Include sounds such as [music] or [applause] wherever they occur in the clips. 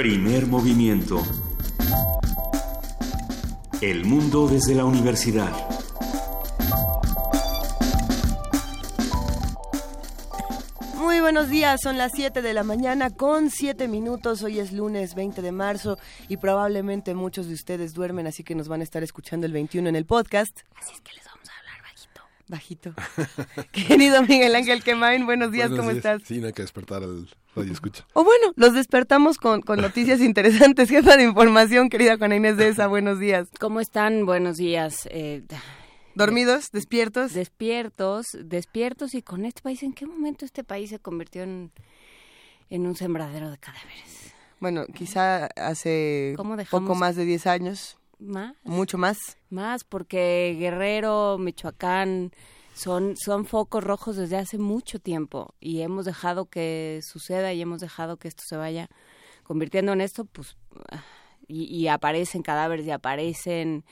Primer movimiento. El mundo desde la universidad. Muy buenos días, son las 7 de la mañana con 7 minutos. Hoy es lunes 20 de marzo y probablemente muchos de ustedes duermen, así que nos van a estar escuchando el 21 en el podcast. Así es que les vamos bajito. [laughs] Querido Miguel Ángel Quemain, buenos días, Buenos ¿cómo días. estás? Sí, no hay que despertar al radio escucha. O bueno, los despertamos con, con [laughs] noticias interesantes. Jefa de información, querida Juana Inés de esa, buenos días. ¿Cómo están? Buenos días. Eh, ¿Dormidos? ¿Despiertos? despiertos, despiertos y con este país, ¿en qué momento este país se convirtió en, en un sembradero de cadáveres? Bueno, quizá hace ¿Cómo dejamos- poco más de 10 años, ¿Más? mucho más. Más, porque Guerrero, Michoacán son, son focos rojos desde hace mucho tiempo y hemos dejado que suceda y hemos dejado que esto se vaya convirtiendo en esto, pues, ah, y, y aparecen cadáveres y aparecen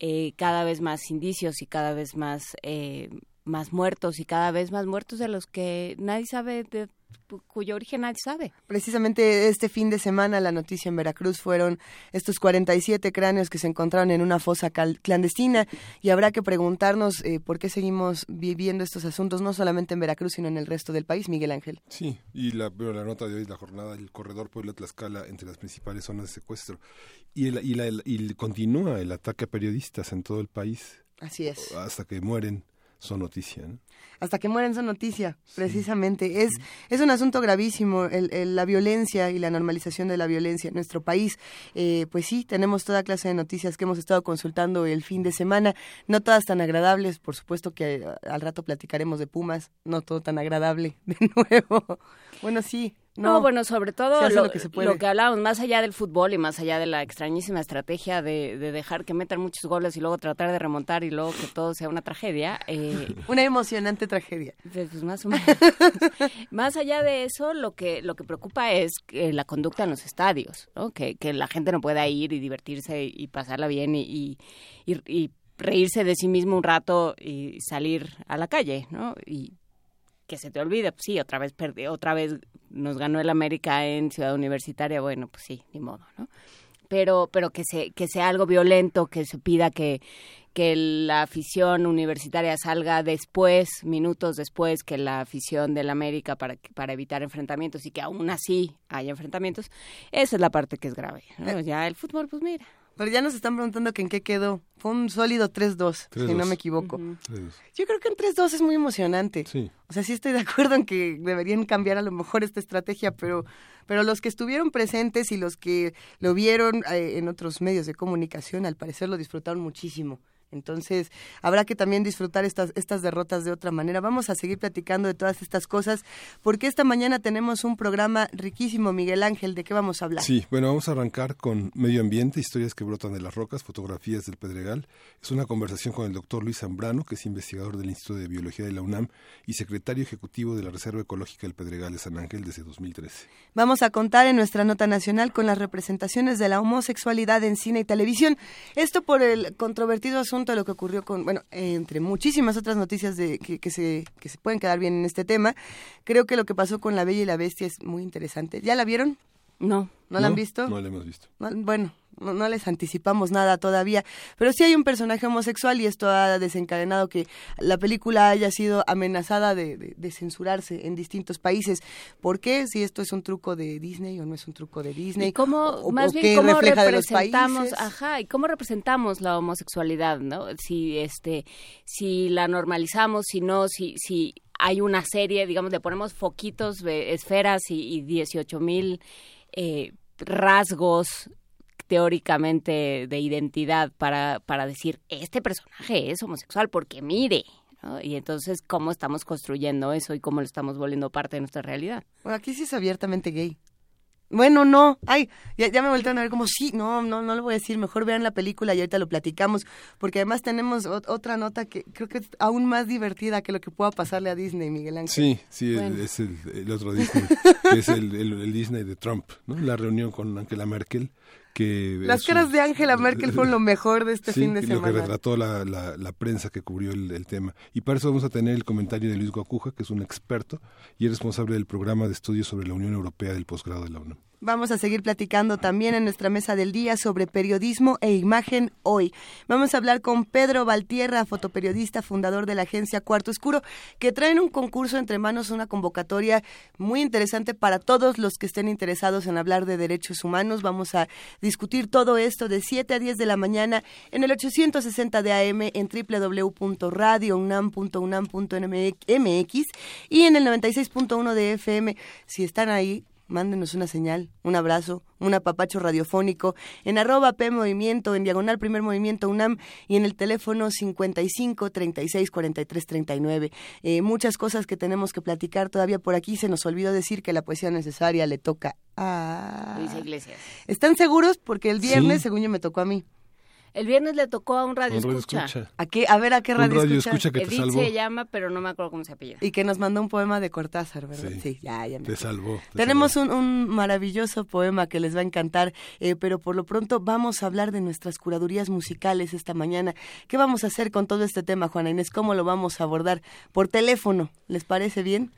eh, cada vez más indicios y cada vez más, eh, más muertos y cada vez más muertos de los que nadie sabe, de, cuyo origen nadie sabe. Precisamente este fin de semana la noticia en Veracruz fueron estos 47 cráneos que se encontraron en una fosa cal- clandestina y habrá que preguntarnos eh, por qué seguimos viviendo estos asuntos no solamente en Veracruz sino en el resto del país, Miguel Ángel. Sí, y la, pero la nota de hoy, la jornada, el corredor Puebla-Tlaxcala entre las principales zonas de secuestro. Y, el, y, la- el- y continúa el ataque a periodistas en todo el país Así es. hasta que mueren, son noticia. ¿no? Hasta que mueren son noticia, precisamente. Es, es un asunto gravísimo, el, el- la violencia y la normalización de la violencia en nuestro país. Eh, pues sí, tenemos toda clase de noticias que hemos estado consultando el fin de semana, no todas tan agradables, por supuesto que eh, al rato platicaremos de Pumas, no todo tan agradable de [laughs] nuevo. Bueno, sí. No, bueno, sobre todo lo, lo que lo que hablábamos, más allá del fútbol y más allá de la extrañísima estrategia de, de dejar que metan muchos goles y luego tratar de remontar y luego que todo sea una tragedia, eh, [laughs] Una emocionante tragedia. pues, pues, más o menos. [laughs] más allá de eso, lo que lo que preocupa es que la conducta en los estadios, ¿no? que, que la gente no pueda ir y divertirse y pasarla bien y, y, y- y reírse de sí mismo un rato y salir a la calle, ¿no? Y que se te olvide, pues sí, otra vez perdi- otra vez nos ganó el América en Ciudad Universitaria, bueno, pues sí, ni modo, ¿no? Pero, pero que se, que sea algo violento, que se pida que, que la afición universitaria salga después, minutos después que la afición del América para, para evitar enfrentamientos y que aún así haya enfrentamientos, esa es la parte que es grave. ¿no? Ya el fútbol, pues mira. Pero ya nos están preguntando que en qué quedó. Fue un sólido 3-2, si 3-2. no me equivoco. Yo creo que en 3-2 es muy emocionante. Sí. O sea, sí estoy de acuerdo en que deberían cambiar a lo mejor esta estrategia, pero, pero los que estuvieron presentes y los que lo vieron eh, en otros medios de comunicación, al parecer lo disfrutaron muchísimo. Entonces, habrá que también disfrutar estas, estas derrotas de otra manera. Vamos a seguir platicando de todas estas cosas, porque esta mañana tenemos un programa riquísimo, Miguel Ángel. ¿De qué vamos a hablar? Sí, bueno, vamos a arrancar con medio ambiente, historias que brotan de las rocas, fotografías del Pedregal. Es una conversación con el doctor Luis Zambrano, que es investigador del Instituto de Biología de la UNAM y secretario ejecutivo de la Reserva Ecológica del Pedregal de San Ángel desde 2013. Vamos a contar en nuestra nota nacional con las representaciones de la homosexualidad en cine y televisión. Esto por el controvertido asunto de lo que ocurrió con, bueno, entre muchísimas otras noticias de, que, que se, que se pueden quedar bien en este tema. Creo que lo que pasó con La Bella y la Bestia es muy interesante. ¿Ya la vieron? No. ¿No, la han visto? No la hemos visto. No, bueno, no, no les anticipamos nada todavía, pero sí hay un personaje homosexual y esto ha desencadenado que la película haya sido amenazada de, de- de censurarse en distintos países. ¿Por qué? Si esto es un truco de Disney o no es un truco de Disney. ¿Y cómo, o- más o bien, qué cómo refleja de los representamos, países. ajá, y cómo representamos la homosexualidad, ¿no? Si, este, si la normalizamos, si no, si, si hay una serie, digamos, le ponemos foquitos, de esferas y, y 18 mil eh, rasgos teóricamente de identidad para, para decir, este personaje es homosexual porque mire. Y entonces, ¿cómo estamos construyendo eso y cómo lo estamos volviendo parte de nuestra realidad? Bueno, aquí sí es abiertamente gay. Bueno, no. Ay, ya, ya me voltearon a ver como, sí, no, no, no lo voy a decir. Mejor vean la película y ahorita lo platicamos. Porque además tenemos ot- otra nota que creo que es aún más divertida que lo que pueda pasarle a Disney, Miguel Ángel. Sí, sí, el- es el, el otro Disney, que es el, el- el Disney de Trump, ¿no? La reunión con Angela Merkel, que... Las caras un- de Angela Merkel fueron lo mejor de este Sí, fin de lo que semana. retrató la, la, la prensa que cubrió el, el tema. Y para eso vamos a tener el comentario de Luis Guacuja, que es un experto y es responsable del programa de estudios sobre la Unión Europea del posgrado de la UNAM. Vamos a seguir platicando también en nuestra mesa del día sobre periodismo e imagen hoy. Vamos a hablar con Pedro Valtierra, fotoperiodista, fundador de la agencia Cuarto Oscuro, que traen un concurso entre manos, una convocatoria muy interesante para todos los que estén interesados en hablar de derechos humanos. Vamos a discutir todo esto de 7 a 10 de la mañana en el 860 de AM en www.radiounam.unam.mx y en el 96.1 de FM. Si están ahí, mándenos una señal, un abrazo, un apapacho radiofónico en arroba P Movimiento, en diagonal Primer Movimiento UNAM y en el teléfono 55 36 43 39. muchas cosas que tenemos que platicar todavía por aquí. Se nos olvidó decir que la poesía necesaria le toca a... Luis Iglesias. ¿Están seguros? Porque el viernes, según yo, me tocó a mí. El viernes le tocó a un radio, escucha. ¿A, qué? a ver, ¿a qué radio, escucha? que te se llama, pero no me acuerdo cómo se apellida. Y que nos mandó un poema de Cortázar, ¿verdad? Sí, ya, ya me Te salvó. Tenemos Un, maravilloso poema que les va a encantar, eh, pero por lo pronto vamos a hablar de nuestras curadurías musicales esta mañana. ¿Qué vamos a hacer con todo este tema, Juana Inés? ¿Cómo lo vamos a abordar? Por teléfono, ¿les parece bien?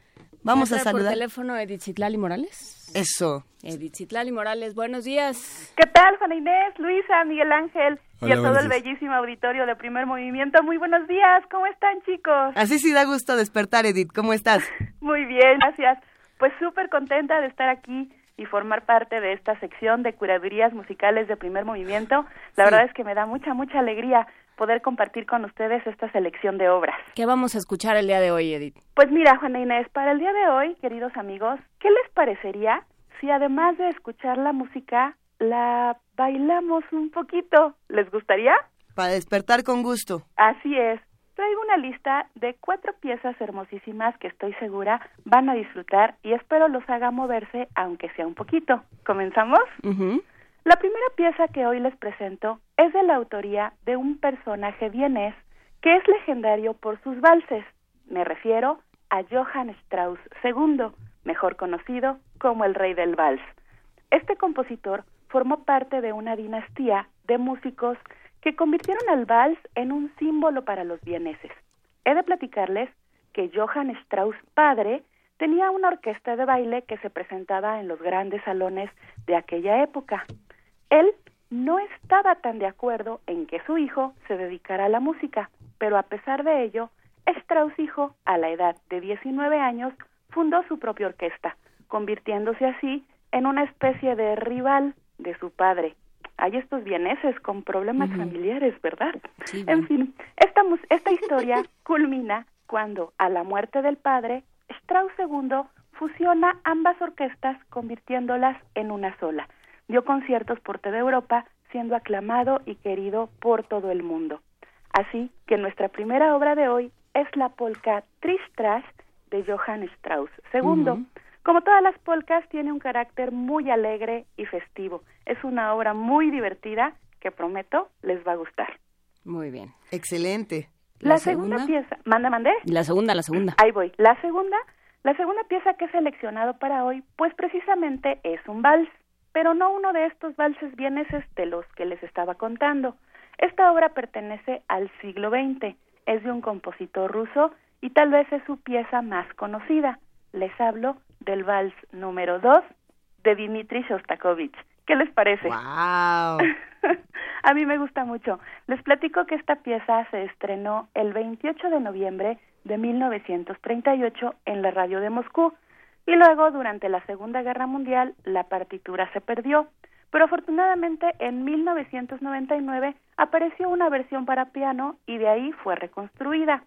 Vamos a saludar. ¿Por teléfono Edith Citlali Morales? Eso. Edith Citlali Morales, buenos días. ¿Qué tal, Juana Inés, Luisa, Miguel Ángel y a todo el bellísimo auditorio de Primer Movimiento? Muy buenos días, ¿cómo están, chicos? Así sí da gusto despertar, Edith, ¿cómo estás? [laughs] Muy bien, gracias. Pues súper contenta de estar aquí y formar parte de esta sección de curadurías musicales de Primer Movimiento. La verdad es que me da mucha, mucha alegría poder compartir con ustedes esta selección de obras. ¿Qué vamos a escuchar el día de hoy, Edith? Pues mira, Juana Inés, para el día de hoy, queridos amigos, ¿qué les parecería si además de escuchar la música, la bailamos un poquito? ¿Les gustaría? Para despertar con gusto. Así es. Traigo una lista de cuatro piezas hermosísimas que estoy segura van a disfrutar y espero los haga moverse, aunque sea un poquito. ¿Comenzamos? La primera pieza que hoy les presento es de la autoría de un personaje vienés que es legendario por sus valses. Me refiero a Johann Strauss II, mejor conocido como el rey del vals. Este compositor formó parte de una dinastía de músicos que convirtieron al vals en un símbolo para los vieneses. He de platicarles que Johann Strauss padre tenía una orquesta de baile que se presentaba en los grandes salones de aquella época. Él no estaba tan de acuerdo en que su hijo se dedicara a la música, pero a pesar de ello, Strauss hijo, a la edad de 19 años, fundó su propia orquesta, convirtiéndose así en una especie de rival de su padre. Hay estos vieneses con problemas familiares, ¿verdad? en fin, esta, esta historia [laughs] culmina cuando, a la muerte del padre, Strauss II fusiona ambas orquestas convirtiéndolas en una sola dio conciertos por toda Europa, siendo aclamado y querido por todo el mundo. Así que nuestra primera obra de hoy es la polka Tristras de Johann Strauss. Segundo, como todas las polcas, tiene un carácter muy alegre y festivo. Es una obra muy divertida que prometo les va a gustar. Muy bien. Excelente. La, segunda? pieza, manda, mandé. La segunda, la segunda. Ahí voy. La segunda, la segunda pieza que he seleccionado para hoy, pues precisamente es un vals pero no uno de estos valses vieneses de los que les estaba contando. Esta obra pertenece al siglo XX, es de un compositor ruso y tal vez es su pieza más conocida. Les hablo del vals número 2 de Dmitri Shostakovich. ¿Qué les parece? ¡Wow! [laughs] A mí me gusta mucho. Les platico que esta pieza se estrenó el 28 de noviembre de 1938 en la radio de Moscú y luego, durante la Segunda Guerra Mundial, la partitura se perdió, pero afortunadamente en 1999 apareció una versión para piano y de ahí fue reconstruida.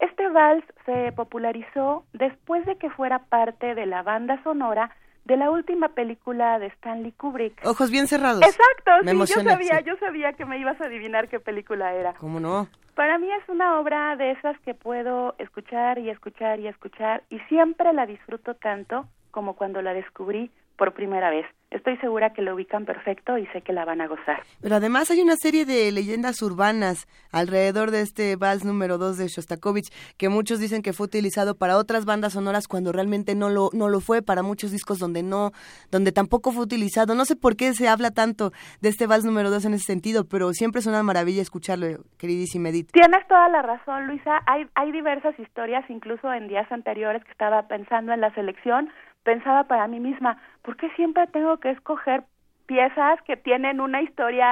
Este vals se popularizó después de que fuera parte de la banda sonora de la última película de Stanley Kubrick. Ojos bien cerrados. Exacto, sí, yo sabía, yo sabía que me ibas a adivinar qué película era. ¿Cómo no? Para mí es una obra de esas que puedo escuchar y escuchar y escuchar y siempre la disfruto tanto como cuando la descubrí por primera vez. Estoy segura que lo ubican perfecto y sé que la van a gozar. Pero además hay una serie de leyendas urbanas alrededor de este vals número 2 de Shostakovich que muchos dicen que fue utilizado para otras bandas sonoras cuando realmente no lo no lo fue para muchos discos donde no donde tampoco fue utilizado. No sé por qué se habla tanto de este vals número 2 en ese sentido, pero siempre es una maravilla escucharlo, queridísima Edith. Tienes toda la razón, Luisa. Hay hay diversas historias incluso en días anteriores que estaba pensando en la selección pensaba para mí misma, ¿por qué siempre tengo que escoger piezas que tienen una historia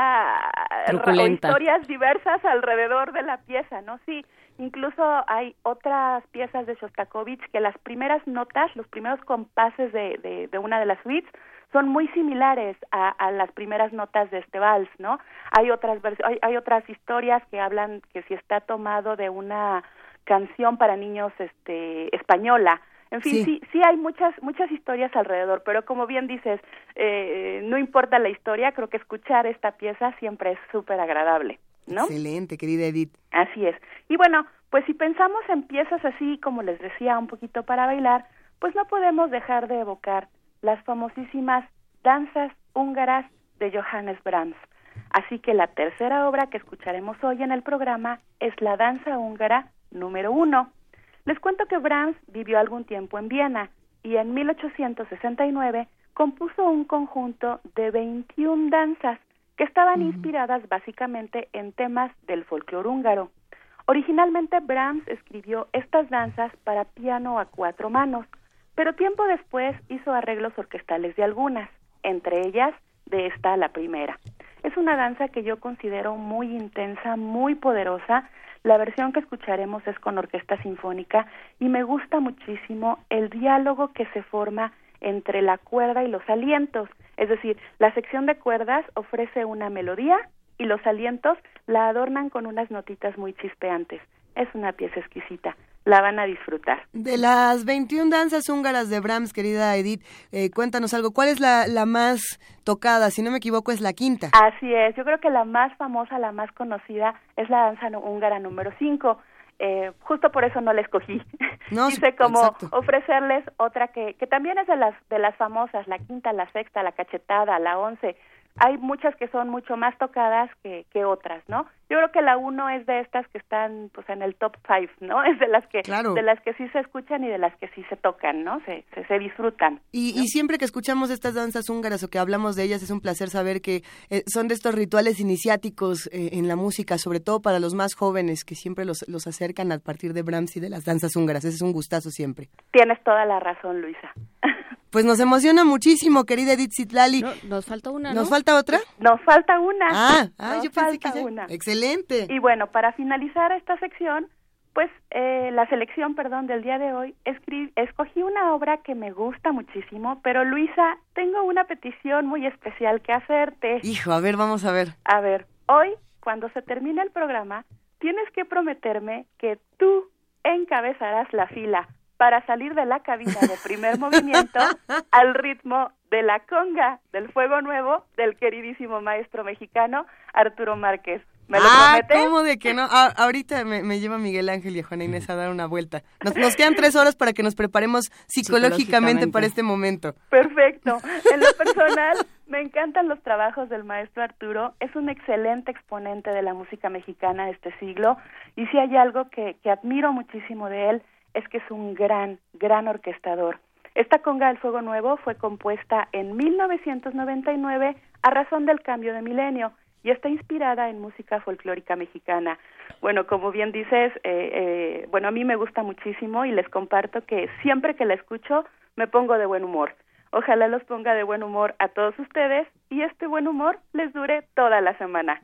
o historias diversas alrededor de la pieza, ¿no? Sí, incluso hay otras piezas de Shostakovich que las primeras notas, los primeros compases de, de, una de las suites son muy similares a, a, las primeras notas de este vals, ¿no? Hay otras hay, hay otras historias que hablan que si está tomado de una canción para niños este española en fin, sí. sí, hay muchas muchas historias alrededor, pero como bien dices, eh, no importa la historia, creo que escuchar esta pieza siempre es súper agradable, ¿no? Excelente, querida Edith. Así es. Y bueno, pues si pensamos en piezas así, como les decía, un poquito para bailar, pues no podemos dejar de evocar las famosísimas danzas húngaras de Johannes Brahms. Así que la tercera obra que escucharemos hoy en el programa es la danza húngara número uno les cuento que Brahms vivió algún tiempo en Viena y en 1869 compuso un conjunto de 21 danzas que estaban inspiradas básicamente en temas del folclore húngaro. Originalmente Brahms escribió estas danzas para piano a cuatro manos, pero tiempo después hizo arreglos orquestales de algunas, entre ellas de esta la primera. Es una danza que yo considero muy intensa, muy poderosa, la versión que escucharemos es con orquesta sinfónica y me gusta muchísimo el diálogo que se forma entre la cuerda y los alientos. Es decir, la sección de cuerdas ofrece una melodía y los alientos la adornan con unas notitas muy chispeantes. Es una pieza exquisita la van a disfrutar. De las 21 danzas húngaras de Brahms, querida Edith, eh, cuéntanos algo. ¿Cuál es la, la más tocada? Si no me equivoco, es la quinta. Así es. Yo creo que la más famosa, la más conocida, es la danza húngara número 5. Eh, justo por eso no la escogí. No, [laughs] Quise como ofrecerles otra que, que también es de las, de las famosas, la quinta, la sexta, la cachetada, la once hay muchas que son mucho más tocadas que, que otras, ¿no? Yo creo que la uno es de estas que están pues en el top five, ¿no? [laughs] Es de las que de las que sí se escuchan y de las que sí se tocan, ¿no? Se, se, disfrutan. Y, y, siempre que escuchamos estas danzas húngaras o que hablamos de ellas es un placer saber que eh, son de estos rituales iniciáticos eh, en la música, sobre todo para los más jóvenes que siempre los, los acercan a partir de Brahms y de las danzas húngaras. Ese es un gustazo siempre. Tienes toda la razón, Luisa. [laughs] Pues nos emociona muchísimo, querida Edith Zitlali. nos falta una, ¿Nos falta otra? Nos falta una. Ah, ah yo pensé que una. Excelente. Y bueno, para finalizar esta sección, pues eh, la selección, perdón, del día de hoy, escogí una obra que me gusta muchísimo, pero Luisa, tengo una petición muy especial que hacerte. Hijo, a ver, vamos a ver. A ver, hoy, cuando se termine el programa, tienes que prometerme que tú encabezarás la fila para salir de la cabina de primer movimiento [laughs] al ritmo de la conga del Fuego Nuevo del queridísimo maestro mexicano Arturo Márquez. ¿Me lo ah, ¿cómo de que no? Ah, ahorita me, lleva Miguel Ángel y Juana Inés a dar una vuelta. Nos, nos quedan tres horas para que nos preparemos psicológicamente, para este momento. Perfecto. En lo [laughs] personal, me encantan los trabajos del maestro Arturo. Es un excelente exponente de la música mexicana de este siglo. Y si hay algo que, que admiro muchísimo de él, es que es un gran, gran orquestador. Esta conga del fuego nuevo fue compuesta en 1999 a razón del cambio de milenio y está inspirada en música folclórica mexicana. Bueno, como bien dices, eh, eh, bueno, a mí me gusta muchísimo y les comparto que siempre que la escucho me pongo de buen humor. Ojalá los ponga de buen humor a todos ustedes y este buen humor les dure toda la semana.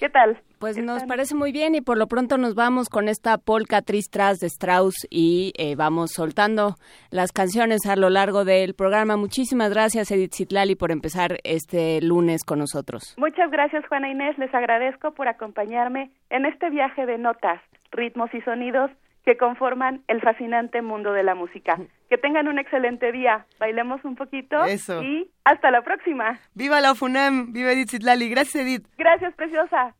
¿Qué tal? Pues nos parece muy bien y por lo pronto nos vamos con esta polka tristras de Strauss y eh, vamos soltando las canciones a lo largo del programa. Muchísimas gracias Edith Zitlali por empezar este lunes con nosotros. Muchas gracias Juana Inés, les agradezco por acompañarme en este viaje de notas, ritmos y sonidos que conforman el fascinante mundo de la música. Que tengan un excelente día, bailemos un poquito y hasta la próxima. ¡Viva la FUNAM! ¡Viva Edith Zitlali! Gracias, Edith. Gracias, preciosa.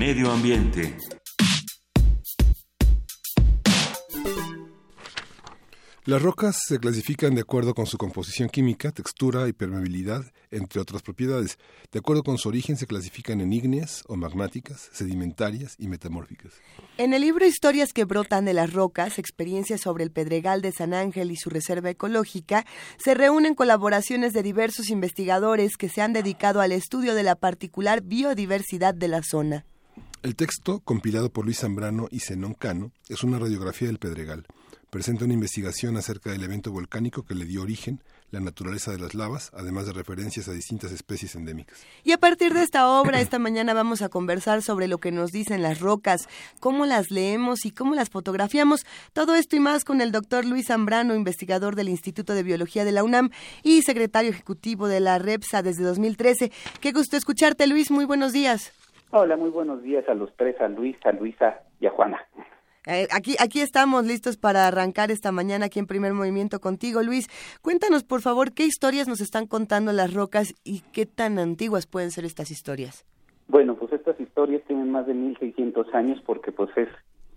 Medio Ambiente. Las rocas se clasifican de acuerdo con su composición química, textura y permeabilidad, entre otras propiedades. De acuerdo con su origen se clasifican en ígneas o magmáticas, sedimentarias y metamórficas. En el libro Historias que brotan de las rocas, experiencias sobre el Pedregal de San Ángel y su reserva ecológica, se reúnen colaboraciones de diversos investigadores que se han dedicado al estudio de la particular biodiversidad de la zona. El texto, compilado por Luis Zambrano y Zenón Cano, es una radiografía del Pedregal presenta una investigación acerca del evento volcánico que le dio origen, la naturaleza de las lavas, además de referencias a distintas especies endémicas. Y a partir de esta obra, esta mañana vamos a conversar sobre lo que nos dicen las rocas, cómo las leemos y cómo las fotografiamos. Todo esto y más con el doctor Luis Zambrano, investigador del Instituto de Biología de la UNAM y secretario ejecutivo de la REPSA desde 2013. Qué gusto escucharte, Luis. Muy buenos días. Hola, muy buenos días a los tres, a Luis, a Luisa y a Juana. Eh, aquí, aquí estamos listos para arrancar esta mañana aquí en Primer Movimiento contigo, Luis. Cuéntanos, por favor, qué historias nos están contando las rocas y qué tan antiguas pueden ser estas historias. Bueno, pues estas historias tienen más de 1600 años porque pues es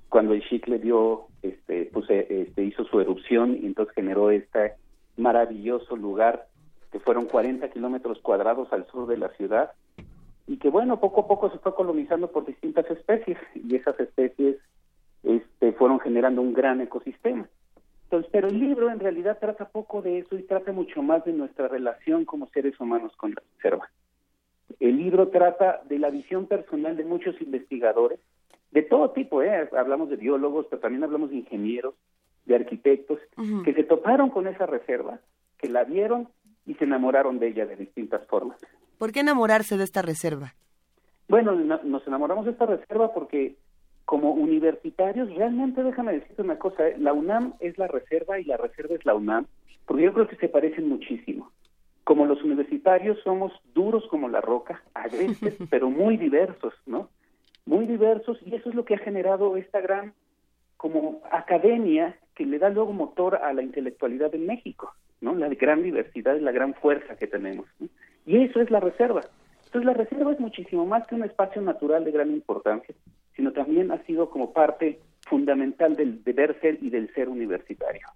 cuando el chicle dio, este, pues eh, este, hizo su erupción y entonces generó este maravilloso lugar que fueron 40 kilómetros cuadrados al sur de la ciudad y que bueno, poco a poco se fue colonizando por distintas especies y esas especies este, fueron generando un gran ecosistema. Entonces, pero el libro en realidad trata poco de eso y trata mucho más de nuestra relación como seres humanos con la reserva. El libro trata de la visión personal de muchos investigadores, de todo tipo, ¿eh? hablamos de biólogos, pero también hablamos de ingenieros, de arquitectos, que se toparon con esa reserva, que la vieron y se enamoraron de ella de distintas formas. ¿Por qué enamorarse de esta reserva? Bueno, nos enamoramos de esta reserva porque como universitarios, realmente déjame decirte una cosa, ¿eh? la UNAM es la reserva y la reserva es la UNAM, porque yo creo que se parecen muchísimo. Como los universitarios somos duros como la roca, agrestes, [laughs] pero muy diversos, ¿no? Muy diversos y eso es lo que ha generado esta gran como academia que le da luego motor a la intelectualidad en México, ¿no? La gran diversidad y la gran fuerza que tenemos. Y eso es la reserva. Entonces la reserva es muchísimo más que un espacio natural de gran importancia sino también ha sido como parte fundamental del deber ser y del ser universitario.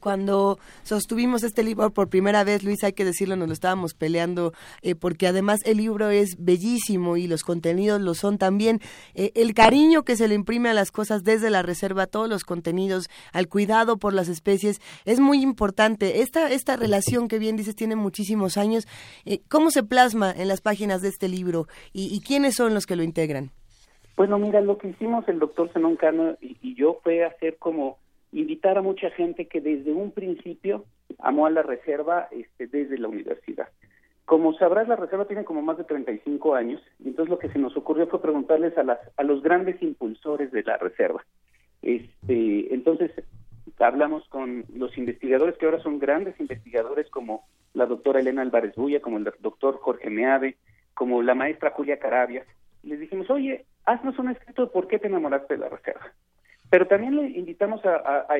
Cuando sostuvimos este libro por primera vez, Luis, hay que decirlo, nos lo estábamos peleando, eh, porque además el libro es bellísimo y los contenidos lo son también. Eh, el cariño que se le imprime a las cosas desde la reserva, todos los contenidos, al cuidado por las especies, es muy importante. Esta, esta relación que bien dices tiene muchísimos años. Eh, ¿Cómo se plasma en las páginas de este libro y quiénes son los que lo integran? Bueno, mira, lo que hicimos el doctor Zenón Cano y, yo fue hacer como invitar a mucha gente que desde un principio amó a la reserva este, desde la universidad. Como sabrás, la reserva tiene como más de 35 años, y entonces lo que se nos ocurrió fue preguntarles a, las, a los grandes impulsores de la reserva. Este, entonces, hablamos con los investigadores que ahora son grandes investigadores como la doctora Elena Álvarez Buya, como el doctor Jorge Meave, como la maestra Julia Carabias, les dijimos, oye, haznos un escrito de por qué te enamoraste de la reserva. Pero también le invitamos a, a,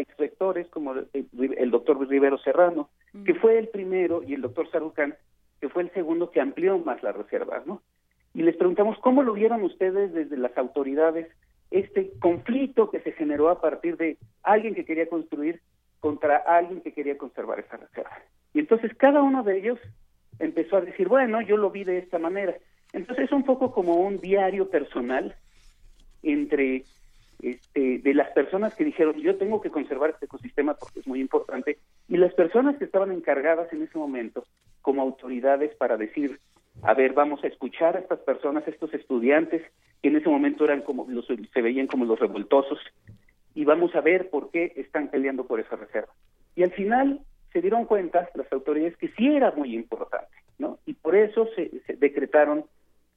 como el, doctor Rivero Serrano, que fue el primero, y el doctor Sarucán, que fue el segundo que amplió más la reserva, ¿no? Y les preguntamos, ¿cómo lo vieron ustedes desde las autoridades este conflicto que se generó a partir de alguien que quería construir contra alguien que quería conservar esa reserva? Y entonces cada uno de ellos empezó a decir, bueno, yo lo vi de esta manera. Entonces es un poco como un diario personal entre este, de las personas que dijeron yo tengo que conservar este ecosistema porque es muy importante y las personas que estaban encargadas en ese momento como autoridades para decir a ver vamos a escuchar a estas personas estos estudiantes que en ese momento eran como los, se veían como los revoltosos y vamos a ver por qué están peleando por esa reserva y al final se dieron cuenta las autoridades que sí era muy importante no y por eso se decretaron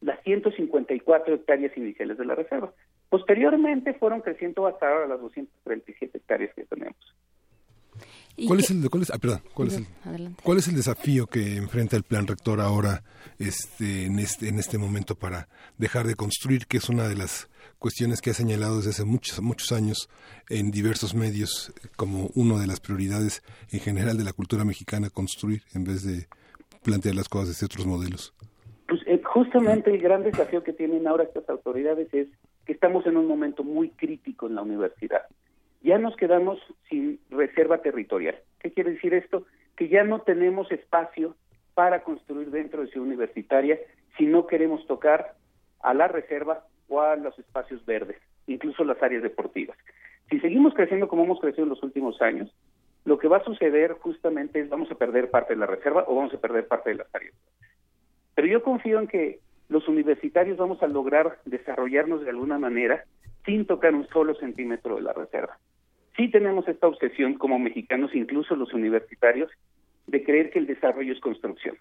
las 154 hectáreas iniciales de la reserva. Posteriormente fueron creciendo hasta ahora las 237 hectáreas que tenemos. ¿Cuál es el, cuál es, ah, perdón, ¿cuál es el, cuál es el desafío que enfrenta el plan rector ahora, este, en este, en este momento para dejar de construir, que es una de las cuestiones que ha señalado desde hace muchos, muchos años en diversos medios como una de las prioridades en general de la cultura mexicana, construir en vez de plantear las cosas desde otros modelos. Pues eh, justamente el gran desafío que tienen ahora estas autoridades es estamos en un momento muy crítico en la universidad. Ya nos quedamos sin reserva territorial. ¿Qué quiere decir esto? Que ya no tenemos espacio para construir dentro de Ciudad Universitaria si no queremos tocar a la reserva o a los espacios verdes, incluso las áreas deportivas. Si seguimos creciendo como hemos crecido en los últimos años, lo que va a suceder justamente es vamos a perder parte de la reserva o vamos a perder parte de las áreas. Pero yo confío en que los universitarios vamos a lograr desarrollarnos de alguna manera sin tocar un solo centímetro de la reserva. Sí tenemos esta obsesión como mexicanos, incluso los universitarios, de creer que el desarrollo es construcción.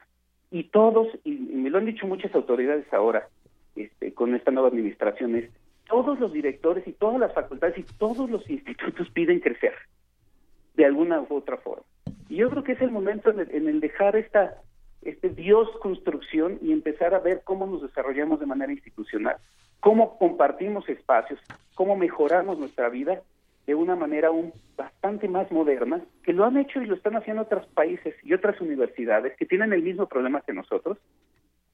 Y todos, y me lo han dicho muchas autoridades ahora, este, con esta nueva administración, es todos los directores y todas las facultades y todos los institutos piden crecer de alguna u otra forma. Y yo creo que es el momento en el dejar esta este Dios construcción y empezar a ver cómo nos desarrollamos de manera institucional, cómo compartimos espacios, cómo mejoramos nuestra vida de una manera aún bastante más moderna, que lo han hecho y lo están haciendo otros países y otras universidades que tienen el mismo problema que nosotros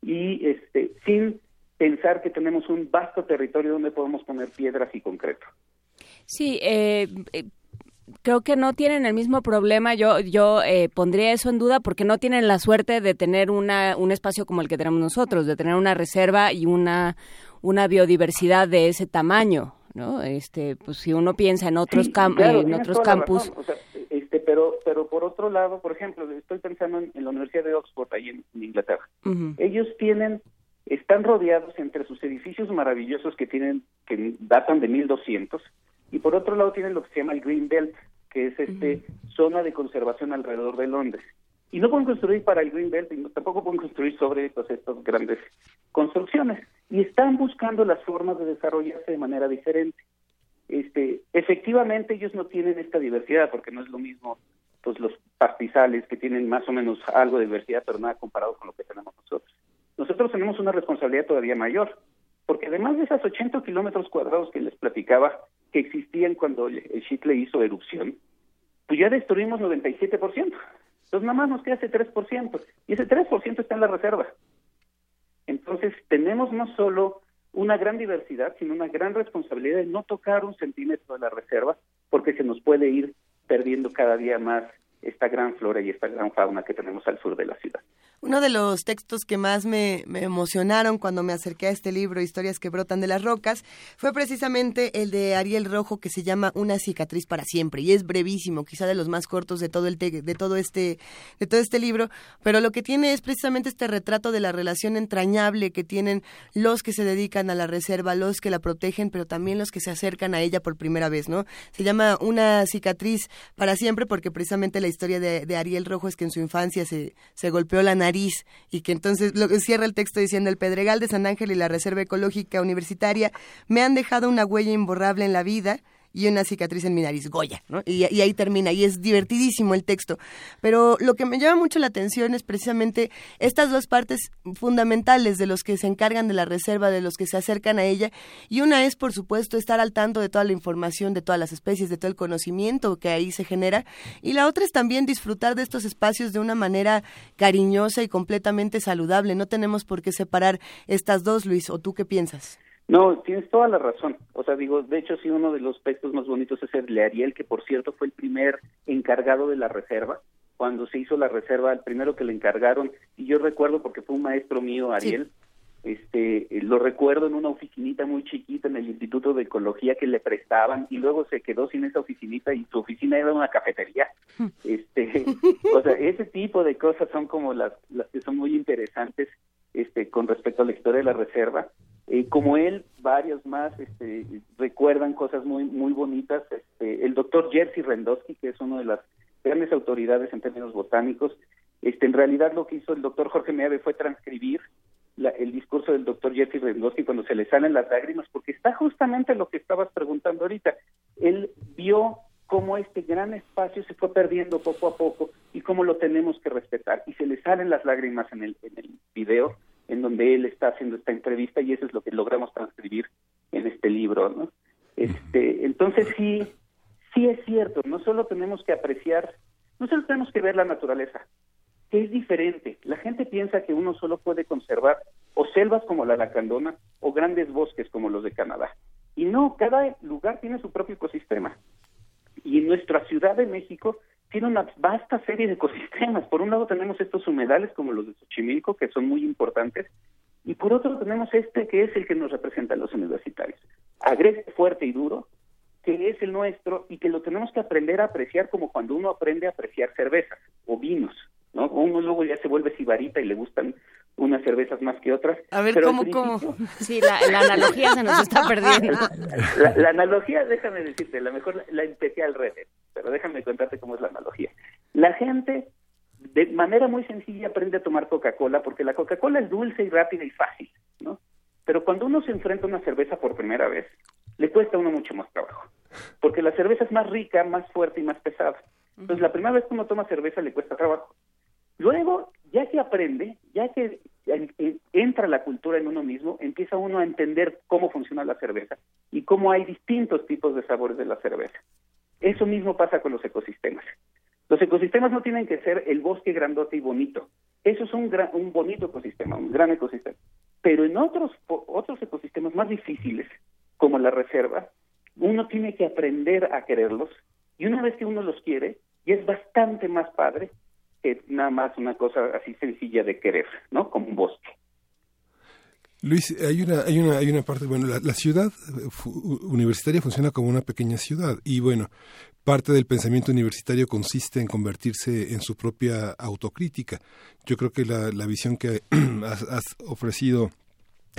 y este sin pensar que tenemos un vasto territorio donde podemos poner piedras y concreto. Sí, eh, eh creo que no tienen el mismo problema. Yo, yo eh, pondría eso en duda porque no tienen la suerte de tener una, un espacio como el que tenemos nosotros, de tener una reserva y una, una biodiversidad de ese tamaño. ¿no? Este, pues si uno piensa en otros, en otros campus. este, pero, pero por otro lado, por ejemplo, estoy pensando en, la Universidad de Oxford, ahí en, Inglaterra. Ellos tienen, están rodeados entre sus edificios maravillosos que tienen, que datan de 1200, y por otro lado tienen lo que se llama el Green Belt, que es este zona de conservación alrededor de Londres. Y no pueden construir para el Green Belt y tampoco pueden construir sobre pues, estas grandes construcciones. Y están buscando las formas de desarrollarse de manera diferente. Este, efectivamente ellos no tienen esta diversidad porque no es lo mismo pues los pastizales que tienen más o menos algo de diversidad pero nada comparado con lo que tenemos nosotros. Nosotros tenemos una responsabilidad todavía mayor porque además de esas 80 kilómetros cuadrados que les platicaba que existían cuando el Chitle hizo erupción, pues ya destruimos 97%. Entonces nada más nos queda ese 3%, y ese 3% está en la reserva. Entonces tenemos no solo una gran diversidad, sino una gran responsabilidad de no tocar un centímetro de la reserva, porque se nos puede ir perdiendo cada día más esta gran flora y esta gran fauna que tenemos al sur de la ciudad. Uno de los textos que más me, emocionaron cuando me acerqué a este libro, Historias que brotan de las rocas, fue precisamente el de Ariel Rojo que se llama Una cicatriz para siempre y es brevísimo, quizá de los más cortos de todo el de todo este de todo este libro, pero lo que tiene es precisamente este retrato de la relación entrañable que tienen los que se dedican a la reserva, los que la protegen, pero también los que se acercan a ella por primera vez, ¿no? Se llama Una cicatriz para siempre porque precisamente la historia de, de Ariel Rojo es que en su infancia se, se golpeó la nariz y que entonces lo, cierra el texto diciendo el Pedregal de San Ángel y la Reserva Ecológica Universitaria me han dejado una huella imborrable en la vida y una cicatriz en mi nariz, Goya, ¿no? Y, ahí termina, y es divertidísimo el texto. Pero lo que me llama mucho la atención es precisamente estas dos partes fundamentales de los que se encargan de la reserva, de los que se acercan a ella, y una es, por supuesto, estar al tanto de toda la información, de todas las especies, de todo el conocimiento que ahí se genera, y la otra es también disfrutar de estos espacios de una manera cariñosa y completamente saludable. No tenemos por qué separar estas dos, Luis, ¿o tú qué piensas? No, tienes toda la razón. O sea, digo, de hecho, sí, uno de los textos más bonitos es el de Ariel, que por cierto fue el primer encargado de la reserva. Cuando se hizo la reserva, el primero que le encargaron, y yo recuerdo porque fue un maestro mío, Ariel, este, lo recuerdo en una oficinita muy chiquita en el Instituto de Ecología que le prestaban y luego se quedó sin esa oficinita y su oficina era una cafetería. Este, [laughs] o sea, ese tipo de cosas son como las, las que son muy interesantes este, con respecto a la historia de la reserva eh, como él, varios más este, recuerdan cosas muy muy bonitas. Este, el doctor Jerzy Rendowski, que es una de las grandes autoridades en términos botánicos, este, en realidad lo que hizo el doctor Jorge Meave fue transcribir el discurso del doctor Jerzy Rendowski cuando se le salen las lágrimas, porque está justamente lo que estabas preguntando ahorita. Él vio cómo este gran espacio se fue perdiendo poco a poco y cómo lo tenemos que respetar. Y se le salen las lágrimas en el, en el video en donde él está haciendo esta entrevista y eso es lo que logramos transcribir en este libro, ¿no? Este, entonces sí, sí es cierto, no solo tenemos que apreciar, no solo tenemos que ver la naturaleza, que es diferente. La gente piensa que uno solo puede conservar o selvas como la lacandona o grandes bosques como los de Canadá. Y no, cada lugar tiene su propio ecosistema. Y nuestra Ciudad de México tiene una vasta serie de ecosistemas. Por un lado tenemos estos humedales como los de Xochimilco, que son muy importantes, y por otro tenemos este que es el que nos representa a los universitarios. Agreste, fuerte y duro, que es el nuestro y que lo tenemos que aprender a apreciar como cuando uno aprende a apreciar cervezas o vinos, ¿no? Uno luego ya se vuelve sibarita y le gustan unas cervezas más que otras. A ver, ¿cómo, cómo? [laughs] Sí, la, analogía se nos está perdiendo. [laughs] La, analogía, déjame decirte, la mejor la, la empecé al revés, pero déjame contarte cómo es la analogía. La gente de manera muy sencilla aprende a tomar Coca-Cola porque la Coca-Cola es dulce y rápida y fácil, ¿no? Pero cuando uno se enfrenta a una cerveza por primera vez, le cuesta a uno mucho más trabajo, porque la cerveza es más rica, más fuerte y más pesada. Entonces, la primera vez que uno toma cerveza le cuesta trabajo. Luego, ya que aprende, ya que entra la cultura en uno mismo, empieza uno a entender cómo funciona la cerveza y cómo hay distintos tipos de sabores de la cerveza. Eso mismo pasa con los ecosistemas. Los ecosistemas no tienen que ser el bosque grandote y bonito. Eso es un, un bonito ecosistema, un gran ecosistema. Pero en otros, otros ecosistemas más difíciles, como la reserva, uno tiene que aprender a quererlos y una vez que uno los quiere, y es bastante más padre que nada más una cosa así sencilla de querer, ¿no? Como un bosque. Luis, hay una, hay una, hay una parte, bueno, la, ciudad universitaria funciona como una pequeña ciudad y bueno, parte del pensamiento universitario consiste en convertirse en su propia autocrítica. Yo creo que la, la visión que [clears throat] has ofrecido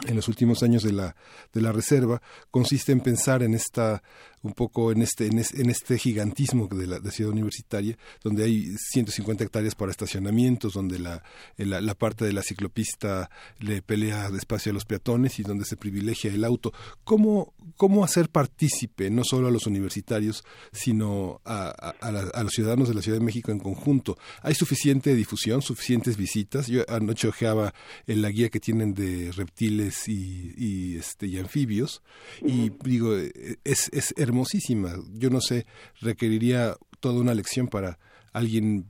en los últimos años de la, de la reserva consiste en pensar en esta un poco en este en, este gigantismo de la ciudad universitaria donde hay 150 hectáreas para estacionamientos donde la, la, parte de la ciclopista le pelea despacio a los peatones y donde se privilegia el auto. Cómo cómo hacer partícipe no solo a los universitarios sino a, a, los ciudadanos de la Ciudad de México en conjunto hay suficiente difusión suficientes visitas yo anoche ojeaba en la guía que tienen de reptiles y, este, y anfibios. Y digo, es, es hermosísima. Yo no sé, requeriría toda una lección para alguien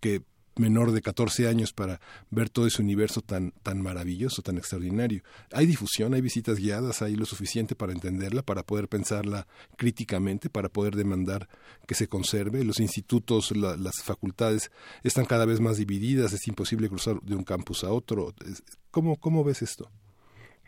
que menor de 14 años para ver todo ese universo tan, tan maravilloso, tan extraordinario. Hay difusión, hay visitas guiadas, hay lo suficiente para entenderla, para poder pensarla críticamente, para poder demandar que se conserve. Los institutos, las facultades están cada vez más divididas, es imposible cruzar de un campus a otro. ¿Cómo, cómo ves esto?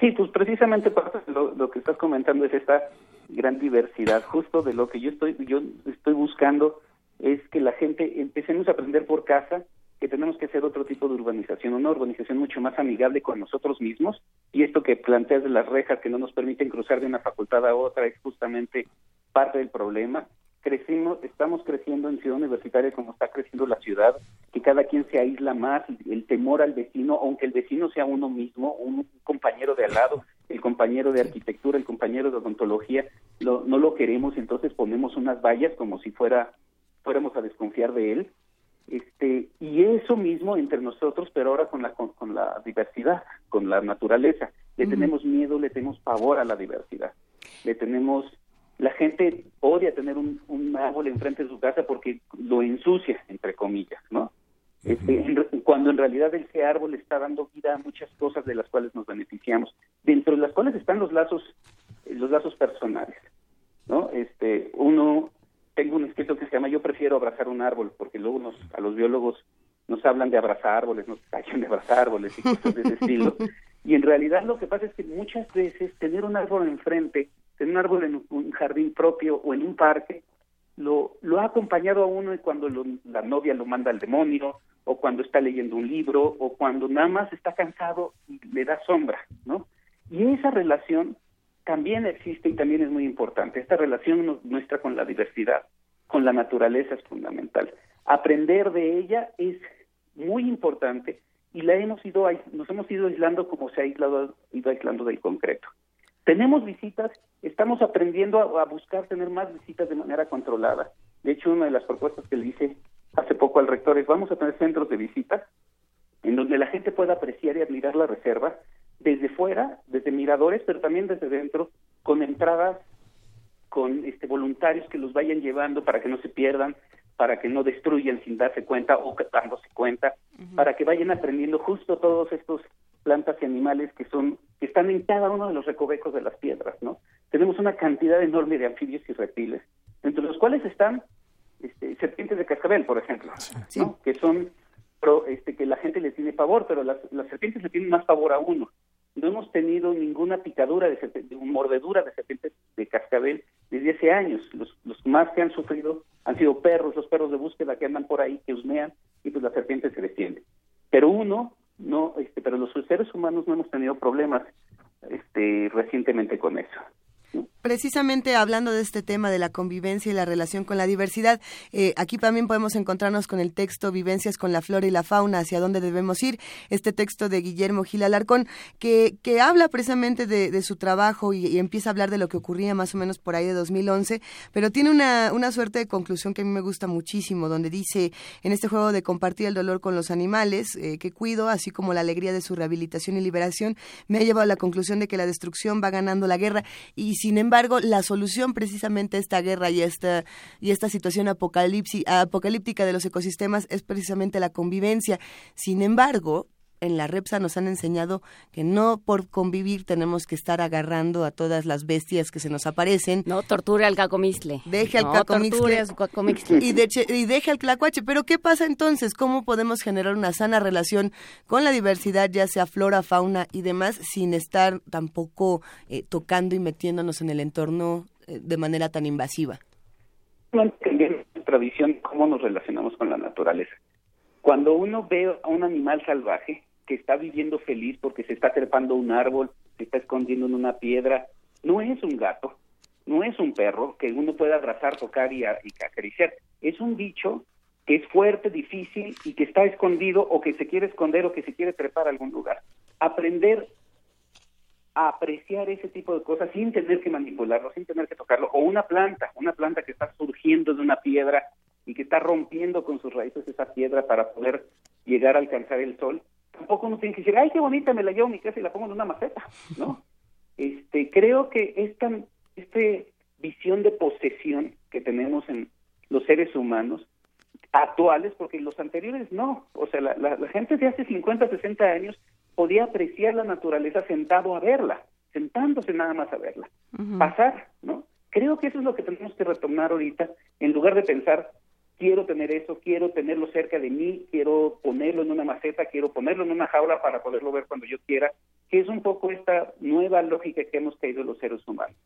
Sí, pues precisamente lo, lo que estás comentando es esta gran diversidad. Justo de lo que yo estoy, yo estoy buscando es que la gente empecemos a aprender por casa que tenemos que hacer otro tipo de urbanización, una urbanización mucho más amigable con nosotros mismos. Y esto que planteas de las rejas que no nos permiten cruzar de una facultad a otra es justamente parte del problema crecimos, estamos creciendo en Ciudad Universitaria como está creciendo la ciudad, que cada quien se aísla más, el temor al vecino, aunque el vecino sea uno mismo, un compañero de al lado, el compañero de arquitectura, el compañero de odontología, lo, no lo queremos, entonces ponemos unas vallas como si fuera fuéramos a desconfiar de él. Este, y eso mismo entre nosotros, pero ahora con la con, la diversidad, con la naturaleza. Le tenemos miedo, le tenemos pavor a la diversidad. Le tenemos la gente odia tener un, árbol enfrente de su casa porque lo ensucia, entre comillas, ¿no? Este, cuando en realidad ese árbol está dando vida a muchas cosas de las cuales nos beneficiamos, dentro de las cuales están los lazos, los lazos personales, ¿no? Este, uno, tengo un escrito que se llama Yo prefiero abrazar un árbol, porque luego nos, a los biólogos nos hablan de abrazar árboles, nos callan de abrazar árboles y cosas de ese [laughs] estilo, y en realidad lo que pasa es que muchas veces tener un árbol enfrente en un árbol en un jardín propio o en un parque, lo, lo ha acompañado a uno y cuando la novia lo manda al demonio, o cuando está leyendo un libro, o cuando nada más está cansado y le da sombra, ¿no? Y esa relación también existe y también es muy importante. Esta relación nuestra con la diversidad, con la naturaleza es fundamental. Aprender de ella es muy importante y la hemos ido nos hemos ido aislando como se ha aislado, ido aislando del concreto. Tenemos visitas, estamos aprendiendo a, buscar tener más visitas de manera controlada. De hecho, una de las propuestas que le hice hace poco al rector es vamos a tener centros de visita en donde la gente pueda apreciar y admirar la reserva desde fuera, desde miradores, pero también desde dentro, con entradas, con este, voluntarios que los vayan llevando para que no se pierdan, para que no destruyan sin darse cuenta o dándose cuenta, para que vayan aprendiendo justo todos estos plantas y animales que son que están en cada uno de los recovecos de las piedras, ¿no? Tenemos una cantidad enorme de anfibios y reptiles, entre los cuales están este, serpientes de cascabel, por ejemplo, ¿no? que son este, que la gente le tiene pavor, pero las, las serpientes le tienen más pavor a uno. No hemos tenido ninguna picadura de, de mordedura de serpientes de cascabel desde hace años. Los, los más que han sufrido han sido perros, los perros de búsqueda que andan por ahí, que husmean y pues la serpiente se defiende. Pero uno no, este, pero los seres humanos no hemos tenido problemas este, recientemente con eso. Precisamente hablando de este tema de la convivencia y la relación con la diversidad, eh, aquí también podemos encontrarnos con el texto Vivencias con la flora y la fauna, hacia dónde debemos ir, este texto de Guillermo Gil Alarcón, que, que habla precisamente de, su trabajo y, empieza a hablar de lo que ocurría más o menos por ahí de 2011, pero tiene una, una suerte de conclusión que a mí me gusta muchísimo, donde dice, en este juego de compartir el dolor con los animales, eh, que cuido, así como la alegría de su rehabilitación y liberación, me ha llevado a la conclusión de que la destrucción va ganando la guerra y sin embargo, la solución precisamente a esta guerra y esta, y esta situación apocalíptica de los ecosistemas es precisamente la convivencia. Sin embargo, en la REPSA nos han enseñado que no por convivir tenemos que estar agarrando a todas las bestias que se nos aparecen. No torture al cacomistle. Deje al cacomistle. Y, y deje al clacuache. Pero ¿qué pasa entonces? ¿Cómo podemos generar una sana relación con la diversidad, ya sea flora, fauna y demás, sin estar tampoco eh, tocando y metiéndonos en el entorno eh, de manera tan invasiva? No entendemos tradición cómo nos relacionamos con la naturaleza. Cuando uno ve a un animal salvaje, que está viviendo feliz porque se está trepando un árbol, se está escondiendo en una piedra. No es un gato, no es un perro que uno pueda abrazar, tocar y, acariciar. Es un bicho que es fuerte, difícil y que está escondido o que se quiere esconder o que se quiere trepar a algún lugar. Aprender a apreciar ese tipo de cosas sin tener que manipularlo, sin tener que tocarlo. O una planta, una planta que está surgiendo de una piedra y que está rompiendo con sus raíces esa piedra para poder llegar a alcanzar el sol tampoco uno tiene que decir, ay, qué bonita, me la llevo a mi casa y la pongo en una maceta, ¿no? [laughs] Este, creo que esta este visión de posesión que tenemos en los seres humanos actuales, porque los anteriores no, o sea, la, la, gente de hace 50, 60 años podía apreciar la naturaleza sentado a verla, sentándose nada más a verla, pasar, ¿no? Creo que eso es lo que tenemos que retomar ahorita, en lugar de pensar, quiero tener eso, quiero tenerlo cerca de mí, quiero ponerlo en una maceta, quiero ponerlo en una jaula para poderlo ver cuando yo quiera, que es un poco esta nueva lógica que hemos caído los seres humanos.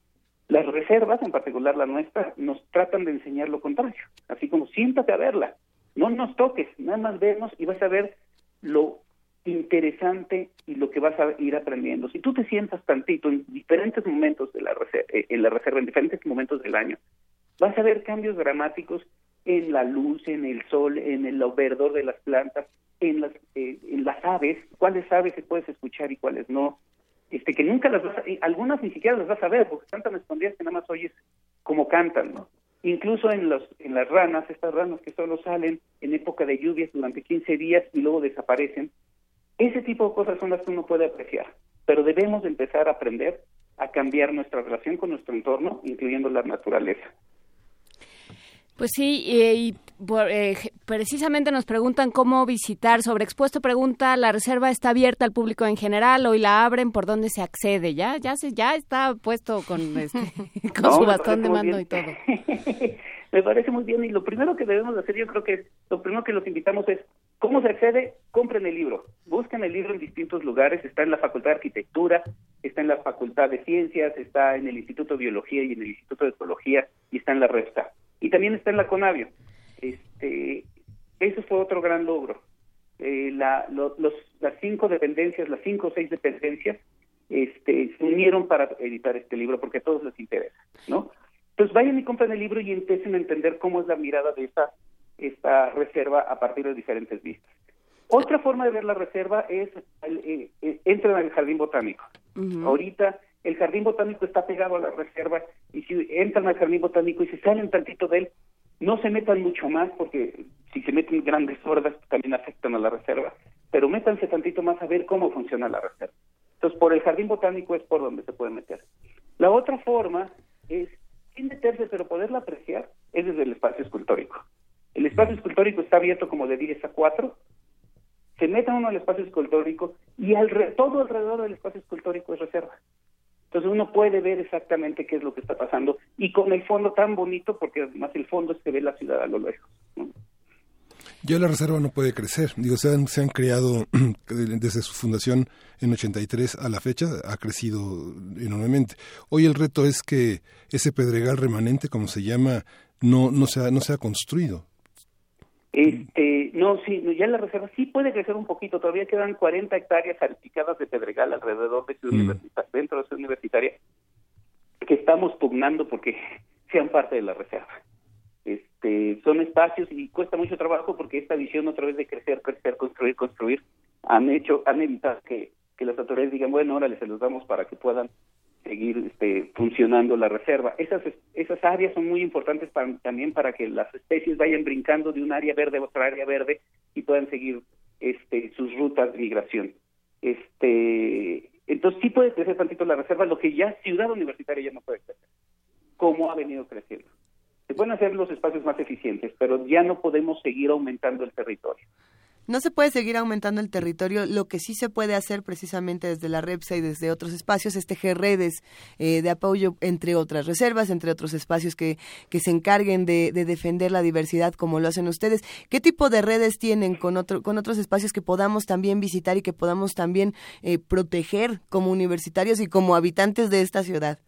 Las reservas, en particular la nuestra, nos tratan de enseñar lo contrario, así como siéntate a verla, no nos toques, nada más vemos y vas a ver lo interesante y lo que vas a ir aprendiendo. Si tú te sientas tantito en diferentes momentos de la reserva, eh, en la reserva, en diferentes momentos del año, vas a ver cambios dramáticos en la luz, en el sol, en el verdor de las plantas, en las, eh, en las aves, cuáles aves se puedes escuchar y cuáles no, este que nunca las vas a, algunas ni siquiera las vas a ver porque están tan escondidas que nada más oyes cómo cantan, ¿no? Incluso en los en las ranas, estas ranas que solo salen en época de lluvias durante 15 días y luego desaparecen, ese tipo de cosas son las que uno puede apreciar, pero debemos empezar a aprender a cambiar nuestra relación con nuestro entorno, incluyendo la naturaleza. Pues sí, y, eh, precisamente nos preguntan cómo visitar. Sobre Expuesto pregunta, ¿la reserva está abierta al público en general? Hoy la abren, ¿por dónde se accede? Ya ya se, ya está puesto con, [laughs] este, con su bastón de mando y todo. [laughs] me parece muy bien y lo primero que debemos hacer yo creo que lo primero que los invitamos es ¿cómo se accede? Compren el libro, busquen el libro en distintos lugares, está en la Facultad de Arquitectura, está en la Facultad de Ciencias, está en el Instituto de Biología y en el Instituto de Ecología y está en la RESTA y también está en la Conavio. Este, eso fue otro gran logro. Eh, la, los, las cinco dependencias, las cinco o seis dependencias, este, se unieron para editar este libro porque a todos les interesa, ¿no? Entonces vayan y compren el libro y empiecen a entender cómo es la mirada de esta, esta reserva a partir de diferentes vistas. Otra forma de ver la reserva es, eh, eh, entren al jardín botánico. Ahorita el jardín botánico está pegado a la reserva y si entran al jardín botánico y se salen tantito de él, No se metan mucho más porque si se meten grandes hordas también afectan a la reserva, pero métanse tantito más a ver cómo funciona la reserva. Entonces, por el jardín botánico es por donde se puede meter. La otra forma es, sin meterse, pero poderla apreciar, es desde el espacio escultórico. El espacio escultórico está abierto como de 10 a 4, se meta uno al espacio escultórico y al todo alrededor del espacio escultórico es reserva. Entonces uno puede ver exactamente qué es lo que está pasando y con el fondo tan bonito, porque además el fondo se ve la ciudad a lo lejos. Ya la reserva no puede crecer. Digo, se han, se han creado [clears throat] desde su fundación en 83 a la fecha, ha crecido enormemente. Hoy el reto es que ese pedregal remanente, como se llama, no, no, se, ha, no se construido. Este, no, sí, ya la reserva sí puede crecer un poquito. Todavía quedan 40 hectáreas salpicadas de pedregal alrededor de su mm. dentro de su universitaria, que estamos pugnando porque [laughs] sean parte de la reserva. Este, son espacios y cuesta mucho trabajo porque esta visión otra vez de crecer, crecer, construir, construir, han hecho, han evitado que, que las autoridades digan, bueno, órale, se los damos para que puedan seguir este, funcionando la reserva. Esas, áreas son muy importantes también para que las especies vayan brincando de un área verde a otra área verde y puedan seguir este, sus rutas de migración. Este, entonces sí puede crecer tantito la reserva, lo que ya ciudad universitaria ya no puede crecer, como ha venido creciendo. Se pueden hacer los espacios más eficientes, pero ya no podemos seguir aumentando el territorio. No se puede seguir aumentando el territorio. Lo que sí se puede hacer precisamente desde la REPSA y desde otros espacios es tejer redes eh, de apoyo entre otras reservas, entre otros espacios que, que se encarguen de, defender la diversidad como lo hacen ustedes. ¿Qué tipo de redes tienen con, otro, con otros espacios que podamos también visitar y que podamos también eh, proteger como universitarios y como habitantes de esta ciudad?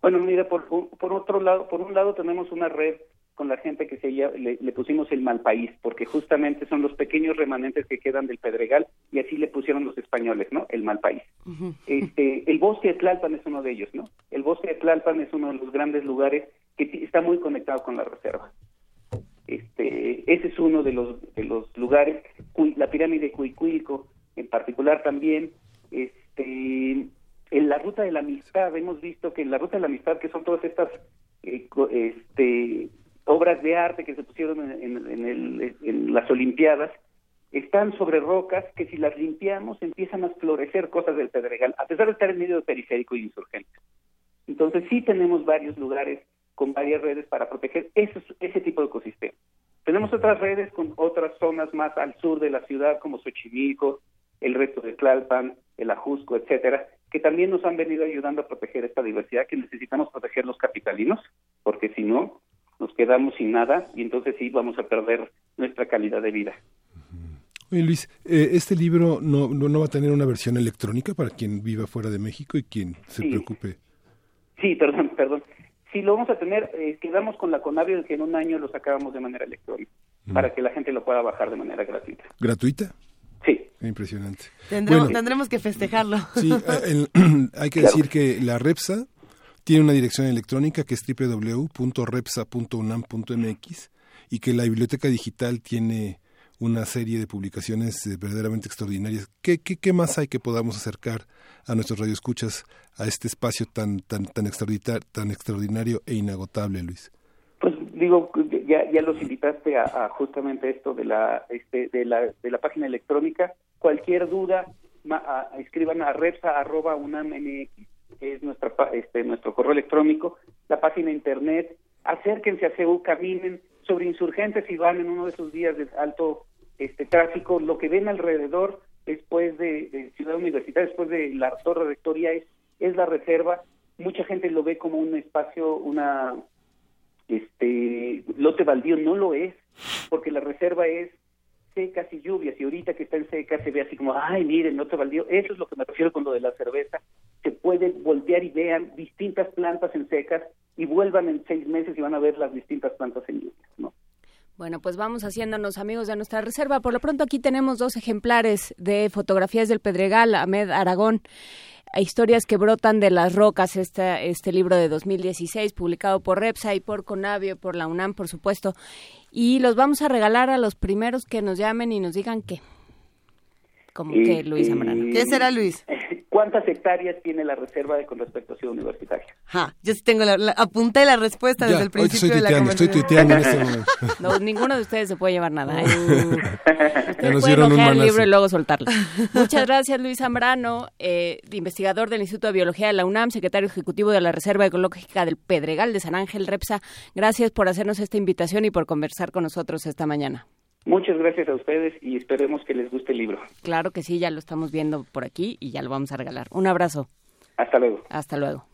Bueno, mira, por, por otro lado, por un lado tenemos una red con la gente que se le, le, pusimos el mal país, porque justamente son los pequeños remanentes que quedan del Pedregal y así le pusieron los españoles, ¿no? El mal país. este, el bosque de Tlalpan es uno de ellos, ¿no? El bosque de Tlalpan es uno de los grandes lugares que está muy conectado con la reserva. Este, ese es uno de los de los lugares, la pirámide de Cuicuilco en particular también, este en la ruta de la amistad hemos visto que en la ruta de la amistad que son todas estas eh, este, obras de arte que se pusieron en, las olimpiadas están sobre rocas que si las limpiamos empiezan a florecer cosas del Pedregal a pesar de estar en medio periférico y insurgente. Entonces sí tenemos varios lugares con varias redes para proteger ese, ese tipo de ecosistema. Tenemos otras redes con otras zonas más al sur de la ciudad como Xochimilco el resto de Tlalpan el Ajusco etcétera que también nos han venido ayudando a proteger esta diversidad que necesitamos proteger los capitalinos, porque si no, nos quedamos sin nada y entonces sí vamos a perder nuestra calidad de vida. Oye Luis, eh, ¿este libro no, no, va a tener una versión electrónica para quien viva fuera de México y quien se preocupe? Sí, perdón, perdón. Sí, lo vamos a tener, eh, quedamos con la Conavio que en un año lo sacábamos de manera electrónica, para que la gente lo pueda bajar de manera gratuita. ¿Gratuita? Sí. Impresionante. Tendremos, que festejarlo. Sí, [laughs] eh, [clears throat] hay que decir que la REPSA tiene una dirección electrónica que es www.repsa.unam.mx y que la biblioteca digital tiene una serie de publicaciones eh, verdaderamente extraordinarias. ¿Qué, más hay que podamos acercar a nuestros radioescuchas a este espacio tan, tan, tan, extraordinario, tan extraordinario e inagotable, Luis? Pues digo, ya, ya los invitaste a, justamente esto de la, este, de la, de la página electrónica. Cualquier duda, escriban a repsa.unam.mx, que es nuestra, este, nuestro correo electrónico, la página internet, acérquense a CEU, caminen sobre insurgentes y van en uno de esos días de alto este tráfico, lo que ven alrededor después de, Ciudad Universitaria, después de la Torre Rectoría es, es la reserva, mucha gente lo ve como un espacio, una este lote baldío. No lo es, porque la reserva es secas y lluvias, y ahorita que está en seca se ve así como, ay, miren, lote baldío, eso es lo que me refiero con lo de la cerveza, se puede voltear y vean distintas plantas en secas y vuelvan en seis meses y van a ver las distintas plantas en lluvias, ¿no? Bueno, pues vamos haciéndonos amigos de nuestra reserva. Por lo pronto aquí tenemos dos ejemplares de fotografías del Pedregal, Ahmed Aragón historias que brotan de las rocas, este, este libro de 2016, publicado por Repsa y por Conavio, por la UNAM, por supuesto. Y los vamos a regalar a los primeros que nos llamen y nos digan qué. Como que Luis Zambrano. ¿Qué será Luis? [laughs] ¿Cuántas hectáreas tiene la reserva con respecto a Ciudad Universitaria? Ja, yo sí tengo la, apunté la respuesta desde el principio de la conversación. Estoy tuiteando en este [laughs] momento. No, ninguno de ustedes se puede llevar nada. ¿eh? [laughs] pueden el libro y luego soltarlo. [laughs] Muchas gracias, Luis Zambrano, eh, investigador del Instituto de Biología de la UNAM, secretario ejecutivo de la Reserva Ecológica del Pedregal de San Ángel, REPSA. Gracias por hacernos esta invitación y por conversar con nosotros esta mañana. Muchas gracias a ustedes y esperemos que les guste el libro. Claro que sí, ya lo estamos viendo por aquí y ya lo vamos a regalar. Un abrazo. Hasta luego. Hasta luego.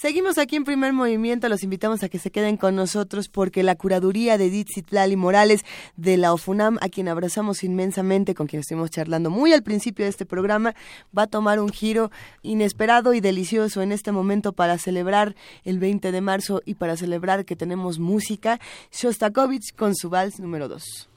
Seguimos aquí en primer movimiento, los invitamos a que se queden con nosotros porque la curaduría de Edith Morales de la OFUNAM, a quien abrazamos inmensamente, con quien estuvimos charlando muy al principio de este programa, va a tomar un giro inesperado y delicioso en este momento para celebrar el 20 de marzo y para celebrar que tenemos música. Shostakovich con su vals número 2.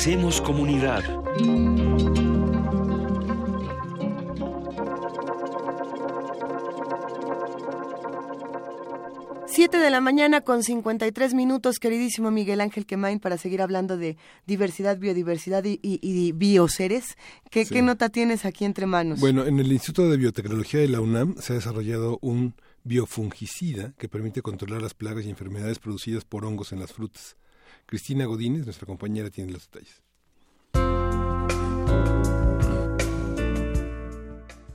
Hacemos comunidad. 7 de la mañana con 53 minutos, queridísimo Miguel Ángel Quemain, para seguir hablando de diversidad, biodiversidad y, y, bioseres. ¿Qué, ¿Qué, nota tienes aquí entre manos? Bueno, en el Instituto de Biotecnología de la UNAM se ha desarrollado un biofungicida que permite controlar las plagas y enfermedades producidas por hongos en las frutas. Cristina Godínez, nuestra compañera, tiene los detalles.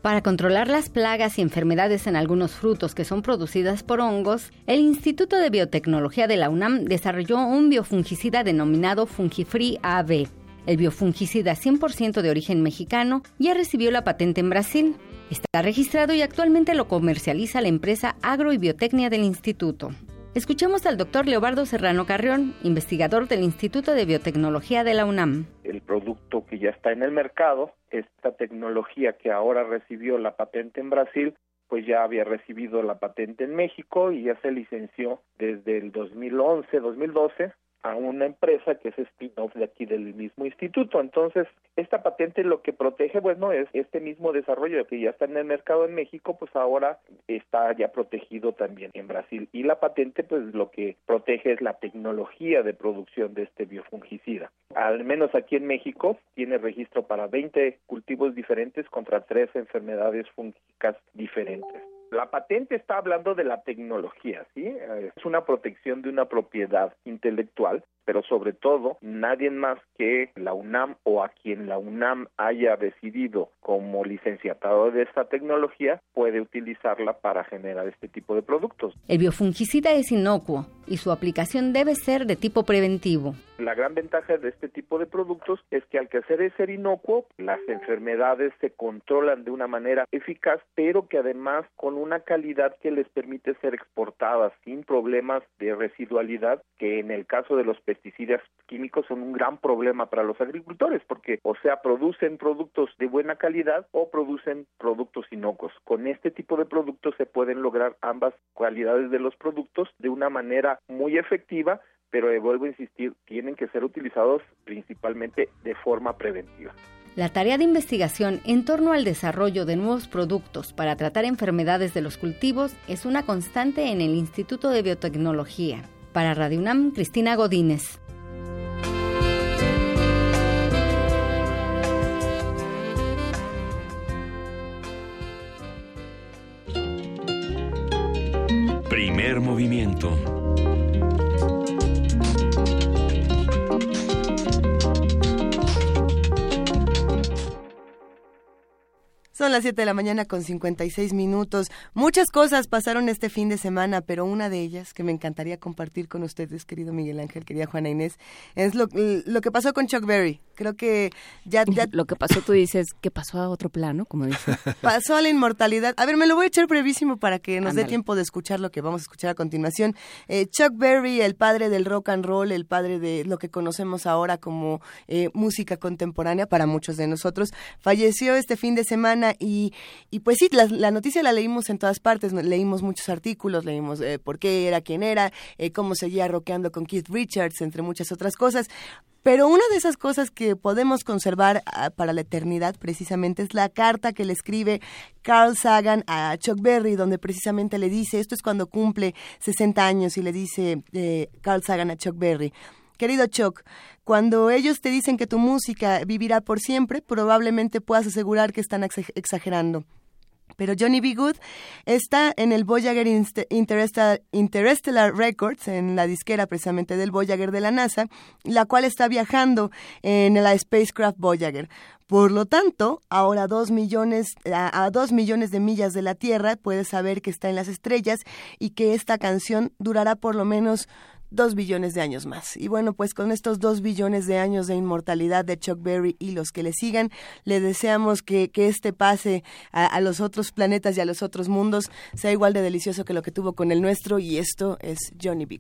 Para controlar las plagas y enfermedades en algunos frutos que son producidas por hongos, el Instituto de Biotecnología de la UNAM desarrolló un biofungicida denominado Fungifree AB. El biofungicida 100% de origen mexicano ya recibió la patente en Brasil. Está registrado y actualmente lo comercializa la empresa Agro y Biotecnia del Instituto. Escuchemos al doctor Leobardo Serrano Carrión, investigador del Instituto de Biotecnología de la UNAM. El producto que ya está en el mercado, esta tecnología que ahora recibió la patente en Brasil, pues ya había recibido la patente en México y ya se licenció desde el 2011, 2012 a una empresa que es spin-off de aquí del mismo instituto. Entonces, esta patente lo que protege, bueno, es este mismo desarrollo que ya está en el mercado en México, pues ahora está ya protegido también en Brasil. Y la patente, pues lo que protege es la tecnología de producción de este biofungicida. Al menos aquí en México tiene registro para 20 cultivos diferentes contra tres enfermedades fúngicas diferentes. La patente está hablando de la tecnología, ¿sí? Es una protección de una propiedad intelectual pero sobre todo nadie más que la UNAM o a quien la UNAM haya decidido como licenciatado de esta tecnología puede utilizarla para generar este tipo de productos. El biofungicida es inocuo y su aplicación debe ser de tipo preventivo. La gran ventaja de este tipo de productos es que al que ser ser inocuo, las enfermedades se controlan de una manera eficaz, pero que además con una calidad que les permite ser exportadas sin problemas de residualidad, que en el caso de los pesticidas químicos son un gran problema para los agricultores porque o sea producen productos de buena calidad o producen productos inocuos. Con este tipo de productos se pueden lograr ambas cualidades de los productos de una manera muy efectiva pero vuelvo a insistir, tienen que ser utilizados principalmente de forma preventiva. La tarea de investigación en torno al desarrollo de nuevos productos para tratar enfermedades de los cultivos es una constante en el Instituto de Biotecnología. Para Radio UNAM, Cristina Godínez. Primer movimiento Son las 7 de la mañana con 56 minutos. Muchas cosas pasaron este fin de semana, pero una de ellas que me encantaría compartir con ustedes, querido Miguel Ángel, querida Juana Inés, es lo, lo que pasó con Chuck Berry. Creo que ya, [laughs] Lo que pasó, tú dices, que pasó a otro plano, como dices. [laughs] Pasó a la inmortalidad. A ver, me lo voy a echar brevísimo para que nos dé tiempo de escuchar lo que vamos a escuchar a continuación. Eh, Chuck Berry, el padre del rock and roll, el padre de lo que conocemos ahora como eh, música contemporánea para muchos de nosotros, falleció este fin de semana y, y pues sí, la, noticia la leímos en todas partes, leímos muchos artículos, leímos eh, por qué era, quién era, eh, cómo seguía rockeando con Keith Richards, entre muchas otras cosas. Pero una de esas cosas que podemos conservar ah, para la eternidad precisamente es la carta que le escribe Carl Sagan a Chuck Berry, donde precisamente le dice, esto es cuando cumple 60 años y le dice eh, Carl Sagan a Chuck Berry, Querido Chuck, cuando ellos te dicen que tu música vivirá por siempre, probablemente puedas asegurar que están exagerando. Pero Johnny B. Good está en el Voyager Interstellar, Records, en la disquera precisamente del Voyager de la NASA, la cual está viajando en la Spacecraft Voyager. Por lo tanto, ahora dos millones, a, a dos millones de millas de la Tierra, puedes saber que está en las estrellas y que esta canción durará por lo menos dos billones de años más. Y bueno, pues con estos dos billones de años de inmortalidad de Chuck Berry y los que le sigan, le deseamos que, que este pase a, los otros planetas y a los otros mundos sea igual de delicioso que lo que tuvo con el nuestro. Y esto es Johnny B.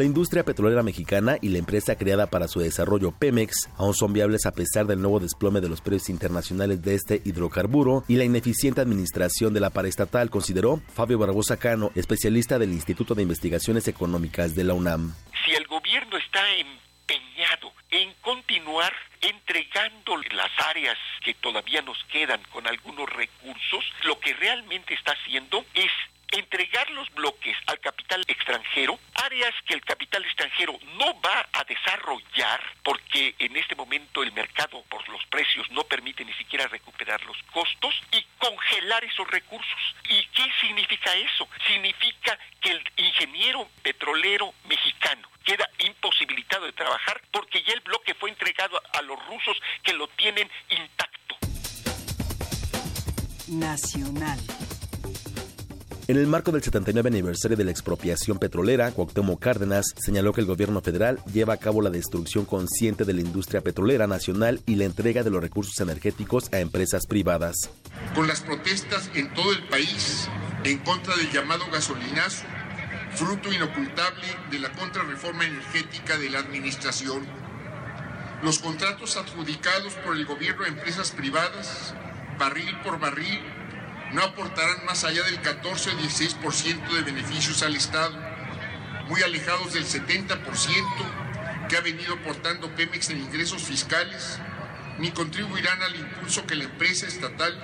la industria petrolera mexicana y la empresa creada para su desarrollo Pemex aún son viables a pesar del nuevo desplome de los precios internacionales de este hidrocarburo y la ineficiente administración de la paraestatal, consideró Fabio Barbosa Cano, especialista del Instituto de Investigaciones Económicas de la UNAM. Si el gobierno está empeñado en continuar entregando las áreas que todavía nos quedan con algunos recursos, lo que realmente está haciendo es entregar los bloques al capital extranjero, áreas que el capital extranjero no va a desarrollar porque en este momento el mercado por los precios no permite ni siquiera recuperar los costos y congelar esos recursos. ¿Y qué significa eso? Significa que el ingeniero petrolero mexicano queda imposibilitado de trabajar porque ya el bloque fue entregado a los rusos que lo tienen intacto. Nacional. En el marco del 79 aniversario de la expropiación petrolera, Cuauhtémoc Cárdenas señaló que el gobierno federal lleva a cabo la destrucción consciente de la industria petrolera nacional y la entrega de los recursos energéticos a empresas privadas. Con las protestas en todo el país en contra del llamado gasolinazo, fruto inocultable de la contrarreforma energética de la administración, los contratos adjudicados por el gobierno a empresas privadas, barril por barril, no aportarán más allá del 14 o 16% de beneficios al Estado, muy alejados del 70% que ha venido aportando Pemex en ingresos fiscales, ni contribuirán al impulso que la empresa estatal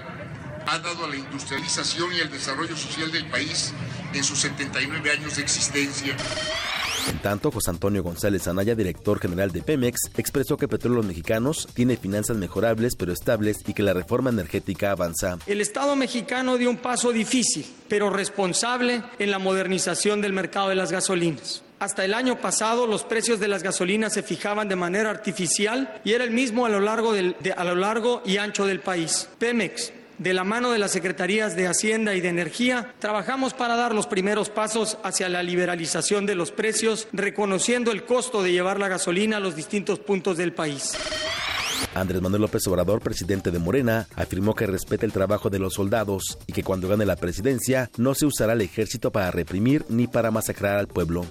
ha dado a la industrialización y al desarrollo social del país en sus 79 años de existencia. En tanto, José Antonio González Anaya, director general de Pemex, expresó que Petróleos Mexicanos tiene finanzas mejorables pero estables y que la reforma energética avanza. El Estado mexicano dio un paso difícil, pero responsable en la modernización del mercado de las gasolinas. Hasta el año pasado los precios de las gasolinas se fijaban de manera artificial y era el mismo a lo largo, del, a lo largo y ancho del país. Pemex de la mano de las Secretarías de Hacienda y de Energía, trabajamos para dar los primeros pasos hacia la liberalización de los precios, reconociendo el costo de llevar la gasolina a los distintos puntos del país. Andrés Manuel López Obrador, presidente de Morena, afirmó que respeta el trabajo de los soldados y que cuando gane la presidencia no se usará el ejército para reprimir ni para masacrar al pueblo.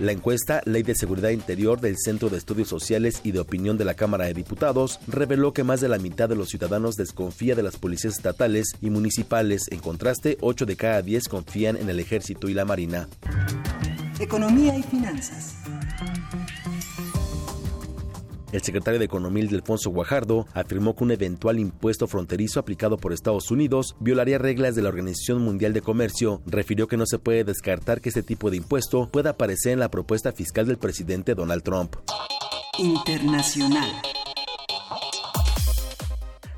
La encuesta Ley de Seguridad Interior del Centro de Estudios Sociales y de Opinión de la Cámara de Diputados reveló que más de la mitad de los ciudadanos desconfía de las policías estatales y municipales. En contraste, 8 de cada 10 confían en el ejército y la marina. Economía y finanzas. El secretario de Economía, Delfonso Guajardo, afirmó que un eventual impuesto fronterizo aplicado por Estados Unidos violaría reglas de la Organización Mundial de Comercio. Refirió que no se puede descartar que este tipo de impuesto pueda aparecer en la propuesta fiscal del presidente Donald Trump. Internacional.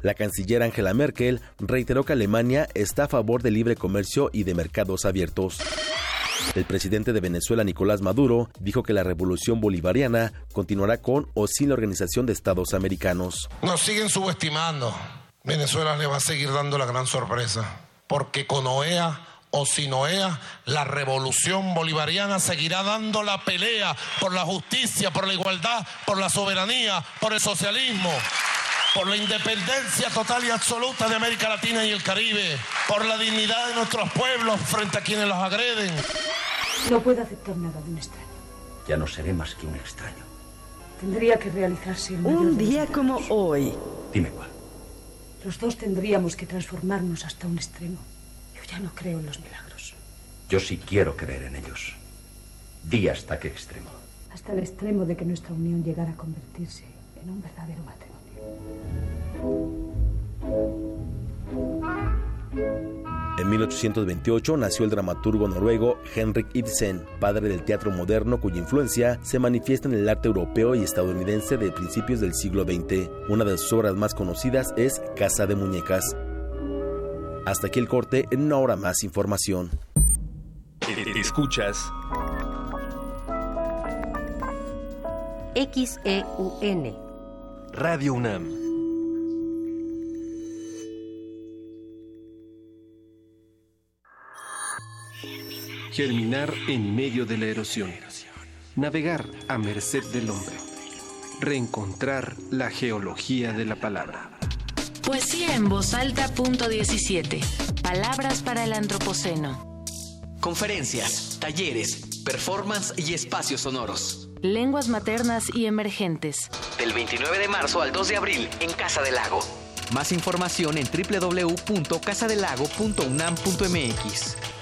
La canciller Angela Merkel reiteró que Alemania está a favor del libre comercio y de mercados abiertos. El presidente de Venezuela, Nicolás Maduro, dijo que la revolución bolivariana continuará con o sin la Organización de Estados Americanos. Nos siguen subestimando. Venezuela le va a seguir dando la gran sorpresa, porque con OEA o sin OEA, la revolución bolivariana seguirá dando la pelea por la justicia, por la igualdad, por la soberanía, por el socialismo por la independencia total y absoluta de América Latina y el Caribe, por la dignidad de nuestros pueblos frente a quienes los agreden. No puedo aceptar nada de un extraño. Ya no seré más que un extraño. Tendría que realizarse un día como hoy. Dime cuál. Los dos tendríamos que transformarnos hasta un extremo. Yo ya no creo en los milagros. Yo sí quiero creer en ellos. Di hasta qué extremo. Hasta el extremo de que nuestra unión llegara a convertirse en un verdadero matrimonio. En 1828 nació el dramaturgo noruego Henrik Ibsen, padre del teatro moderno cuya influencia se manifiesta en el arte europeo y estadounidense de principios del siglo XX. Una de sus obras más conocidas es Casa de Muñecas. Hasta aquí el corte, en una hora más información. Escuchas XEUN Radio UNAM Germinar en medio de la erosión. Navegar a merced del hombre. Reencontrar la geología de la palabra. Poesía en voz alta, punto 17. Palabras para el antropoceno. Conferencias, talleres, performance y espacios sonoros. Lenguas maternas y emergentes. Del 29 de marzo al 2 de abril en Casa del Lago. Más información en www.casadelago.unam.mx.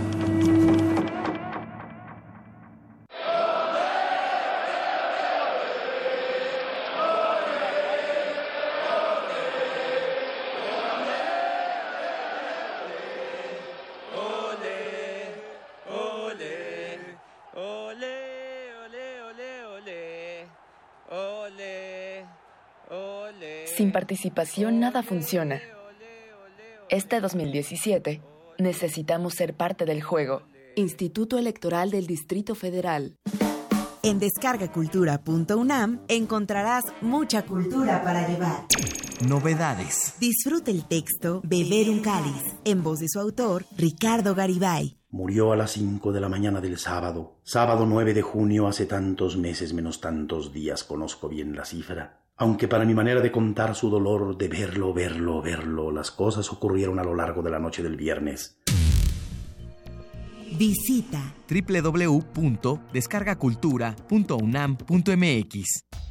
Participación nada funciona. Este 2017 necesitamos ser parte del juego. Instituto Electoral del Distrito Federal. En descargacultura.unam encontrarás mucha cultura para llevar. Novedades. Disfruta el texto Beber un cáliz, en voz de su autor, Ricardo Garibay. Murió a las 5 de la mañana del sábado, sábado 9 de junio, hace tantos meses menos tantos días, conozco bien la cifra. Aunque para mi manera de contar su dolor, de verlo, verlo, verlo, las cosas ocurrieron a lo largo de la noche del viernes. Visita www.descargacultura.unam.mx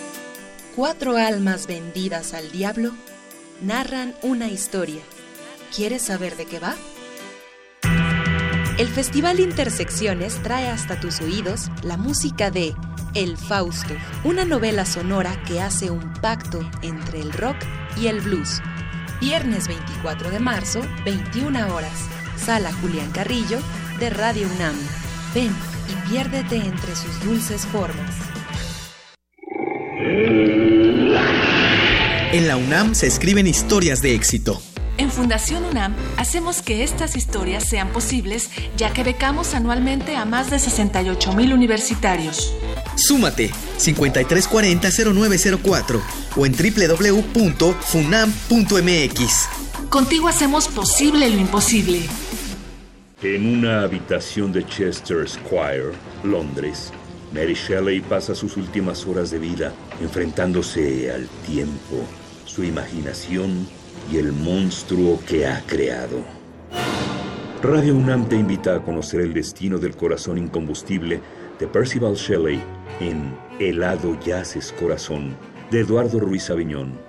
Cuatro almas vendidas al diablo narran una historia. ¿Quieres saber de qué va? El Festival Intersecciones trae hasta tus oídos la música de El Fausto, una novela sonora que hace un pacto entre el rock y el blues. Viernes 24 de marzo, 21 horas. Sala Julián Carrillo de Radio UNAM. Ven y piérdete entre sus dulces formas. En la UNAM se escriben historias de éxito. En Fundación UNAM hacemos que estas historias sean posibles ya que becamos anualmente a más de 68 mil universitarios. Súmate 5340-0904 o en www.funam.mx. Contigo hacemos posible lo imposible. En una habitación de Chester Square, Londres, Mary Shelley pasa sus últimas horas de vida enfrentándose al tiempo, su imaginación y el monstruo que ha creado. Radio UNAM te invita a conocer el destino del corazón incombustible de Percival Shelley en Helado Yaces Corazón de Eduardo Ruiz Aviñón.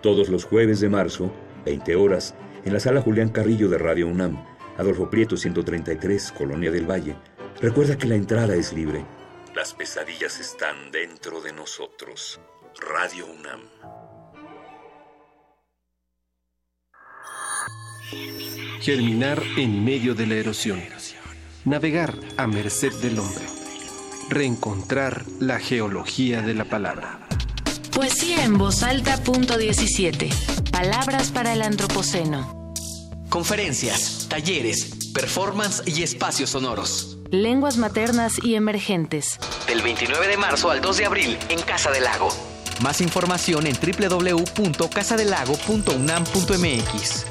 Todos los jueves de marzo, 20 horas, en la sala Julián Carrillo de Radio UNAM, Adolfo Prieto 133, Colonia del Valle. Recuerda que la entrada es libre. Las pesadillas están dentro de nosotros. Radio UNAM. Germinar en medio de la erosión. Navegar a merced del hombre. Reencontrar la geología de la palabra. Poesía en voz alta, punto 17. Palabras para el antropoceno. Conferencias, talleres, performance y espacios sonoros. Lenguas maternas y emergentes. Del 29 de marzo al 2 de abril en Casa del Lago. Más información en www.casadelago.unam.mx.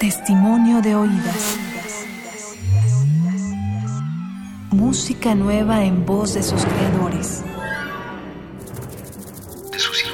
Testimonio de oídas. Música nueva en voz de sus creadores. De sus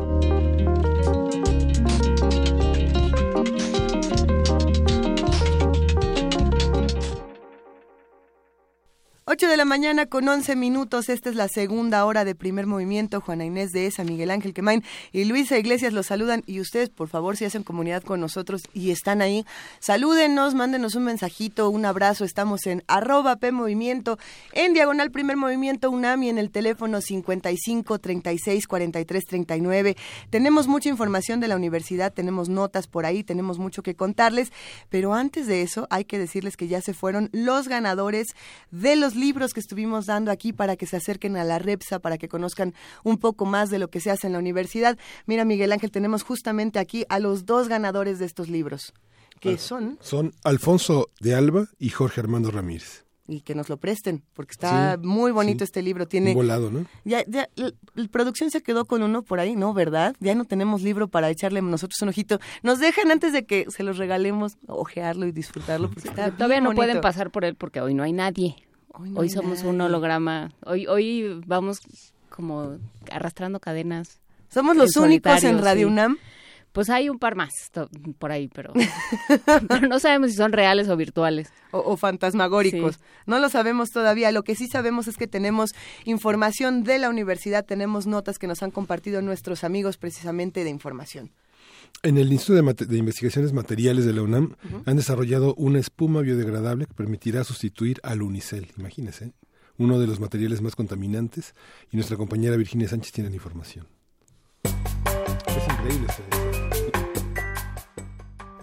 de la mañana con 11 minutos. Esta es la segunda hora de primer movimiento. Juana Inés de ESA, Miguel Ángel Quemain y Luisa Iglesias los saludan. Y ustedes, por favor, si hacen comunidad con nosotros y están ahí, salúdenos, mándenos un mensajito, un abrazo. Estamos en arroba P en diagonal primer movimiento UNAMI, en el teléfono 55 36 43 39. Tenemos mucha información de la universidad, tenemos notas por ahí, tenemos mucho que contarles. Pero antes de eso, hay que decirles que ya se fueron los ganadores de los libros que estuvimos dando aquí para que se acerquen a la REPSA, para que conozcan un poco más de lo que se hace en la universidad. Mira, Miguel Ángel, tenemos justamente aquí a los dos ganadores de estos libros. que son? Son Alfonso de Alba y Jorge Armando Ramírez y que nos lo presten, porque está muy bonito este libro. Tiene volado, ¿no? Ya, ya, la, producción se quedó con uno por ahí, ¿no? ¿Verdad? Ya no tenemos libro para echarle nosotros un ojito. Nos dejan antes de que se los regalemos, ojearlo y disfrutarlo. Todavía no pueden pasar por él porque hoy no hay nadie. Hoy, somos un holograma. Hoy, hoy vamos como arrastrando cadenas. ¿Somos los únicos en Radio UNAM? Pues hay un par más por ahí, [laughs] pero, no sabemos si son reales o virtuales. O, fantasmagóricos. No lo sabemos todavía. Lo que sí sabemos es que tenemos información de la universidad, tenemos notas que nos han compartido nuestros amigos precisamente de información. En el Instituto de, Investigaciones Materiales de la UNAM han desarrollado una espuma biodegradable que permitirá sustituir al unicel. Imagínense, uno de los materiales más contaminantes. Y nuestra compañera Virginia Sánchez tiene la información. Es increíble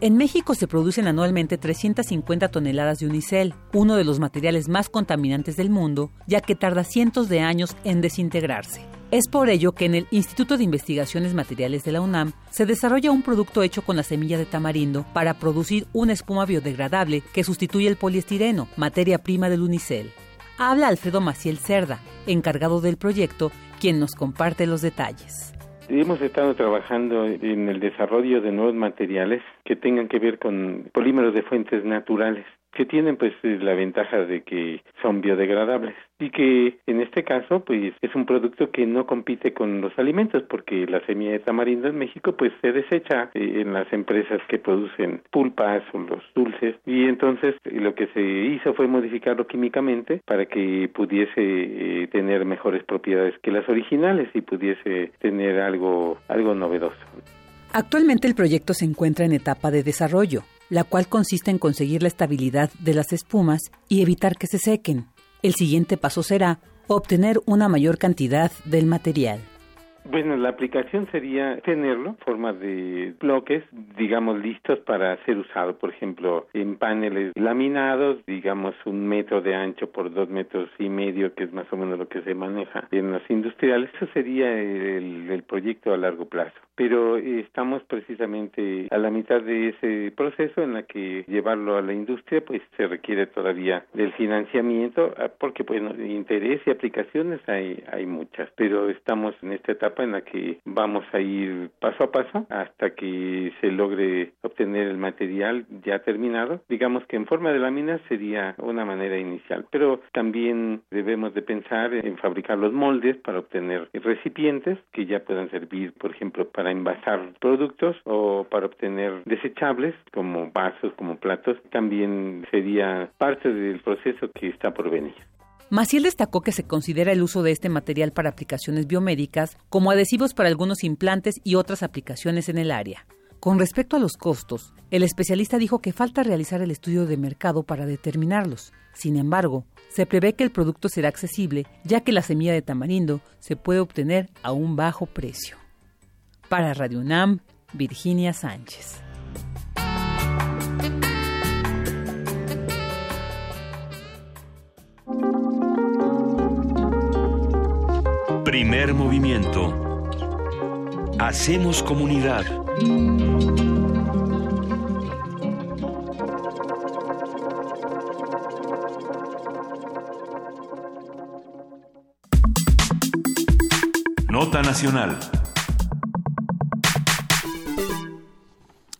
En México se producen anualmente 350 toneladas de unicel, uno de los materiales más contaminantes del mundo, ya que tarda cientos de años en desintegrarse. Es por ello que en el Instituto de Investigaciones Materiales de la UNAM se desarrolla un producto hecho con la semilla de tamarindo para producir una espuma biodegradable que sustituye el poliestireno, materia prima del unicel. Habla Alfredo Maciel Cerda, encargado del proyecto, quien nos comparte los detalles. Hemos estado trabajando en el desarrollo de nuevos materiales que tengan que ver con polímeros de fuentes naturales que tienen pues la ventaja de que son biodegradables y que en este caso pues es un producto que no compite con los alimentos porque la semilla de tamarindo en México pues se desecha eh, en las empresas que producen pulpas o los dulces y entonces lo que se hizo fue modificarlo químicamente para que pudiese eh, tener mejores propiedades que las originales y pudiese tener algo algo novedoso. Actualmente el proyecto se encuentra en etapa de desarrollo, la cual consiste en conseguir la estabilidad de las espumas y evitar que se sequen. El siguiente paso será obtener una mayor cantidad del material. Bueno, la aplicación sería tenerlo en forma de bloques, digamos, listos para ser usado, por ejemplo, en paneles laminados, digamos, un metro de ancho por dos metros y medio, que es más o menos lo que se maneja en los industriales. Eso sería el, el proyecto a largo plazo. Pero estamos precisamente a la mitad de ese proceso en la que llevarlo a la industria, pues se requiere todavía del financiamiento, ah, porque, bueno, interés y aplicaciones hay, hay muchas, pero estamos en esta etapa en la que vamos a ir paso a paso hasta que se logre obtener el material ya terminado. Digamos que en forma de lámina sería una manera inicial, pero también debemos de pensar en fabricar los moldes para obtener recipientes que ya puedan servir, por ejemplo, para envasar productos o para obtener desechables como vasos, como platos. También sería parte del proceso que está por venir. Maciel destacó que se considera el uso de este material para aplicaciones biomédicas como adhesivos para algunos implantes y otras aplicaciones en el área. Con respecto a los costos, el especialista dijo que falta realizar el estudio de mercado para determinarlos. Sin embargo, se prevé que el producto será accesible ya que la semilla de tamarindo se puede obtener a un bajo precio. Para Radio UNAM, Virginia Sánchez. Primer movimiento. Hacemos comunidad. Nota Nacional.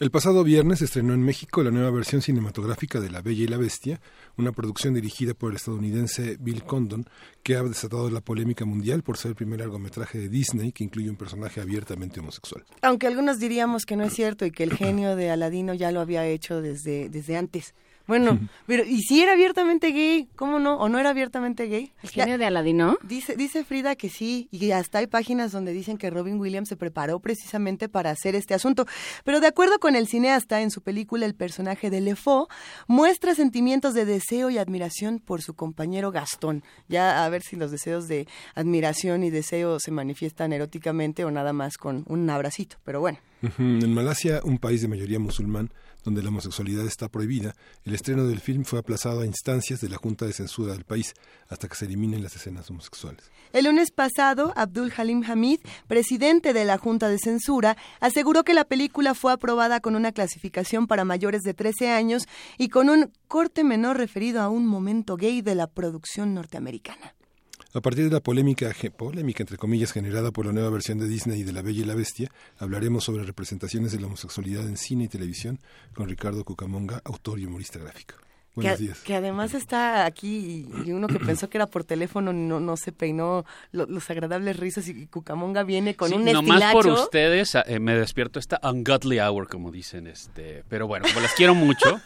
El pasado viernes estrenó en México la nueva versión cinematográfica de La Bella y la Bestia, una producción dirigida por el estadounidense Bill Condon, que ha desatado la polémica mundial por ser el primer largometraje de Disney que incluye un personaje abiertamente homosexual. Aunque algunos diríamos que no es cierto y que el [clears throat] genio de Aladino ya lo había hecho desde, desde antes. Bueno, pero ¿y si era abiertamente gay? ¿Cómo no? ¿O no era abiertamente gay? ¿El genio de Aladino? Dice, dice Frida que sí, y hasta hay páginas donde dicen que Robin Williams se preparó precisamente para hacer este asunto. Pero de acuerdo con el cineasta, en su película el personaje de Lefaux muestra sentimientos de deseo y admiración por su compañero Gastón. Ya a ver si los deseos de admiración y deseo se manifiestan eróticamente o nada más con un abracito, pero bueno. En Malasia, un país de mayoría musulmán, donde la homosexualidad está prohibida, el estreno del film fue aplazado a instancias de la Junta de Censura del país hasta que se eliminen las escenas homosexuales. El lunes pasado, Abdul Halim Hamid, presidente de la Junta de Censura, aseguró que la película fue aprobada con una clasificación para mayores de 13 años y con un corte menor referido a un momento gay de la producción norteamericana. A partir de la polémica, polémica, entre comillas, generada por la nueva versión de Disney de La Bella y la Bestia, hablaremos sobre representaciones de la homosexualidad en cine y televisión con Ricardo Cucamonga, autor y humorista gráfico. Buenos que, días. que además está aquí y uno que pensó que era por teléfono no, no se peinó lo- los agradables risas y Cucamonga viene con Sí, un nomás estilacho. por ustedes eh, me despierto esta ungodly hour, como dicen, este, pero bueno, como las quiero mucho,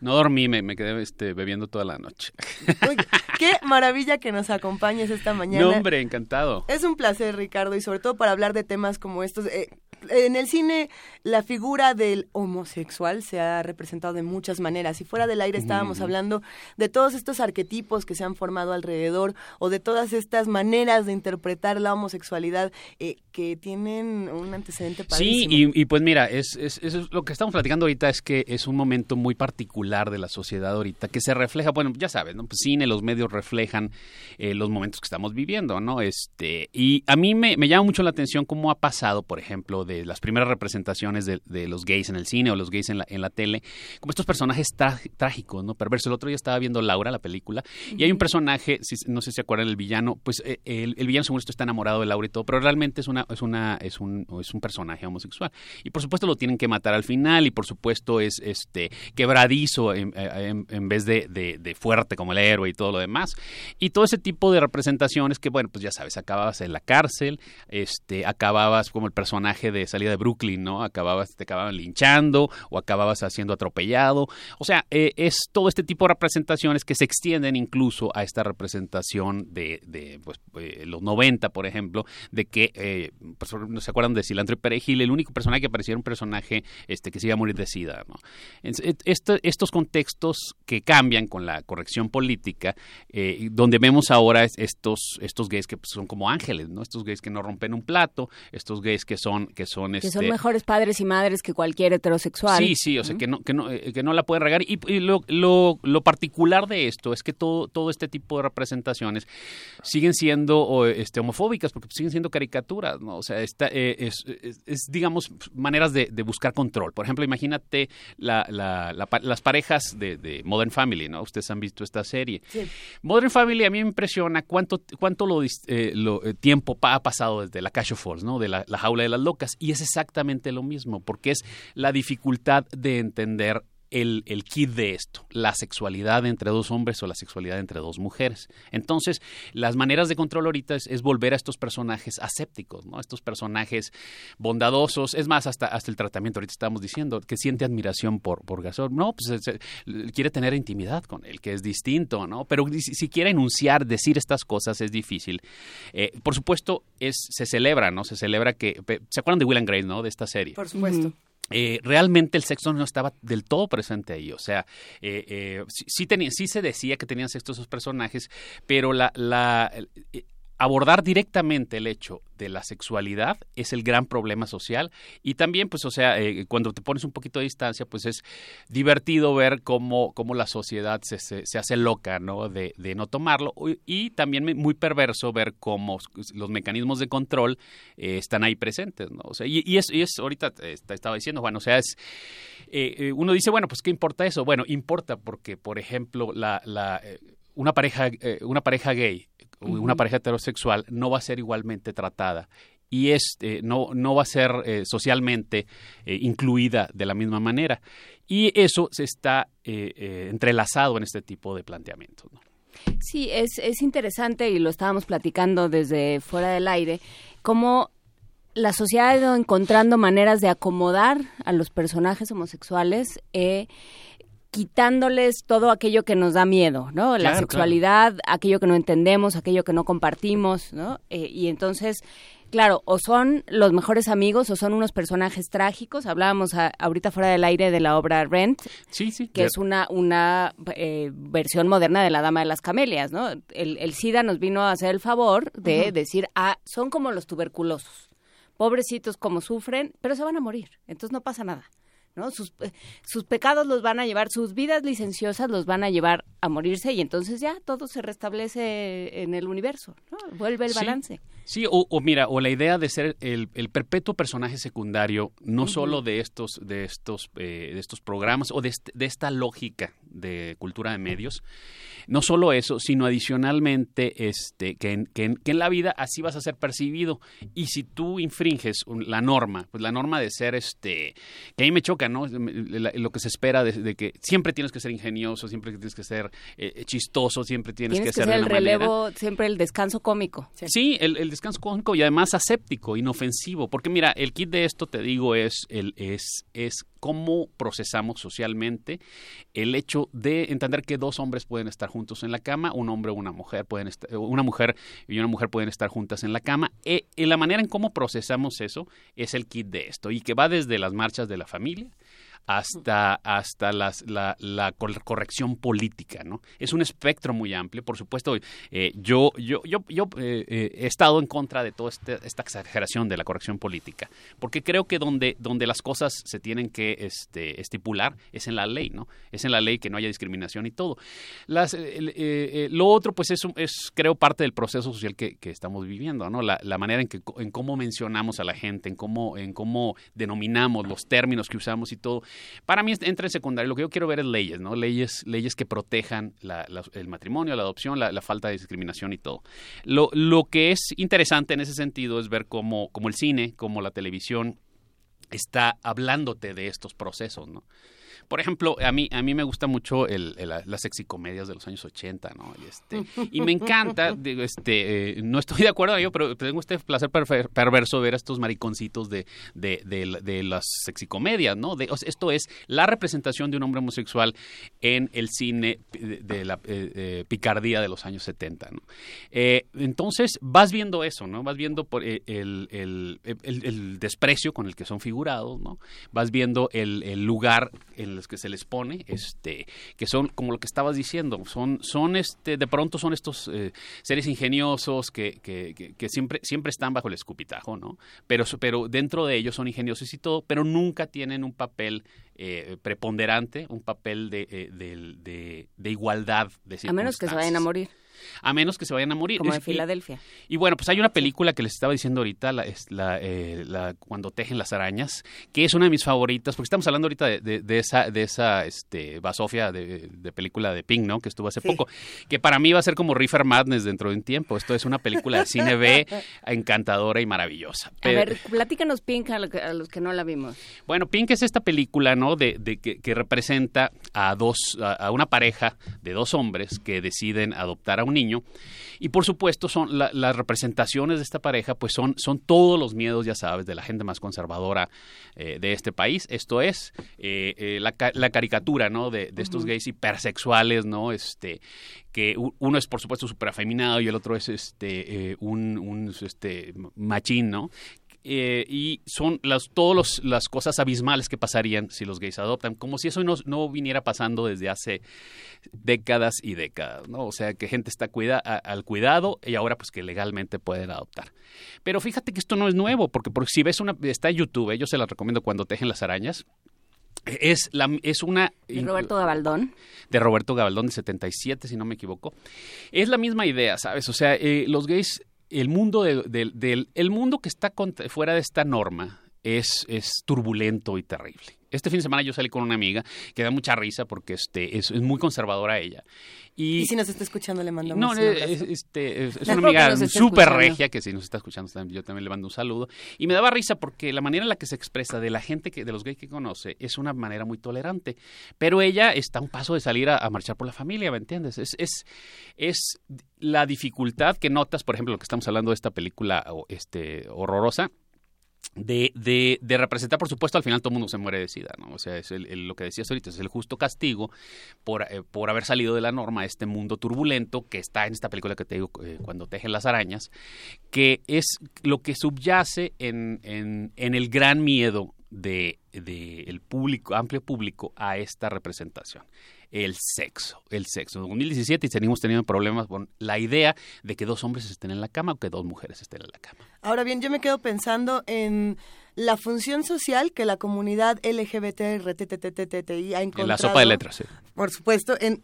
no dormí, me, me quedé este, bebiendo toda la noche. [laughs] Qué maravilla que nos acompañes esta mañana. No, hombre, encantado. Es un placer, Ricardo, y sobre todo para hablar de temas como estos. Eh, en el cine, la figura del homosexual se ha representado de muchas maneras. Y fuera del aire estábamos hablando de todos estos arquetipos que se han formado alrededor o de todas estas maneras de interpretar la homosexualidad eh, que tienen un antecedente Sí, padrísimo. y, y pues mira, es, es lo que estamos platicando ahorita es que es un momento muy particular de la sociedad ahorita, que se refleja, bueno, ya sabes, ¿no? Pues cine, los medios reflejan eh, los momentos que estamos viviendo, ¿no? Este, y a mí me, me llama mucho la atención cómo ha pasado, por ejemplo, de las primeras representaciones de, de los gays en el cine o los gays en la, en la tele, como estos personajes tra- trágicos, ¿no? Perversos. El otro día estaba viendo Laura, la película, y hay un personaje, si- no sé si se acuerdan, el villano, pues eh, el, el villano según esto está enamorado de Laura y todo, pero realmente es una, es una, es un, es un personaje homosexual. Y por supuesto lo tienen que matar al final, y por supuesto es este quebradizo en, en- en vez de, de- de fuerte como el héroe y todo lo demás. Y todo ese tipo de representaciones que, bueno, pues ya sabes, acababas en la cárcel, este, acababas como el personaje de salida de Brooklyn, ¿no? Acababas, te acababan linchando o acababas siendo atropellado. O sea, eh, es todo este tipo de representaciones que se extienden incluso a esta representación de, de, pues, eh, los 90, por ejemplo, de que, eh, pues, no se acuerdan de Cilantro y Perejil, el único personaje que parecía era un personaje este, que se iba a morir de sida, ¿no? Este- estos contextos que cambian con la corrección política, eh, donde vemos ahora es- estos, estos gays que pues, son como ángeles, ¿no? Estos gays que no rompen un plato, estos gays que son, son, Que este, son mejores padres y madres que cualquier heterosexual. Sí, sí, o sea, que no, que no, eh, que no la pueden regar. Y, y lo, lo, lo particular de esto es que todo, todo este tipo de representaciones siguen siendo este, homofóbicas, porque siguen siendo caricaturas, ¿no? O sea, esta, eh, es, es- es, digamos, maneras de, de buscar control. Por ejemplo, imagínate la, la- la pa- las parejas de, de Modern Family, ¿no? Ustedes han visto esta serie. Modern Family a mí me impresiona cuánto, cuánto lo, eh, lo, eh, tiempo ha pasado desde la Cash of Force, ¿no? De la, la jaula de las locas. Y es exactamente lo mismo, porque es la dificultad de entender el, el kit de esto, la sexualidad entre dos hombres o la sexualidad entre dos mujeres. Entonces, las maneras de control ahorita es, es volver a estos personajes asépticos, ¿no? Estos personajes bondadosos. Es más, hasta, hasta el tratamiento, ahorita estamos diciendo, que siente admiración por, por Gasol. No, pues se- se- quiere tener intimidad con él, que es distinto, ¿no? Pero si, si quiere enunciar, decir estas cosas es difícil. Eh, por supuesto, es, se celebra, ¿no? Se celebra que... ¿Se acuerdan de Will and Grace, no? De esta serie. Por supuesto. Eh, realmente el sexo no estaba del todo presente ahí. O sea, eh, eh, sí, sí sí se decía que tenían sexo esos personajes, pero la, la- eh, abordar directamente el hecho de la sexualidad es el gran problema social. Y también, pues, o sea, eh, cuando te pones un poquito de distancia, pues es divertido ver cómo, cómo la sociedad se, se, hace loca, ¿no? De, no tomarlo. Y, también muy perverso ver cómo los mecanismos de control eh, están ahí presentes, ¿no? O sea, y, es, y es, ahorita te, estaba diciendo, Juan, o sea, es, eh, eh, uno dice, bueno, pues, ¿qué importa eso? Bueno, importa porque, por ejemplo, la, la, una pareja, una pareja gay una pareja heterosexual no va a ser igualmente tratada y este no, no va a ser eh, socialmente eh, incluida de la misma manera. Y eso se está entrelazado en este tipo de planteamientos. Sí, es, es interesante y lo estábamos platicando desde fuera del aire, cómo la sociedad ha ido encontrando maneras de acomodar a los personajes homosexuales. Eh, quitándoles todo aquello que nos da miedo, ¿no? La sexualidad, aquello que no entendemos, aquello que no compartimos, ¿no? Eh, y entonces, claro, o son los mejores amigos o son unos personajes trágicos. Hablábamos ahorita fuera del aire de la obra Rent, sí, sí, que es una, una eh, versión moderna de La Dama de las Camelias, ¿no? El, SIDA nos vino a hacer el favor de decir, ah, son como los tuberculosos. Pobrecitos como sufren, pero se van a morir, entonces no pasa nada. ¿No? Sus, eh, sus pecados los van a llevar, sus vidas licenciosas los van a llevar a morirse y entonces ya todo se restablece en el universo, ¿no? Vuelve el balance. Sí, o, mira, o la idea de ser el, perpetuo personaje secundario, no solo de estos, de estos, eh, de estos programas o de, de, esta lógica de cultura de medios, no solo eso, sino adicionalmente este, que, en, que, en, la vida así vas a ser percibido. Y si tú infringes la norma, pues la norma de ser, este, que a mí me choca, ¿no? Lo que se espera de, que siempre tienes que ser ingenioso, siempre tienes que ser eh, chistoso, siempre tienes, que, ser, el relevo, siempre el descanso cómico. Sí, el, el descanso cómico y además aséptico, inofensivo. Porque mira, el kit de esto, te digo, es, el, es, es cómo procesamos socialmente el hecho de entender que dos hombres pueden estar juntos en la cama, un hombre o una mujer pueden estar, una mujer y una mujer pueden estar juntas en la cama. E, y la manera en cómo procesamos eso es el kit de esto y que va desde las marchas de la familia hasta, hasta las, la, la, corrección política, ¿no? Es un espectro muy amplio, por supuesto, eh, yo, yo, yo, yo eh, eh, he estado en contra de toda este, esta exageración de la corrección política, porque creo que donde, donde las cosas se tienen que este, estipular es en la ley, ¿no? Es en la ley que no haya discriminación y todo. Las, lo otro, pues, es, es, creo, parte del proceso social que, que estamos viviendo, ¿no? La, la, manera en, que, en cómo mencionamos a la gente, en cómo, en cómo denominamos los términos que usamos y todo. Para mí entra en secundario. Lo que yo quiero ver es leyes, ¿no? Leyes, leyes que protejan el matrimonio, la adopción, la, falta de discriminación y todo. Lo, lo que es interesante en ese sentido es ver cómo, cómo el cine, cómo la televisión está hablándote de estos procesos, ¿no? Por ejemplo, a mí, a mí me gusta mucho el, las sexicomedias de los años 80, ¿no? Y, este, y me encanta, [laughs] digo, este, eh, no estoy de acuerdo yo, pero tengo este placer perverso ver a estos mariconcitos de, de, de, las sexicomedias, ¿no? De, esto es la representación de un hombre homosexual en el cine de, la eh, picardía de los años 70, ¿no? Eh, entonces, vas viendo eso, ¿no? Vas viendo por el, el, el, desprecio con el que son figurados, ¿no? Vas viendo el, lugar en los que se les pone, este, que son como lo que estabas diciendo, son, son este, de pronto son estos eh, seres ingeniosos que, que, que, siempre, siempre están bajo el escupitajo, ¿no? Pero, pero dentro de ellos son ingeniosos y todo, pero nunca tienen un papel eh, preponderante, un papel de, eh, de, de, igualdad de A menos que se vayan a morir a menos que se vayan a morir. Como en Filadelfia. Y, bueno, pues hay una película que les estaba diciendo ahorita, la, es la, eh, la, Cuando tejen las arañas, que es una de mis favoritas, porque estamos hablando ahorita de, de, esa, de esa este, basofia de, de, película de Pink, ¿no? Que estuvo hace poco, que para mí va a ser como Reefer Madness dentro de un tiempo. Esto es una película de cine B [laughs] encantadora y maravillosa. a ver, platícanos Pink a, los que no la vimos. Bueno, Pink es esta película, ¿no? De, de que, que, representa a dos, a una pareja de dos hombres que deciden adoptar a un niño. Y por supuesto, son las representaciones de esta pareja, pues son, son todos los miedos, ya sabes, de la gente más conservadora eh, de este país. Esto es eh, eh, la, caricatura, ¿no? De, estos gays hipersexuales, ¿no? Este, que uno es por supuesto súper afeminado y el otro es este un, un este machín, ¿no? Eh, y son las todas las cosas abismales que pasarían si los gays adoptan, como si eso no, no, viniera pasando desde hace décadas y décadas, ¿no? O sea, que gente está cuida, al cuidado y ahora pues que legalmente pueden adoptar. Pero fíjate que esto no es nuevo, porque, porque si ves una, está en YouTube, ¿eh? yo se la recomiendo cuando tejen las arañas, es, la, es una... De Roberto Gabaldón. De Roberto Gabaldón, de 77, si no me equivoco. Es la misma idea, ¿sabes? O sea, eh, los gays el mundo, del, el mundo que está fuera de esta norma es, es turbulento y terrible. Este fin de semana yo salí con una amiga que da mucha risa porque este, es, es muy conservadora ella. Y, Y si nos está escuchando, le mandamos no, un abrazo. es, este, es- una amiga súper regia que si nos está escuchando yo también le mando un saludo. Y me daba risa porque la manera en la que se expresa de la gente, que, de los gays que conoce, es una manera muy tolerante. Pero ella está a un paso de salir a, a marchar por la familia, ¿me entiendes? Es, es, es la dificultad que notas, por ejemplo, lo que estamos hablando de esta película este, horrorosa, de, de, de representar, por supuesto, al final todo el mundo se muere de sida, ¿no? O sea, es el- lo que decías ahorita, es el justo castigo por, eh, por haber salido de la norma este mundo turbulento que está en esta película que te digo, eh, cuando tejen las arañas, que es lo que subyace en, en, el gran miedo de, de el público, amplio público a esta representación. El sexo, el sexo. En 2017 y seguimos teniendo problemas con la idea de que dos hombres estén en la cama o que dos mujeres estén en la cama. Ahora bien, yo me quedo pensando en la función social que la comunidad LGBTRTTTTI ha encontrado. En la sopa de letras, sí. Por supuesto, en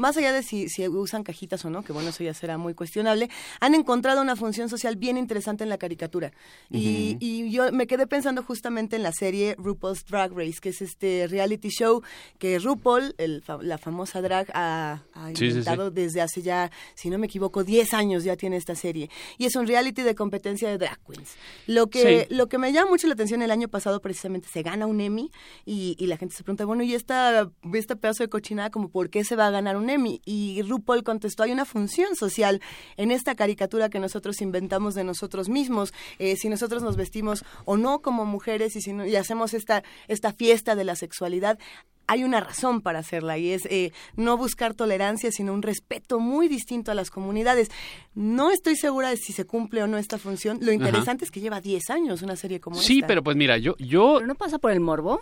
más allá de si, si usan cajitas o no, que bueno, eso ya será muy cuestionable, han encontrado una función social bien interesante en la caricatura. Y, yo me quedé pensando justamente en la serie RuPaul's Drag Race, que es este reality show que RuPaul, el la famosa drag, ha, ha Sí, sí, sí. inventado desde hace ya, si no me equivoco, 10 años ya tiene esta serie. Y es un reality de competencia de drag queens. Lo que, lo que me llama mucho la atención el año pasado precisamente se gana un Emmy y, y la gente se pregunta, bueno, ¿y esta, este pedazo de cochinada como por qué se va a ganar un Emmy? Y RuPaul contestó, hay una función social en esta caricatura que nosotros inventamos de nosotros mismos. Eh, si nosotros nos vestimos o no como mujeres y, si no- y hacemos esta, esta fiesta de la sexualidad, hay una razón para hacerla y es eh, no buscar tolerancia, sino un respeto muy distinto a las comunidades. No estoy segura de si se cumple o no esta función. Lo interesante es que lleva 10 años una serie como Sí, esta. pero pues mira, yo... yo ¿Pero no pasa por el morbo?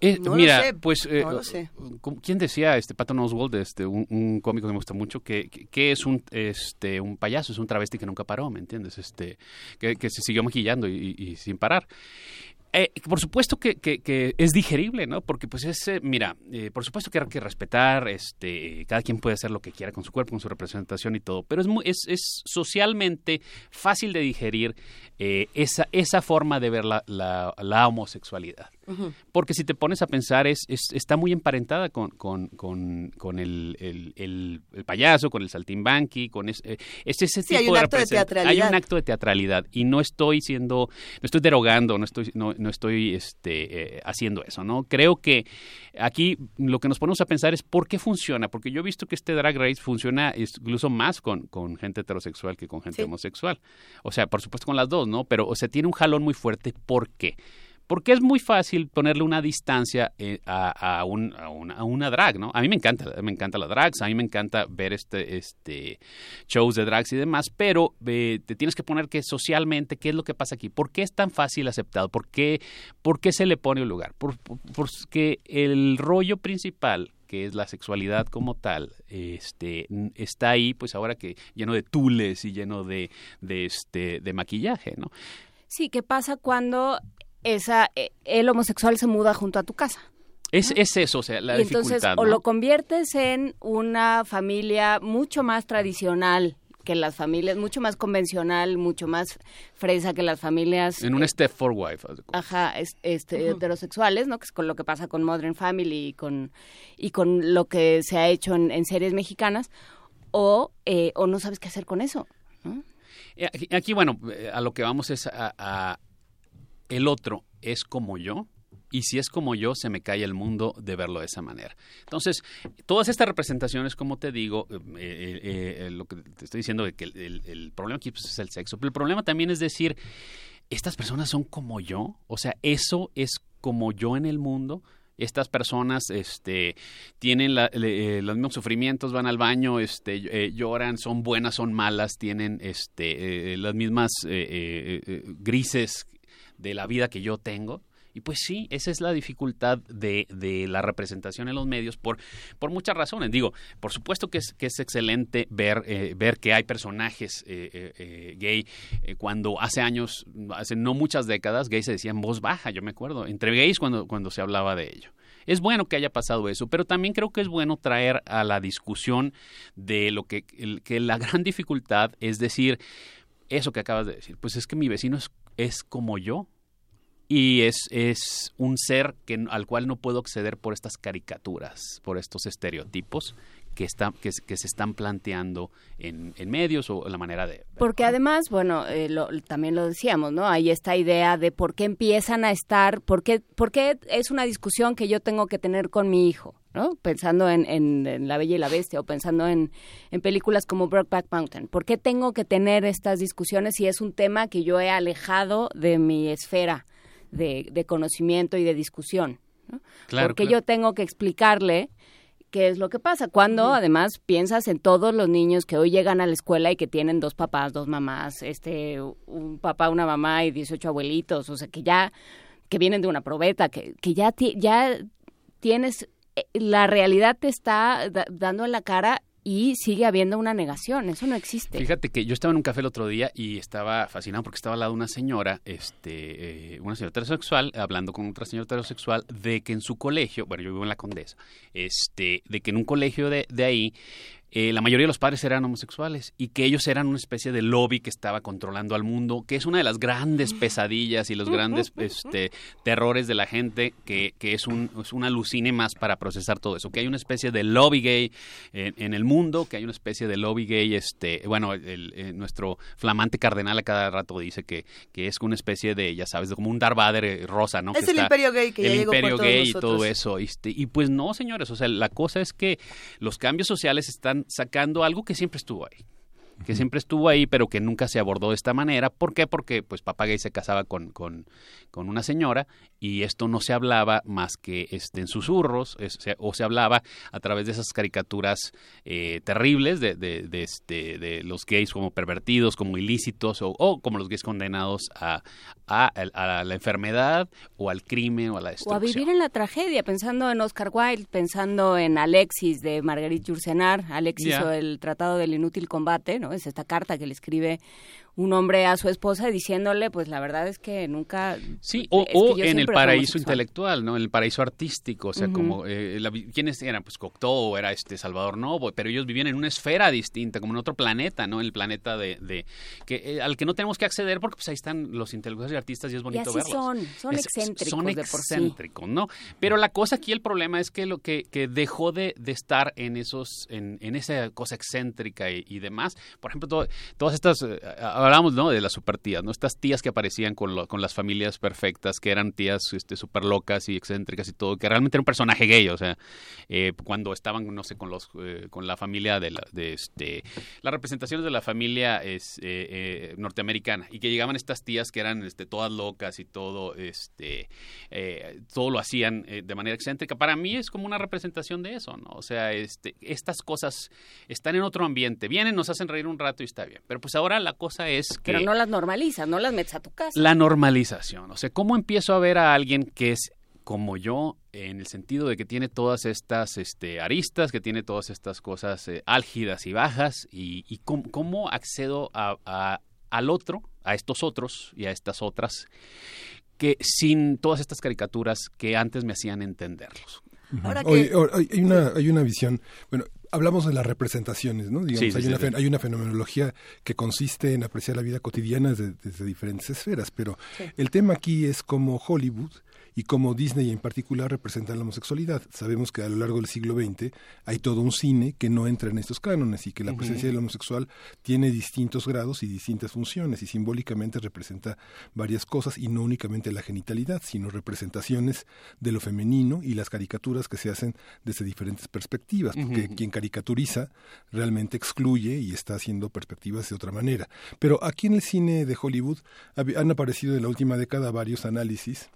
Eh, No lo mira, sé, pues, eh, no lo sé. ¿cómo- ¿quién decía, este Patton Oswald, este, un, un cómico que me gusta mucho, que, que, que es un, este, un payaso, es un travesti que nunca paró, ¿me entiendes? Este, que, que se siguió maquillando y, y- y sin parar. Eh, por supuesto que, que- que es digerible, ¿no? Porque pues es, eh, mira, eh, por supuesto que hay que respetar, este, cada quien puede hacer lo que quiera con su cuerpo, con su representación y todo, pero es, muy, es, es socialmente fácil de digerir esa, esa forma de ver la, la, la homosexualidad. Porque si te pones a pensar, es, es- está muy emparentada con, con, con, con el, el, el- el payaso, con el saltimbanqui, con es, eh, es ese Sí, hay tipo un de acto de represent- Hay teatralidad. un acto de teatralidad y no estoy siendo, no estoy derogando, no estoy, no, no estoy este, eh, haciendo eso, ¿no? Creo que aquí lo que nos ponemos a pensar es por qué funciona, porque yo he visto que este Drag Race funciona incluso más con, con gente heterosexual que con gente Sí. homosexual. O sea, por supuesto con las dos, ¿no? Pero, o sea, tiene un jalón muy fuerte. ¿Por qué? Porque es muy fácil ponerle una distancia eh, a, a, un- a una, drag, ¿no? A mí me encanta, me encanta la drags, a mí me encanta ver este, este shows de drags y demás, pero eh, te tienes que poner que socialmente, ¿qué es lo que pasa aquí? ¿Por qué es tan fácil aceptado? ¿Por qué, se le pone un lugar? Por- por- porque el rollo principal que es la sexualidad como tal, este, está ahí, pues ahora que lleno de tules y lleno de, de, este, de maquillaje, ¿no? Sí, ¿qué pasa cuando esa, eh, el homosexual se muda junto a tu casa? Es, es eso, o sea, la y entonces dificultad, o ¿no? lo conviertes en una familia mucho más tradicional que las familias, mucho más convencional, mucho más fresa que las familias En un step for wife. ajá, es- este, heterosexuales, ¿no? Que es con lo que pasa con Modern Family y con, y con lo que se ha hecho en, en series mexicanas, o, eh, o no sabes qué hacer con eso. ¿no? Eh, Aquí, aquí, bueno, eh, a lo que vamos es a, a- el otro es como yo. Y si es como yo, se me cae el mundo de verlo de esa manera. Entonces, todas estas representaciones, como te digo, eh, eh, eh, lo que te estoy diciendo, de que el, problema aquí pues, es el sexo. Pero el problema también es decir, estas personas son como yo. O sea, eso es como yo en el mundo. Estas personas este, tienen los mismos sufrimientos, van al baño, este, lloran, son buenas, son malas, tienen este, las mismas eh, grises de la vida que yo tengo. Y pues sí, esa es la dificultad de, de la representación en los medios por, por muchas razones. Digo, por supuesto que es, que es excelente ver, eh, ver que hay personajes eh, eh, gay. cuando hace años, hace no muchas décadas, gay se decía en voz baja, yo me acuerdo, entre gays cuando, cuando se hablaba de ello. Es bueno que haya pasado eso, pero también creo que es bueno traer a la discusión de lo que, el- que la gran dificultad es decir, eso que acabas de decir, pues es que mi vecino es, es como yo. y es, es un ser que, al cual no puedo acceder por estas caricaturas, por estos estereotipos que, está, que, que se están planteando en, en, medios o la manera de... Porque además, bueno, eh, lo, también lo decíamos, ¿no? Hay esta idea de por qué empiezan a estar, por qué, por qué es una discusión que yo tengo que tener con mi hijo. ¿no? Pensando en, en, en, La Bella y la Bestia o pensando en, en películas como Brokeback Mountain. ¿Por qué tengo que tener estas discusiones si es un tema que yo he alejado de mi esfera de, de conocimiento y de discusión? ¿no? Claro, Porque claro. yo tengo que explicarle qué es lo que pasa. Cuando además piensas en todos los niños que hoy llegan a la escuela y que tienen dos papás, dos mamás, este, un papá, una mamá y 18 abuelitos, o sea, que ya, que vienen de una probeta, que, que ya, ya tienes, eh, la realidad te está da- dando en la cara y sigue habiendo una negación, eso no existe. Fíjate que yo estaba en un café el otro día y estaba fascinado porque estaba al lado de una señora, este, eh, una señora heterosexual, hablando con otra señora heterosexual, de que en su colegio, bueno, yo vivo en la Condesa, este, de que en un colegio de, de ahí, eh, la mayoría de los padres eran homosexuales y que ellos eran una especie de lobby que estaba controlando al mundo, que es una de las grandes pesadillas y los grandes este, terrores de la gente, que, que es, un, es un alucine más para procesar todo eso, que hay una especie de lobby gay en, en el mundo, que hay una especie de lobby gay, este, bueno, el, eh, nuestro flamante cardenal a cada rato dice que, que es una especie de, ya sabes, de como un Darth Vader eh, rosa, ¿no? Es Que el imperio gay que ya el llegó por imperio todos gay y todo eso. este, y pues no, señores, o sea, la cosa es que los cambios sociales están sacando algo que siempre estuvo ahí que siempre estuvo ahí, pero que nunca se abordó de esta manera. ¿Por qué? Porque pues papá gay se casaba con, con, con una señora y esto no se hablaba más que este, en susurros es- o se hablaba a través de esas caricaturas eh, terribles de, de, de, este, de los gays como pervertidos, como ilícitos o, o como los gays condenados a, a, a la enfermedad o al crimen o a la O a destrucción. vivir en la tragedia, pensando en Oscar Wilde, pensando en Alexis de Marguerite Yourcenar. Alexis hizo el Tratado del Inútil Combate, ¿no? Es esta carta que le escribe un hombre a su esposa diciéndole, pues la verdad es que nunca... Sí, o, en el paraíso intelectual, ¿no? En el paraíso artístico, o sea, como eh, la quiénes eran, pues Cocteau era este Salvador Novo, pero ellos vivían en una esfera distinta, como en otro planeta, ¿no? El planeta de, de que eh, al que no tenemos que acceder porque pues ahí están los intelectuales y artistas y es bonito así verlos. son, son Es- excéntricos son sí. excéntricos, ¿no? Pero la cosa aquí, el problema es que lo que, que dejó de, de estar en esos, en, en esa cosa excéntrica y, y demás. Por ejemplo, to- todas estas, eh, hablamos, ¿no? De las supertías, ¿no? Estas tías que aparecían con, lo- con las familias perfectas, que eran tías este, súper locas y excéntricas y todo, que realmente era un personaje gay, o sea, eh, cuando estaban, no sé, con los, eh, con la familia de, la, de este, las representaciones de la familia es, eh, norteamericana y que llegaban estas tías que eran este, todas locas y todo, este, todo lo hacían de manera excéntrica. Para mí es como una representación de eso, ¿no? O sea, este, estas cosas están en otro ambiente, vienen, nos hacen reír un rato y está bien. Pero pues ahora la cosa es que Pero no las normalizas, no las metes a tu casa. la normalización. O sea, ¿cómo empiezo a ver a alguien que es como yo en el sentido de que tiene todas estas este, aristas, que tiene todas estas cosas eh, álgidas y bajas? ¿Y, y cómo, cómo accedo a, a- al otro, a estos otros y a estas otras, que sin todas estas caricaturas que antes me hacían entenderlos? Ahora Oye, que- ahora, hay, hay una, hay una visión, bueno, hablamos de las representaciones, ¿no? Digamos, Sí, sí, hay, sí, una, sí. hay una fenomenología que consiste en apreciar la vida cotidiana desde, desde diferentes esferas, pero Sí. el tema aquí es cómo Hollywood y cómo Disney en particular representan la homosexualidad. Sabemos que a lo largo del siglo XX hay todo un cine que no entra en estos cánones y que la presencia del homosexual tiene distintos grados y distintas funciones y simbólicamente representa varias cosas y no únicamente la genitalidad, sino representaciones de lo femenino y las caricaturas que se hacen desde diferentes perspectivas, porque quien caricaturiza realmente excluye y está haciendo perspectivas de otra manera. Pero aquí en el cine de Hollywood han aparecido en la última década varios análisis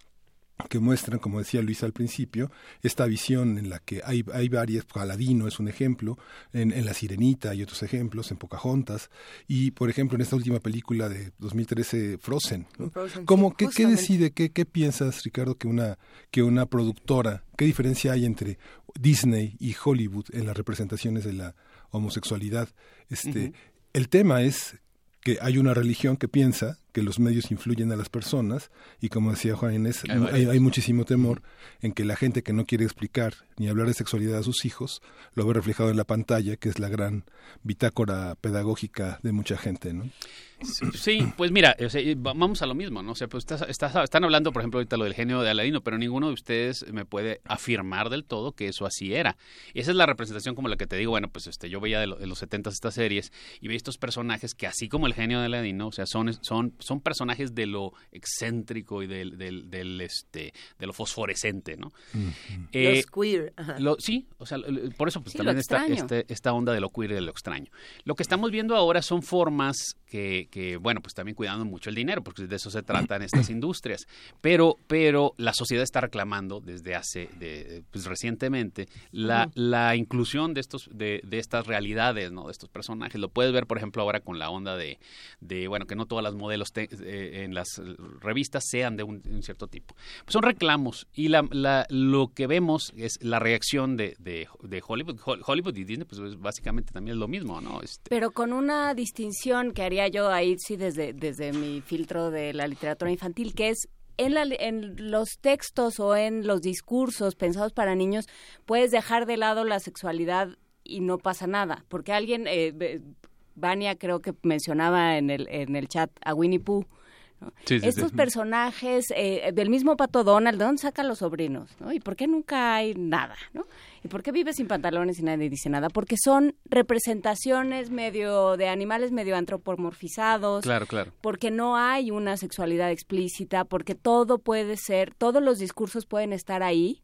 que muestran, como decía Luis al principio, esta visión en la que hay, hay varias, Aladino es un ejemplo, en, en La Sirenita hay otros ejemplos, en Pocahontas, y por ejemplo en esta última película de 2013, Frozen. ¿no? Frozen, ¿Cómo, sí, qué, decide, qué, qué piensas, Ricardo, que una, que una productora, qué diferencia hay entre Disney y Hollywood en las representaciones de la homosexualidad? Este. El tema es que hay una religión que piensa que los medios influyen a las personas y como decía Juan Inés, Hay hay, varios. hay muchísimo temor en que la gente que no quiere explicar ni hablar de sexualidad a sus hijos lo ve reflejado en la pantalla, que es la gran bitácora pedagógica de mucha gente, ¿no? Sí, pues mira, o sea, y va- vamos a lo mismo, ¿no? O sea, pues estás- estás- están hablando, por ejemplo, ahorita lo del genio de Aladino, pero ninguno de ustedes me puede afirmar del todo que eso así era. Y esa es la representación como la que te digo, bueno, pues este, yo veía de, lo- de los 70 estas series y veía estos personajes que así como el genio de Aladino, o sea, son, son, son personajes de lo excéntrico y del, del, del, este, de lo fosforescente, ¿no? Eh, Los queer. ajá. lo- sí, o sea, por eso pues, Sí, también está este- esta onda de lo queer y de lo extraño. Lo que estamos viendo ahora son formas que, que, bueno, pues también cuidando mucho el dinero, porque de eso se tratan estas industrias. Pero, pero la sociedad está reclamando desde hace, de, pues recientemente, la, la inclusión de estos, de, de estas realidades, ¿no? De estos personajes. Lo puedes ver, por ejemplo, ahora con la onda de, de bueno, que no todas las modelos te- eh, en las revistas sean de un, un cierto tipo. Pues son reclamos y la, la- lo que vemos es la reacción de, de, de Hollywood. Hol- Hollywood y Disney, pues es básicamente también es lo mismo, ¿no? Este, Pero con una distinción que haría yo ahí sí desde, desde mi filtro de la literatura infantil, que es en, la- en los textos o en los discursos pensados para niños, puedes dejar de lado la sexualidad y no pasa nada. Porque alguien, eh, Vania creo que mencionaba en el, en el chat a Winnie Pooh. ¿No? Sí, sí, Estos sí. personajes eh, del mismo Pato Donald, ¿de dónde sacan los sobrinos? ¿no? ¿Y por qué nunca hay nada? ¿no? ¿Y por qué vive sin pantalones y nadie dice nada? Porque son representaciones medio de animales medio antropomorfizados. Claro, claro. Porque no hay una sexualidad explícita, porque todo puede ser, todos los discursos pueden estar ahí.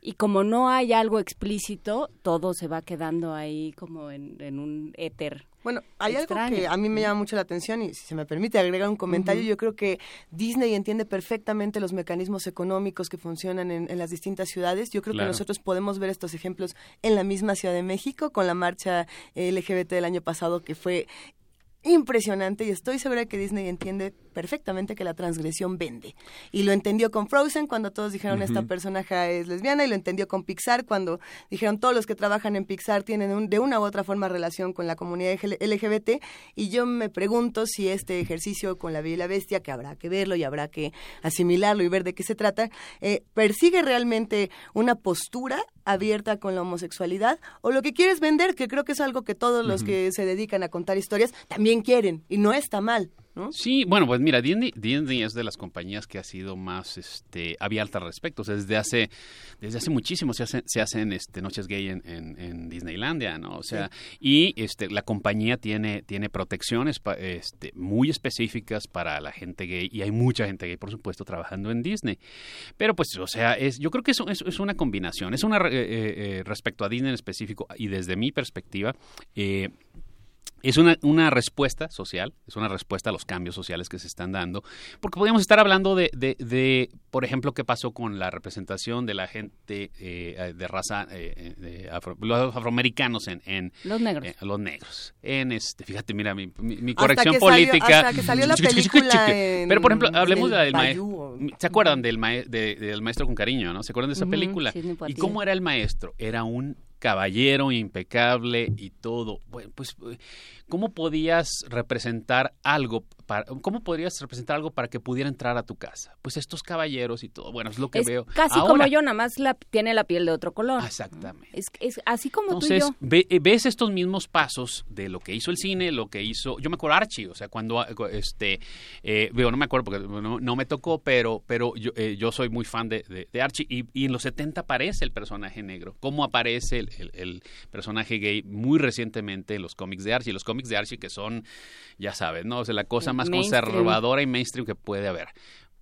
Y como no hay algo explícito, todo se va quedando ahí como en, en un éter. Bueno, hay extraño. algo que a mí me llama mucho la atención y si se me permite agregar un comentario, yo creo que Disney entiende perfectamente los mecanismos económicos que funcionan en, en las distintas ciudades. Yo creo Claro. que nosotros podemos ver estos ejemplos en la misma Ciudad de México con la marcha LGBT del año pasado que fue impresionante y estoy segura que Disney entiende perfectamente que la transgresión vende. Y lo entendió con Frozen cuando todos dijeron esta personaje es lesbiana y lo entendió con Pixar cuando dijeron todos los que trabajan en Pixar tienen un- de una u otra forma relación con la comunidad LG- LGBT y yo me pregunto si este ejercicio con la Bella y la Bestia, que habrá que verlo y habrá que asimilarlo y ver de qué se trata, eh, persigue realmente una postura abierta con la homosexualidad o lo que quiere es vender, que creo que es algo que todos los que se dedican a contar historias también quieren y no está mal. ¿No? Sí, bueno, pues mira, Disney, Disney es de las compañías que ha sido más este, abierta al respecto. O sea, desde hace, desde hace muchísimo se hacen, se hacen este, noches gay en, en, en Disneylandia, ¿no? O sea, y este, la compañía tiene, tiene protecciones pa- este, muy específicas para la gente gay y hay mucha gente gay, por supuesto, trabajando en Disney. Pero pues, o sea, es, yo creo que eso es, es una combinación. Es una, re- eh, eh, respecto a Disney en específico y desde mi perspectiva, eh, es una, una respuesta social, es una respuesta a los cambios sociales que se están dando, porque podríamos estar hablando de, de, de, por ejemplo, qué pasó con la representación de la gente eh, de raza, eh, de afro- los afroamericanos en, en Los negros. eh, los negros. En este, fíjate, mira, mi, mi- mi Hasta corrección que salió- política. hasta que salió la [laughs] película Pero, por ejemplo, hablemos del maestro. ¿Se acuerdan del, de- del maestro con cariño, no? ¿Se acuerdan de esa película? Sidney ¿Y Poitier. cómo era el maestro? Era un caballero impecable y todo. Bueno, pues, eh, ¿cómo podías representar algo? Para, ¿Cómo podrías representar algo para que pudiera entrar a tu casa? Pues estos caballeros y todo. Bueno, es lo que Es veo. casi Ahora, como yo, nada más la, tiene la piel de otro color. Exactamente. Es, es así como Entonces, tú y yo. ve- eh, ves estos mismos pasos de lo que hizo el cine, lo que hizo, yo me acuerdo Archie, o sea, cuando, ah, este, eh, veo, no me acuerdo porque no, no me tocó, pero, pero yo, eh, yo soy muy fan de, de- de Archie y, y en los 70 aparece el personaje negro, cómo aparece el, el- el personaje gay muy recientemente en los cómics de Archie, los cómics de Archie que son, ya sabes, ¿no? O sea, la cosa más Mainstream. conservadora y mainstream que puede haber.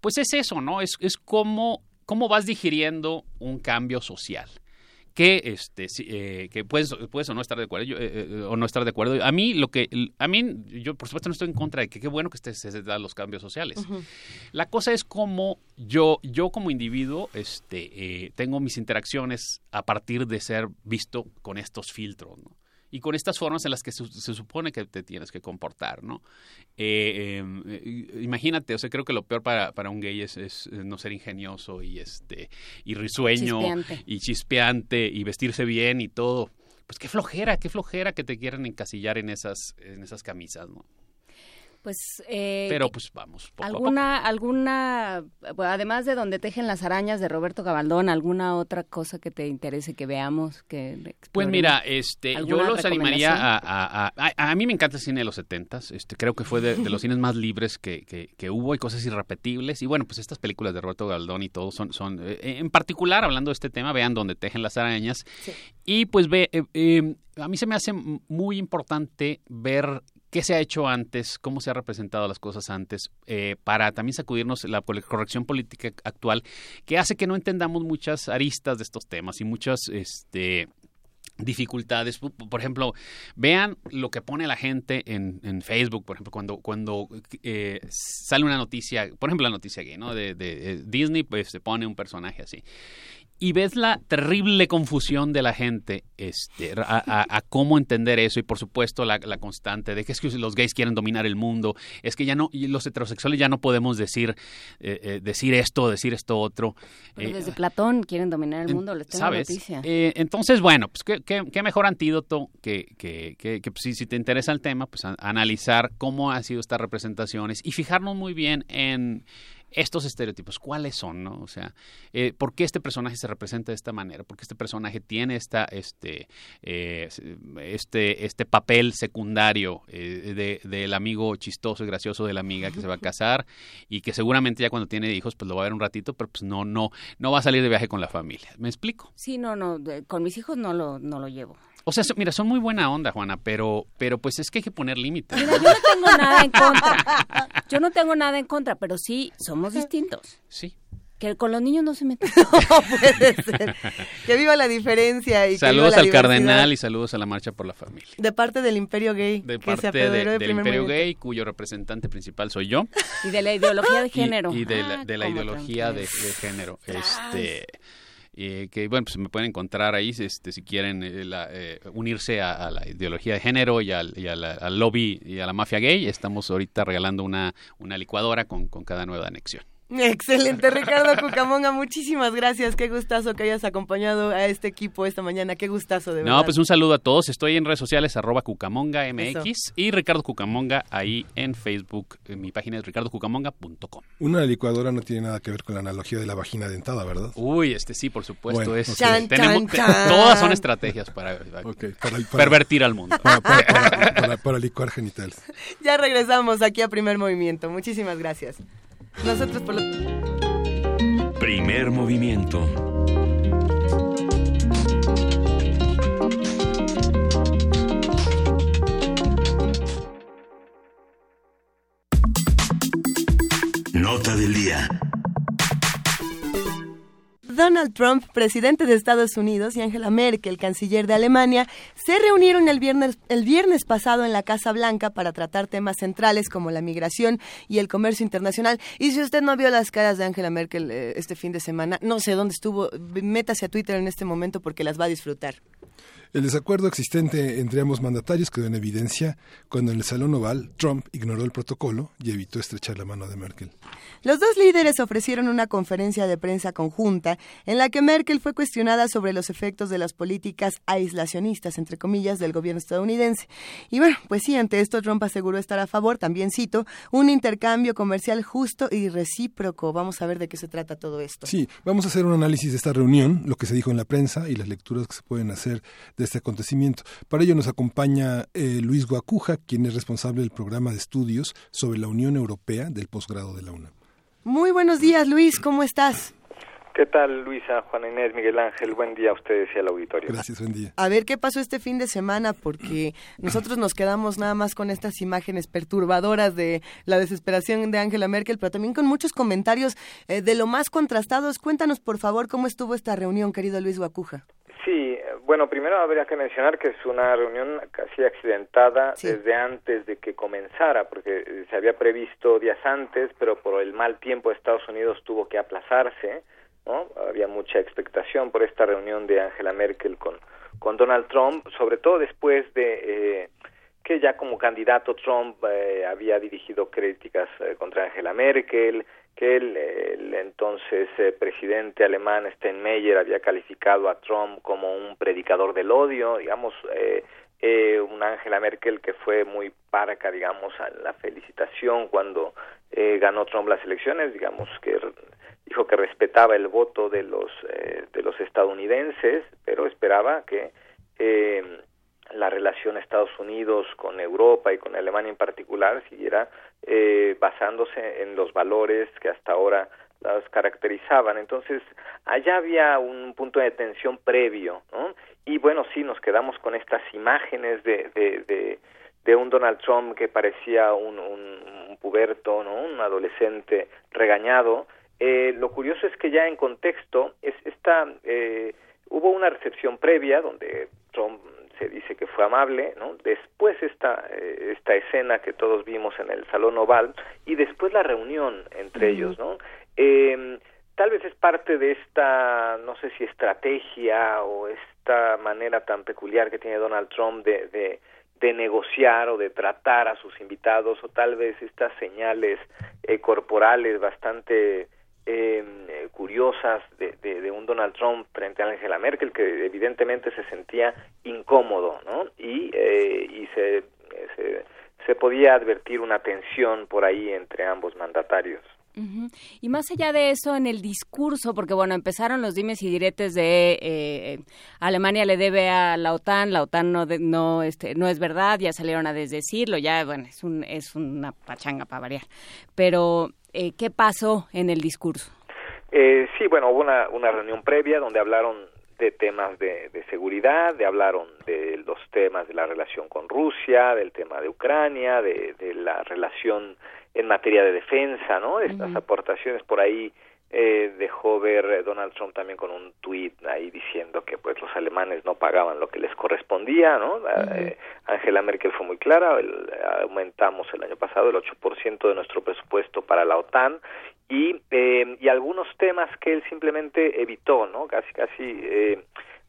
Pues es eso, ¿no? Es, es cómo, cómo vas digiriendo un cambio social que este eh, que puedes puedes o no estar de acuerdo yo, eh, eh, o no estar de acuerdo a mí lo que a mí yo por supuesto no estoy en contra de que qué bueno que este, se dan los cambios sociales la cosa es como yo yo como individuo este tengo mis interacciones a partir de ser visto con estos filtros ¿no? Y con estas formas en las que se, se supone que te tienes que comportar, ¿no? Eh, eh, imagínate, o sea, creo que lo peor para, para un gay es, es no ser ingenioso y este y risueño Chispeante. y chispeante y vestirse bien y todo. Pues qué flojera, qué flojera que te quieran encasillar en esas en esas camisas, ¿no? Pues, eh, Pero pues vamos. Poco ¿Alguna, alguna, además de donde tejen las arañas de Roberto Gabaldón, alguna otra cosa que te interese que veamos? que Pues mira, este, yo los animaría a a, a, a, mí me encanta el cine de los setentas, este, creo que fue de, de los cines más libres que, que, que, hubo y cosas irrepetibles. Y bueno, pues estas películas de Roberto Gabaldón y todo son, son eh, en particular, hablando de este tema, vean donde tejen las arañas. Sí. Y pues ve, eh, eh, a mí se me hace muy importante ver qué se ha hecho antes, cómo se han representado las cosas antes, eh, para también sacudirnos la corrección política actual, que hace que no entendamos muchas aristas de estos temas y muchas este, dificultades. Por ejemplo, vean lo que pone la gente en, en Facebook, por ejemplo, cuando, cuando eh, sale una noticia, por ejemplo, la noticia gay, ¿no? De, de, de Disney, pues se pone un personaje así y ves la terrible confusión de la gente este, a, a, a cómo entender eso y por supuesto la, la, constante de que es que los gays quieren dominar el mundo, es que ya no, y los heterosexuales ya no podemos decir, eh, eh, decir esto, decir esto otro. Pero desde eh, Platón quieren dominar el mundo, les tengo ¿sabes? noticia. entonces, bueno, pues ¿qué, qué, qué mejor antídoto que, que, que, que pues, si, si, te interesa el tema, pues a, analizar cómo han sido estas representaciones y fijarnos muy bien en estos estereotipos, ¿cuáles son? No? O sea, eh, ¿por qué este personaje se representa de esta manera? ¿Por qué este personaje tiene esta, este, eh, este, este papel secundario eh, de, del amigo chistoso y gracioso de la amiga que se va a [laughs] casar y que seguramente ya cuando tiene hijos pues lo va a ver un ratito, pero pues no, no, no va a salir de viaje con la familia. ¿Me explico? Sí, no, no, con mis hijos no lo, no lo llevo. O sea, mira, son muy buena onda, Juana, pero, pero pues es que hay que poner límites. Mira, yo no tengo nada en contra. Yo no tengo nada en contra, pero sí somos distintos. Sí. Que con los niños no se meten. [laughs] no puede ser. Que viva la diferencia. Y saludos que al cardenal y saludos a la Marcha por la Familia. De parte del Imperio Gay. De que parte se de, de del Imperio momento. Gay, cuyo representante principal soy yo. Y de la ideología de género. Y, y de, la, de la ideología de, de, género. Este eh, que bueno pues me pueden encontrar ahí este si quieren eh, la, eh, unirse a, a, la ideología de género y, al, al lobby y a la mafia gay. Estamos ahorita regalando una, una licuadora con, con cada nueva anexión Excelente, Ricardo Cucamonga, muchísimas gracias. Qué gustazo que hayas acompañado a este equipo esta mañana. Qué gustazo, de verdad. No, pues un saludo a todos. Estoy en redes sociales, arroba Cucamonga MX Eso. y Ricardo Cucamonga ahí en Facebook. Mi página es ricardocucamonga.com. Una licuadora no tiene nada que ver con la analogía de la vagina dentada, ¿verdad? Uy, este sí, por supuesto. Bueno, es, okay. chan, tenemos, chan, chan. Todas son estrategias para, okay, para, para pervertir al mundo. Para, para, [laughs] para licuar genitales. Ya regresamos aquí a Primer Movimiento. Muchísimas gracias. Nosotros por lo... Primer movimiento. Nota del día. Donald Trump, presidente de Estados Unidos, y Angela Merkel, canciller de Alemania, se reunieron el viernes, el viernes pasado en la Casa Blanca para tratar temas centrales como la migración y el comercio internacional. Y si usted no vio las caras de Angela Merkel eh, este fin de semana, no sé dónde estuvo, métase a Twitter en este momento porque las va a disfrutar. El desacuerdo existente entre ambos mandatarios quedó en evidencia cuando en el Salón Oval Trump ignoró el protocolo y evitó estrechar la mano de Merkel. Los dos líderes ofrecieron una conferencia de prensa conjunta en la que Merkel fue cuestionada sobre los efectos de las políticas aislacionistas, entre comillas, del gobierno estadounidense. Y bueno, pues sí, ante esto Trump aseguró estar a favor, también cito, un intercambio comercial justo y recíproco. Vamos a ver de qué se trata todo esto. Sí, vamos a hacer un análisis de esta reunión, lo que se dijo en la prensa y las lecturas que se pueden hacer de este acontecimiento. Para ello nos acompaña eh, Luis Guacuja, quien es responsable del programa de estudios sobre la Unión Europea del posgrado de la UNAM. Muy buenos días, Luis, ¿cómo estás? ¿Qué tal, Luisa, Juan Inés, Miguel Ángel? Buen día a ustedes y al auditorio. Gracias, buen día. A ver qué pasó este fin de semana, porque [clears throat] nosotros nos quedamos nada más con estas imágenes perturbadoras de la desesperación de Angela Merkel, pero también con muchos comentarios eh, de lo más contrastados. Cuéntanos, por favor, cómo estuvo esta reunión, querido Luis Guacuja. Sí, bueno, primero habría que mencionar que es una reunión casi accidentada sí. desde antes de que comenzara, porque se había previsto días antes, pero por el mal tiempo Estados Unidos tuvo que aplazarse, ¿no? Había mucha expectación por esta reunión de Angela Merkel con, con Donald Trump, sobre todo después de eh, que ya como candidato Trump eh, había dirigido críticas eh, contra Angela Merkel, que el, entonces eh, presidente alemán Steinmeier había calificado a Trump como un predicador del odio, digamos, eh, eh, una Angela Merkel que fue muy parca, digamos, a la felicitación cuando eh, ganó Trump las elecciones, digamos que dijo que respetaba el voto de los eh, de los estadounidenses, pero esperaba que eh, la relación Estados Unidos con Europa y con Alemania en particular siguiera eh, basándose en los valores que hasta ahora las caracterizaban. Entonces, allá había un punto de tensión previo, ¿no? Y bueno, sí, nos quedamos con estas imágenes de, de, de, un Donald Trump que parecía un, un, puberto, ¿no? Un adolescente regañado. Eh, lo curioso es que ya en contexto, es esta, eh, hubo una recepción previa donde Trump se dice que fue amable, ¿no? Después esta, eh, esta escena que todos vimos en el Salón Oval y después la reunión entre ellos, ¿no? Eh, tal vez es parte de esta, no sé si estrategia o esta manera tan peculiar que tiene Donald Trump de, de, de negociar o de tratar a sus invitados o tal vez estas señales eh, corporales bastante eh, curiosas de, de, un Donald Trump frente a Angela Merkel que evidentemente se sentía incómodo, ¿no? Y, eh, y se, se podía advertir una tensión por ahí entre ambos mandatarios. Uh. Y más allá de eso, en el discurso, porque bueno, empezaron los dimes y diretes de eh, Alemania le debe a la OTAN, la OTAN no, de, no, este, no es verdad, ya salieron a desdecirlo, ya, bueno, es, un, es una pachanga para variar. Pero, eh, ¿qué pasó en el discurso? Eh, sí, bueno, hubo una, reunión previa donde hablaron de temas de, seguridad, de hablaron de los temas de la relación con Rusia, del tema de Ucrania, de la relación en materia de defensa, ¿no? Estas uh -huh. aportaciones por ahí eh, dejó ver Donald Trump también con un tuit ahí diciendo que pues los alemanes no pagaban lo que les correspondía, ¿no? Uh -huh. eh, Angela Merkel fue muy clara, el, aumentamos el año pasado el 8% de nuestro presupuesto para la OTAN y, eh, y algunos temas que él simplemente evitó, ¿no? Casi, casi eh,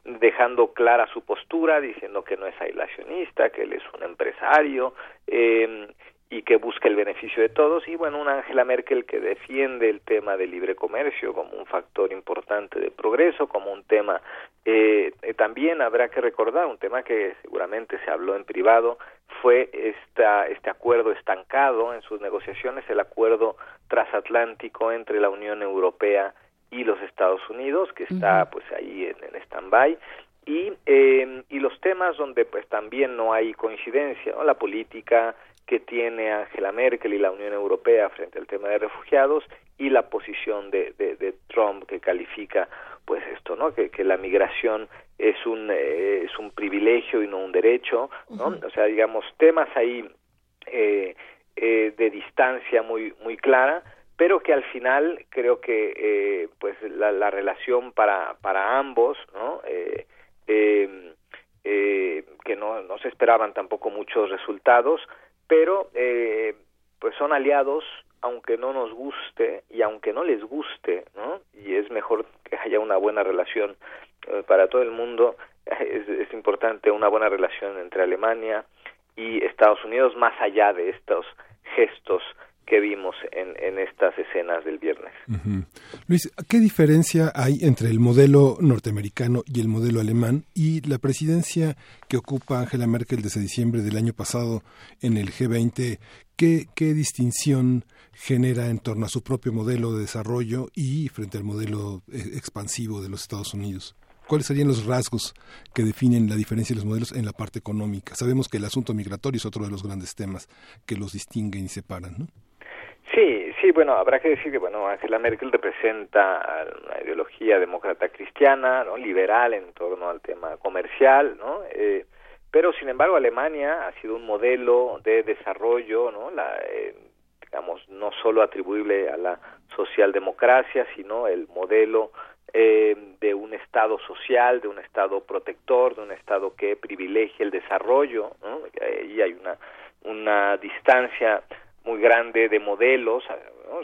dejando clara su postura, diciendo que no es aislacionista, que él es un empresario, eh, y que busca el beneficio de todos. Y bueno una Angela Merkel que defiende el tema del libre comercio como un factor importante de progreso como un tema eh, eh, también habrá que recordar un tema que seguramente se habló en privado fue esta, este acuerdo estancado en sus negociaciones el acuerdo transatlántico entre la Unión Europea y los Estados Unidos que está pues ahí en, en stand-by. Y, eh, y los temas donde pues también no hay coincidencia ¿no? la política que tiene Angela Merkel y la Unión Europea frente al tema de refugiados y la posición de, de, de Trump que califica pues esto no que, que la migración es un eh, es un privilegio y no un derecho no uh -huh. o sea digamos temas ahí eh, eh, de distancia muy muy clara pero que al final creo que eh, pues la, la, relación para para ambos no eh, eh, que no, no se esperaban tampoco muchos resultados pero eh, pues son aliados aunque no nos guste y aunque no les guste, ¿no? Y es mejor que haya una buena relación eh, para todo el mundo, [laughs] es, es, importante una buena relación entre Alemania y Estados Unidos más allá de estos gestos que vimos en, en estas escenas del viernes. Luis, ¿qué diferencia hay entre el modelo norteamericano y el modelo alemán y la presidencia que ocupa Angela Merkel desde diciembre del año pasado en el G20? ¿Qué, qué distinción genera en torno a su propio modelo de desarrollo y frente al modelo eh, expansivo de los Estados Unidos? ¿Cuáles serían los rasgos que definen la diferencia de los modelos en la parte económica? Sabemos que el asunto migratorio es otro de los grandes temas que los distinguen y separan, ¿no? Sí, sí, bueno, habrá que decir que bueno, Angela Merkel representa una ideología demócrata cristiana, ¿no? liberal en torno al tema comercial, ¿no? Eh, pero sin embargo Alemania ha sido un modelo de desarrollo, ¿no? La, eh, digamos, no solo atribuible a la socialdemocracia, sino el modelo eh, de un Estado social, de un Estado protector, de un Estado que privilegia el desarrollo, ¿no? Y hay una, una distancia muy grande de modelos,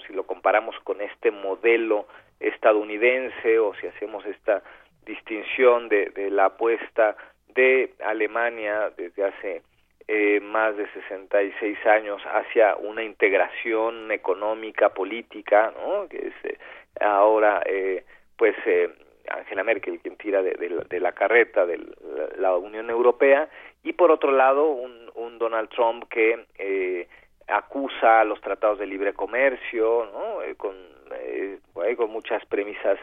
si lo comparamos con este modelo estadounidense o si hacemos esta distinción de, de la apuesta de Alemania desde hace eh, más de 66 años hacia una integración económica, política, ¿no? que es eh, ahora eh, pues eh, Angela Merkel quien tira de, de, de la carreta de la, la Unión Europea y por otro lado un, un Donald Trump que eh, acusa los tratados de libre comercio, ¿no? Eh, con, eh, con muchas premisas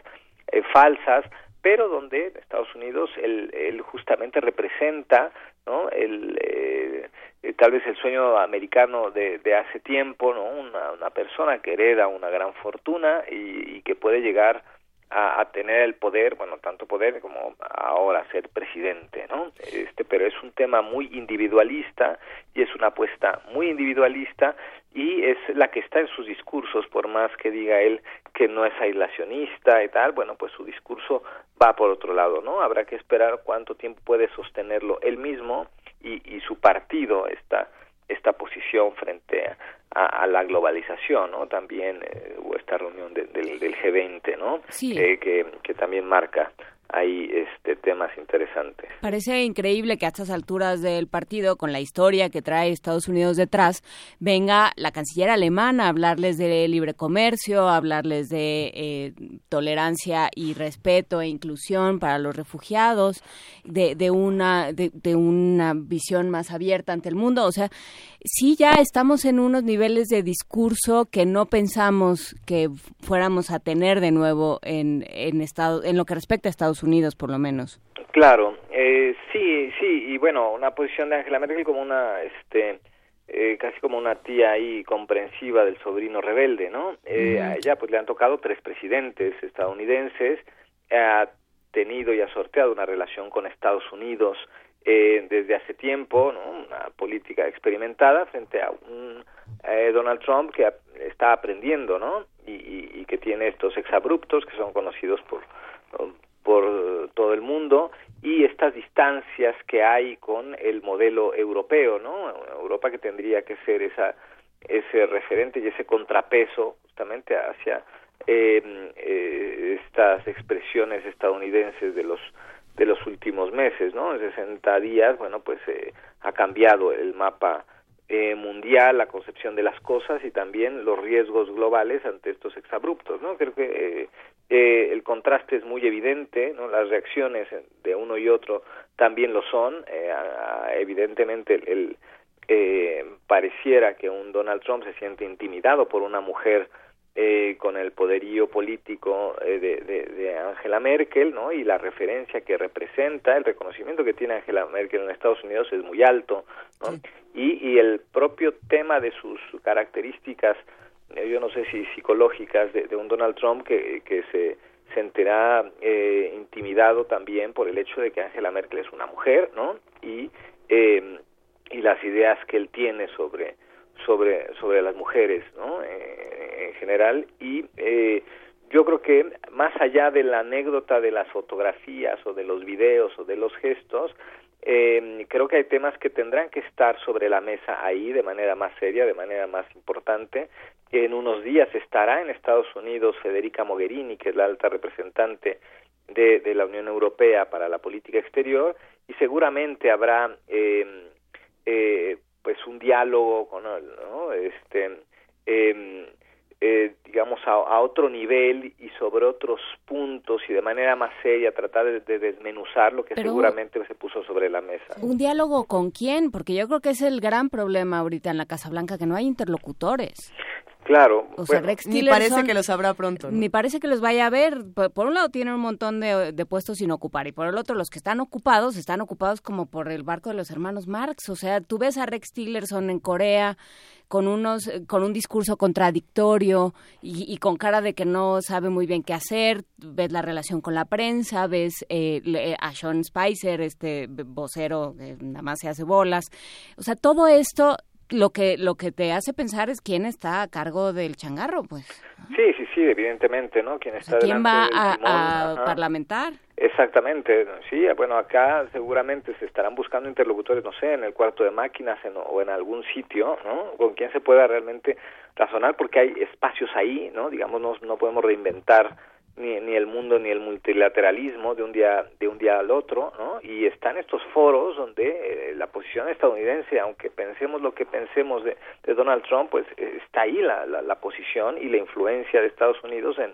eh, falsas, pero donde Estados Unidos él, él justamente representa ¿no? el, eh, tal vez el sueño americano de, de hace tiempo, ¿no? una, una persona que hereda una gran fortuna y, y que puede llegar a, a, tener el poder, bueno, tanto poder como ahora ser presidente, ¿no? Este, pero es un tema muy individualista y es una apuesta muy individualista y es la que está en sus discursos, por más que diga él que no es aislacionista y tal, bueno, pues su discurso va por otro lado, ¿no? Habrá que esperar cuánto tiempo puede sostenerlo él mismo y, y su partido esta esta posición frente a, a, a, la globalización, ¿no? También eh, hubo esta reunión de, de, del G20, ¿no? Sí. Que, que, que, también marca ahí este temas interesantes. Parece increíble que a estas alturas del partido, con la historia que trae Estados Unidos detrás, venga la canciller alemana a hablarles de libre comercio, a hablarles de eh, tolerancia y respeto e inclusión para los refugiados, de, de una de, de, una visión más abierta ante el mundo. O sea, sí ya estamos en unos niveles de discurso que no pensamos que fuéramos a tener de nuevo en, en, Estado, en lo que respecta a Estados Unidos, por lo menos. Claro, eh, sí, sí, y bueno, una posición de Angela Merkel como una, este, eh, casi como una tía ahí comprensiva del sobrino rebelde, ¿no? Eh, mm. A ella pues le han tocado tres presidentes estadounidenses, ha tenido y ha sorteado una relación con Estados Unidos eh, desde hace tiempo, ¿no? una política experimentada frente a un eh, Donald Trump que está aprendiendo, ¿no? Y, y, y, que tiene estos exabruptos que son conocidos por por todo el mundo y estas distancias que hay con el modelo europeo, ¿no? Europa que tendría que ser esa ese referente y ese contrapeso justamente hacia eh, eh, estas expresiones estadounidenses de los de los últimos meses, ¿no? En 60 días, bueno, pues eh, ha cambiado el mapa eh, mundial, la concepción de las cosas y también los riesgos globales ante estos exabruptos, ¿no? Creo que eh, eh, el contraste es muy evidente, ¿no? Las reacciones de uno y otro también lo son. Eh, evidentemente, el, el eh, pareciera que un Donald Trump se siente intimidado por una mujer eh, con el poderío político eh, de, de, de, Angela Merkel, ¿no? Y la referencia que representa, el reconocimiento que tiene Angela Merkel en Estados Unidos es muy alto, ¿no? Sí. Y, y el propio tema de sus características, eh, yo no sé si psicológicas, de, de un Donald Trump que, que se sentirá eh, intimidado también por el hecho de que Angela Merkel es una mujer, ¿no? Y, eh, y las ideas que él tiene sobre sobre sobre las mujeres no eh, en general y eh, yo creo que más allá de la anécdota de las fotografías o de los videos o de los gestos eh, creo que hay temas que tendrán que estar sobre la mesa ahí de manera más seria, de manera más importante. En unos días estará en Estados Unidos Federica Mogherini, que es la alta representante de, de la Unión Europea para la política exterior, y seguramente habrá eh, eh, pues un diálogo con ¿no? este eh, eh, digamos a, a, otro nivel y sobre otros puntos y de manera más seria tratar de, de desmenuzar lo que Pero, seguramente se puso sobre la mesa. ¿Un diálogo con quién? Porque yo creo que es el gran problema ahorita en la Casa Blanca que no hay interlocutores. Claro. O sea, bueno, Rex ni parece que los habrá pronto. ¿no? Ni parece que los vaya a ver. Por, por un lado tienen un montón de, de, puestos sin ocupar y por el otro los que están ocupados están ocupados como por el barco de los hermanos Marx. O sea, tú ves a Rex Tillerson en Corea con unos con un discurso contradictorio y, y, con cara de que no sabe muy bien qué hacer ves la relación con la prensa ves eh, a Sean Spicer este vocero que nada más se hace bolas o sea todo esto lo que lo que te hace pensar es quién está a cargo del changarro, pues. Sí, sí, sí, evidentemente, ¿no? ¿Quién está o sea, ¿Quién va a, a parlamentar? Exactamente, sí, bueno, acá seguramente se estarán buscando interlocutores, no sé, en el cuarto de máquinas en, o en algún sitio, ¿no? Con quien se pueda realmente razonar, porque hay espacios ahí, ¿no? Digamos, no, no podemos reinventar ni, ni el mundo ni el multilateralismo de un día de un día al otro no y están estos foros donde eh, la posición estadounidense aunque pensemos lo que pensemos de, de Donald Trump pues eh, está ahí la, la, la, posición y la influencia de Estados Unidos en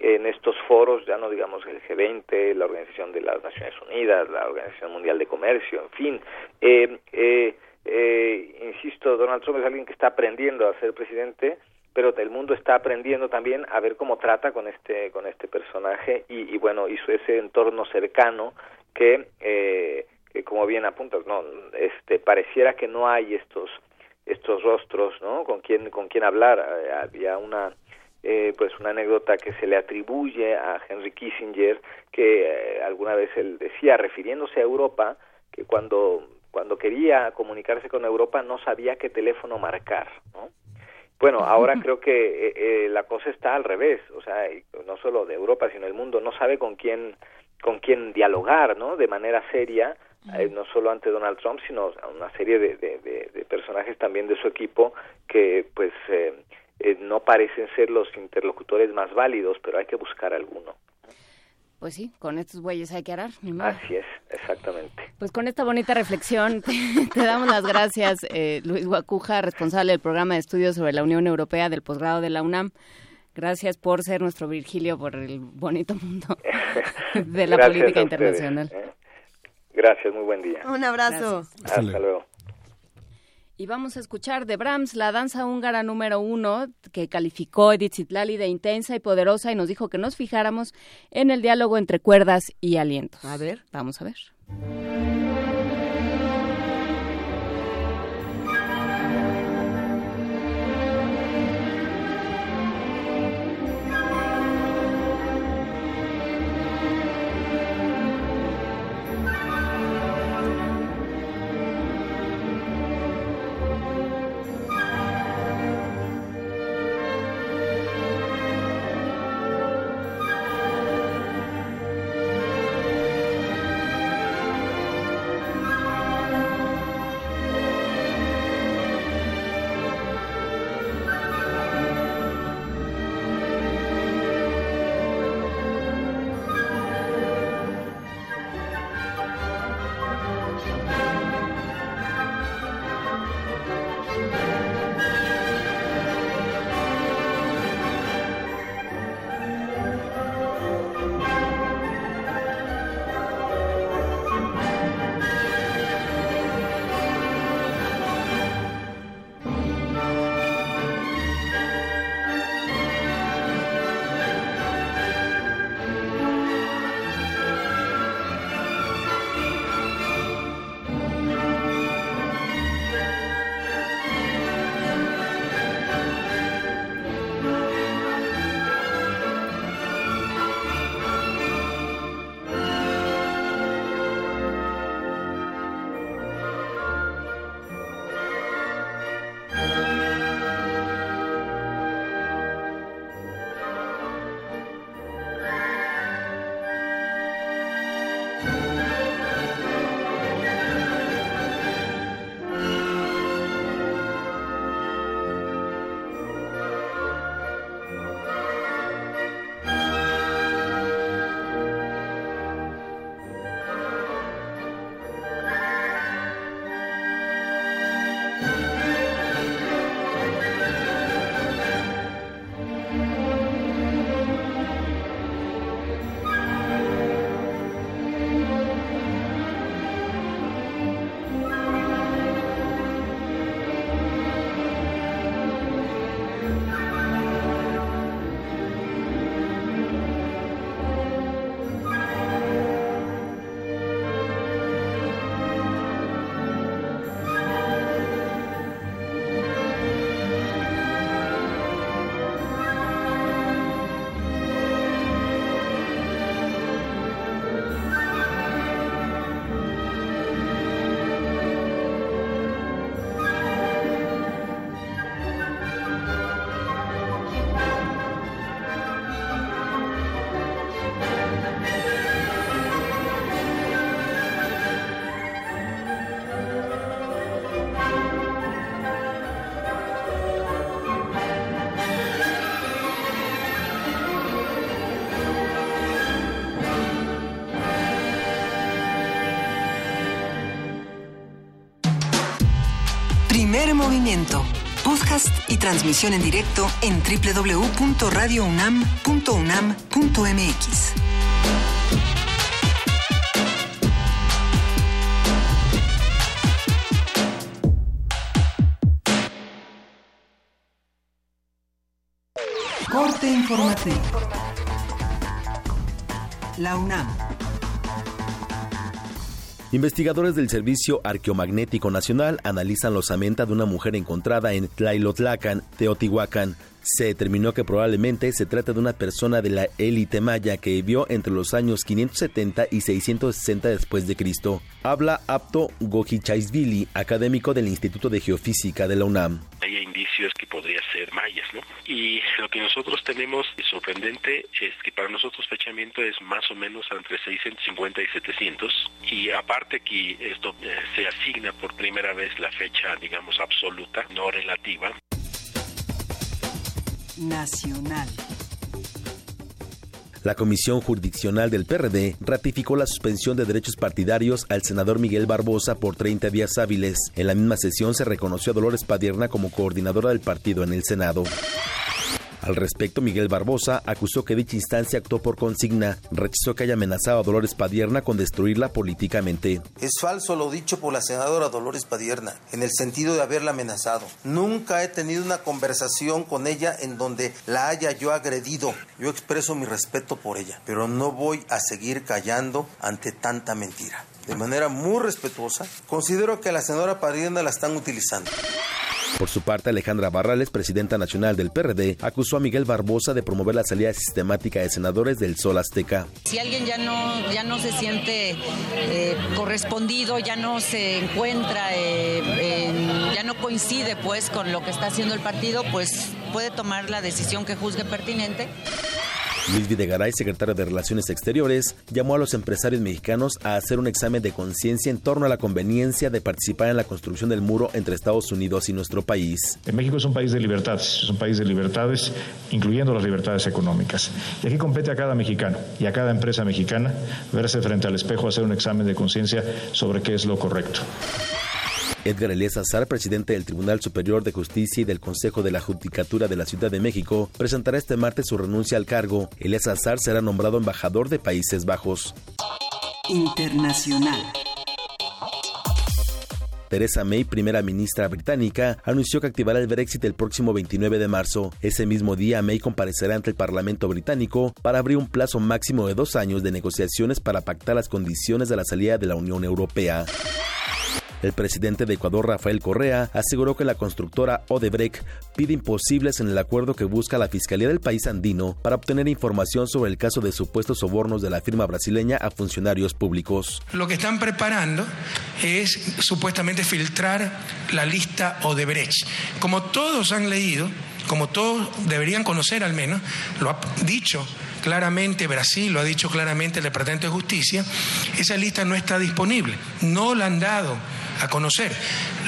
en estos foros, ya no digamos el G20, la Organización de las Naciones Unidas, la Organización Mundial de Comercio, en fin. Eh, eh, eh, insisto, Donald Trump es alguien que está aprendiendo a ser presidente, pero el mundo está aprendiendo también a ver cómo trata con este con este personaje y, y bueno hizo ese entorno cercano que, eh, que como bien apuntas no este pareciera que no hay estos estos rostros no con quién con quién hablar. Eh, había una eh, pues una anécdota que se le atribuye a Henry Kissinger que eh, alguna vez él decía refiriéndose a Europa que cuando cuando quería comunicarse con Europa no sabía qué teléfono marcar no bueno, ahora creo que eh, eh, la cosa está al revés, o sea, no solo de Europa, sino el mundo no sabe con quién con quién dialogar, ¿no? De manera seria, eh, no solo ante Donald Trump, sino una serie de, de, de, personajes también de su equipo que, pues, no parecen ser los interlocutores más válidos, pero hay que buscar alguno. Pues sí, con estos bueyes hay que arar. Así es, exactamente. Pues con esta bonita reflexión [laughs] te, damos las gracias, eh, Luis Guacuja, responsable del programa de estudios sobre la Unión Europea del posgrado de la UNAM. Gracias por ser nuestro Virgilio por el bonito mundo [laughs] de la política internacional. ¿eh? Gracias, muy buen día. Un abrazo. Hasta luego. Y vamos a escuchar de Brahms la danza húngara número uno, que calificó Edith Zitlali de intensa y poderosa y nos dijo que nos fijáramos en el diálogo entre cuerdas y alientos. A ver, vamos a ver. Transmisión en directo en www.radiounam.unam.mx. Corte informativo. La UNAM. Investigadores del Servicio Arqueomagnético Nacional analizan la osamenta de una mujer encontrada en Tlailotlacan, Teotihuacán, se determinó que probablemente se trata de una persona de la élite maya que vivió entre los años 570 y 660 después de Cristo. Habla Apto Gojichaisvili, académico del Instituto de Geofísica de la UNAM. Hay indicios que podría ser mayas, ¿no? Y lo que nosotros tenemos sorprendente es que para nosotros fechamiento es más o menos entre 650 y 700 y aparte que esto eh, se asigna por primera vez la fecha, digamos, absoluta, no relativa. Nacional. La Comisión Jurisdiccional del PRD ratificó la suspensión de derechos partidarios al senador Miguel Barbosa por 30 días hábiles. En la misma sesión se reconoció a Dolores Padierna como coordinadora del partido en el Senado. Al respecto, Miguel Barbosa acusó que dicha instancia actuó por consigna, rechazó que haya amenazado a Dolores Padierna con destruirla políticamente. Es falso lo dicho por la senadora Dolores Padierna, en el sentido de haberla amenazado. Nunca he tenido una conversación con ella en donde la haya yo agredido. Yo expreso mi respeto por ella, pero no voy a seguir callando ante tanta mentira. De manera muy respetuosa, considero que a la senadora Padierna la están utilizando. Por su parte, Alejandra Barrales, presidenta nacional del PRD, acusó a Miguel Barbosa de promover la salida sistemática de senadores del Sol Azteca. Si alguien ya no, ya no se siente eh, correspondido, ya no se encuentra, eh, ya no coincide pues con lo que está haciendo el partido, pues puede tomar la decisión que juzgue pertinente. Luis Videgaray, secretario de Relaciones Exteriores, llamó a los empresarios mexicanos a hacer un examen de conciencia en torno a la conveniencia de participar en la construcción del muro entre Estados Unidos y nuestro país. México es un país de libertades, es un país de libertades, incluyendo las libertades económicas. Y aquí compete a cada mexicano y a cada empresa mexicana verse frente al espejo, hacer un examen de conciencia sobre qué es lo correcto. Edgar Elías Azar, presidente del Tribunal Superior de Justicia y del Consejo de la Judicatura de la Ciudad de México, presentará este martes su renuncia al cargo. Elías Azar será nombrado embajador de Países Bajos. Internacional. Theresa May, primera ministra británica, anunció que activará el Brexit el próximo 29 de marzo. Ese mismo día, May comparecerá ante el Parlamento británico para abrir un plazo máximo de dos años de negociaciones para pactar las condiciones de la salida de la Unión Europea. El presidente de Ecuador, Rafael Correa, aseguró que la constructora Odebrecht pide imposibles en el acuerdo que busca la Fiscalía del país andino para obtener información sobre el caso de supuestos sobornos de la firma brasileña a funcionarios públicos. Lo que están preparando es supuestamente filtrar la lista Odebrecht. Como todos han leído, como todos deberían conocer al menos, lo ha dicho claramente Brasil, lo ha dicho claramente el Departamento de Justicia, esa lista no está disponible, no la han dado a conocer.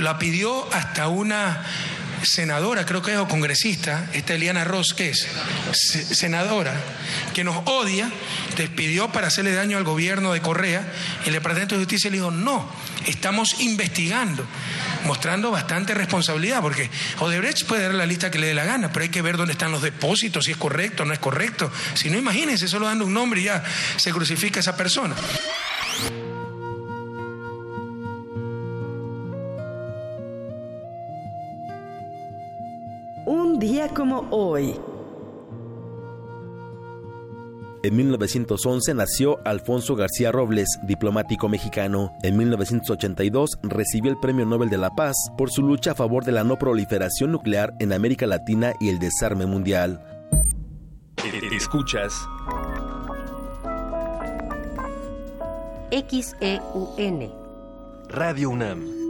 La pidió hasta una senadora, creo que es, o congresista, esta Eliana Ross, que es senadora, que nos odia, te pidió para hacerle daño al gobierno de Correa, el Departamento de Justicia le dijo, no, estamos investigando, mostrando bastante responsabilidad, porque Odebrecht puede dar la lista que le dé la gana, pero hay que ver dónde están los depósitos, si es correcto no es correcto. Si no, imagínense, solo dando un nombre y ya se crucifica esa persona. Un día como hoy. En 1911 nació Alfonso García Robles, diplomático mexicano. En 1982 recibió el Premio Nobel de la Paz por su lucha a favor de la no proliferación nuclear en América Latina y el desarme mundial. Escuchas XEUN Radio UNAM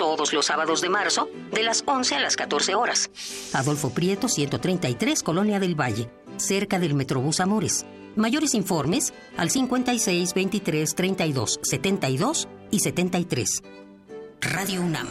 Todos los sábados de marzo, de las 11 a las 14 horas. Adolfo Prieto, 133, Colonia del Valle, cerca del Metrobús Amores. Mayores informes al 56 23 32 72 y 73. Radio UNAM.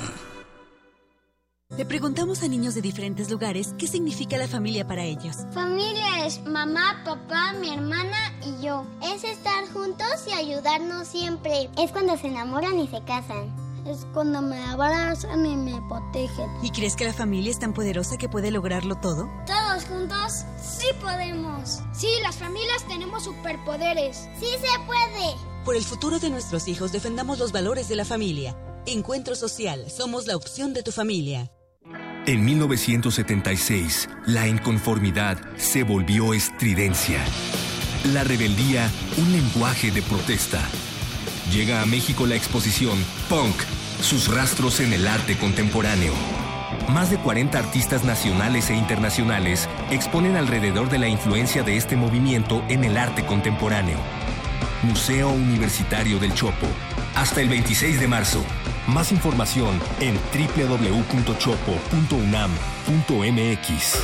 Le preguntamos a niños de diferentes lugares qué significa la familia para ellos. Familia es mamá, papá, mi hermana y yo. Es estar juntos y ayudarnos siempre. Es cuando se enamoran y se casan. Es cuando me abrazan y me protegen. ¿Y crees que la familia es tan poderosa que puede lograrlo todo? Todos juntos sí podemos. Sí, las familias tenemos superpoderes. Sí se puede. Por el futuro de nuestros hijos defendamos los valores de la familia. Encuentro Social, somos la opción de tu familia. En 1976, la inconformidad se volvió estridencia. La rebeldía, un lenguaje de protesta. Llega a México la exposición Punk, sus rastros en el arte contemporáneo. Más de 40 artistas nacionales e internacionales exponen alrededor de la influencia de este movimiento en el arte contemporáneo. Museo Universitario del Chopo. Hasta el 26 de marzo. Más información en www.chopo.unam.mx.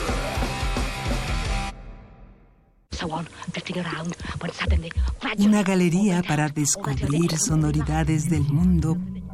Una galería para descubrir sonoridades del mundo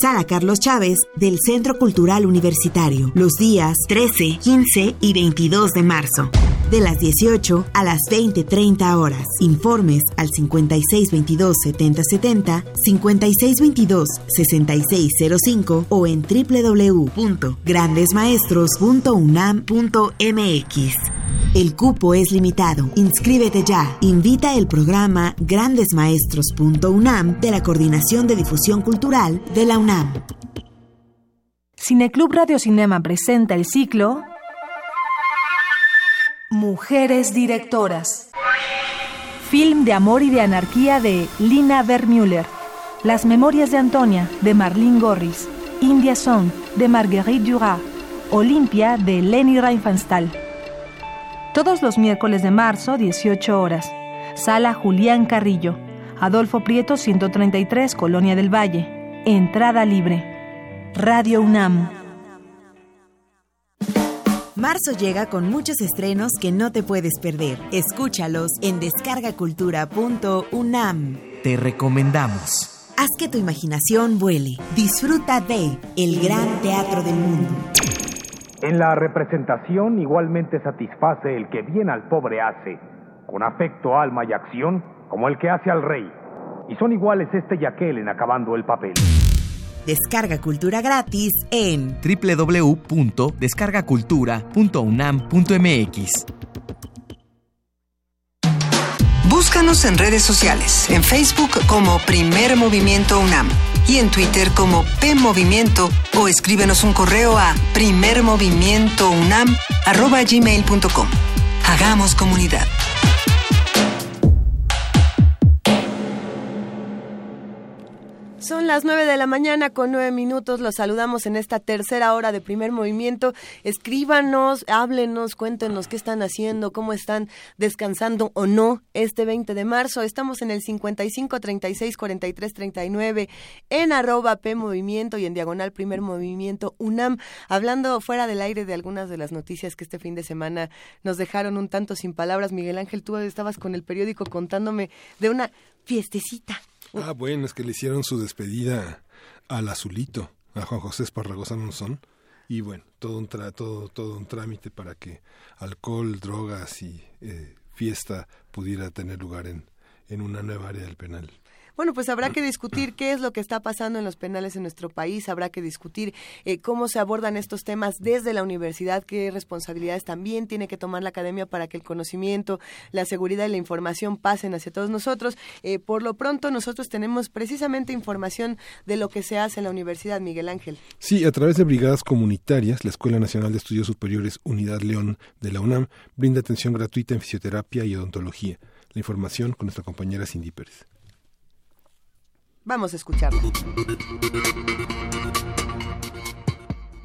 Sala Carlos Chávez del Centro Cultural Universitario, los días 13, 15 y 22 de marzo, de las 18 a las 20.30 horas. Informes al 5622-7070, 5622-6605 o en www.grandesmaestros.unam.mx. El cupo es limitado. Inscríbete ya. Invita el programa grandesmaestros.unam de la Coordinación de Difusión Cultural de la UNAM. Cineclub Radio Cinema presenta el ciclo Mujeres Directoras. Film de amor y de anarquía de Lina Vermüller. Las Memorias de Antonia de Marlene Gorris. India Song de Marguerite Duras. Olimpia de Leni Riefenstahl. Todos los miércoles de marzo, 18 horas. Sala Julián Carrillo. Adolfo Prieto, 133, Colonia del Valle. Entrada libre. Radio UNAM. Marzo llega con muchos estrenos que no te puedes perder. Escúchalos en descargacultura.unam. Te recomendamos. Haz que tu imaginación vuele. Disfruta de El Gran Teatro del Mundo. En la representación igualmente satisface el que bien al pobre hace, con afecto, alma y acción, como el que hace al rey. Y son iguales este y aquel en acabando el papel. Descarga cultura gratis en www.descargacultura.unam.mx. Búscanos en redes sociales, en Facebook como Primer Movimiento UNAM y en Twitter como P Movimiento o escríbenos un correo a primermovimientounam@gmail.com. Hagamos comunidad. Son las nueve de la mañana con nueve minutos. Los saludamos en esta tercera hora de primer movimiento. Escríbanos, háblenos, cuéntenos qué están haciendo, cómo están descansando o no este 20 de marzo. Estamos en el 55 36 43 39 en arroba P Movimiento y en diagonal primer movimiento UNAM. Hablando fuera del aire de algunas de las noticias que este fin de semana nos dejaron un tanto sin palabras. Miguel Ángel, tú estabas con el periódico contándome de una fiestecita Ah, bueno, es que le hicieron su despedida al azulito, a Juan José Esparragosa Monzón. Y bueno, todo un, todo, todo un trámite para que alcohol, drogas y eh, fiesta pudiera tener lugar en, en una nueva área del penal. Bueno, pues habrá que discutir qué es lo que está pasando en los penales en nuestro país, habrá que discutir eh, cómo se abordan estos temas desde la universidad, qué responsabilidades también tiene que tomar la academia para que el conocimiento, la seguridad y la información pasen hacia todos nosotros. Eh, por lo pronto, nosotros tenemos precisamente información de lo que se hace en la universidad, Miguel Ángel. Sí, a través de brigadas comunitarias, la Escuela Nacional de Estudios Superiores Unidad León de la UNAM brinda atención gratuita en fisioterapia y odontología. La información con nuestra compañera Cindy Pérez. Vamos a escucharlo.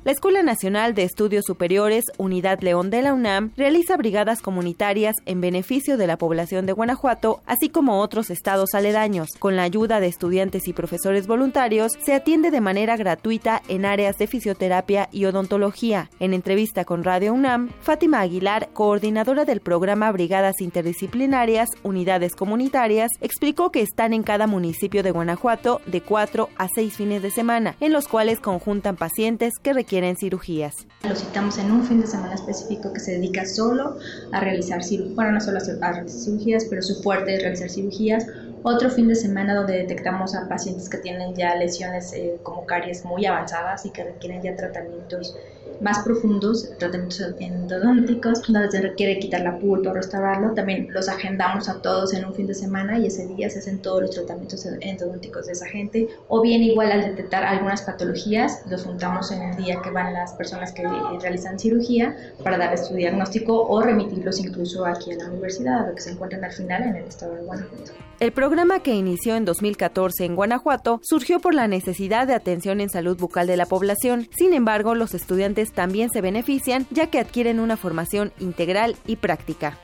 La Escuela Nacional de Estudios Superiores, Unidad León de la UNAM, realiza brigadas comunitarias en beneficio de la población de Guanajuato, así como otros estados aledaños. Con la ayuda de estudiantes y profesores voluntarios, se atiende de manera gratuita en áreas de fisioterapia y odontología. En entrevista con Radio UNAM, Fátima Aguilar, coordinadora del programa Brigadas Interdisciplinarias, Unidades Comunitarias, explicó que están en cada municipio de Guanajuato de cuatro a seis fines de semana, en los cuales conjuntan pacientes que requieren quieren cirugías. Lo citamos en un fin de semana específico que se dedica solo a realizar cirugías, bueno, no solo a realizar cirugías, pero su fuerte es realizar cirugías. Otro fin de semana donde detectamos a pacientes que tienen ya lesiones eh, como caries muy avanzadas y que requieren ya tratamientos más profundos, tratamientos endodónticos, donde se requiere quitar la pulpa o restaurarlo. También los agendamos a todos en un fin de semana y ese día se hacen todos los tratamientos endodónticos de esa gente. O bien igual al detectar algunas patologías, los juntamos en el día que van las personas que realizan cirugía para darles su diagnóstico o remitirlos incluso aquí a la universidad, a lo que se encuentran al final en el estado de Guanajuato. El programa que inició en 2014 en Guanajuato surgió por la necesidad de atención en salud bucal de la población. Sin embargo, los estudiantes también se benefician ya que adquieren una formación integral y práctica.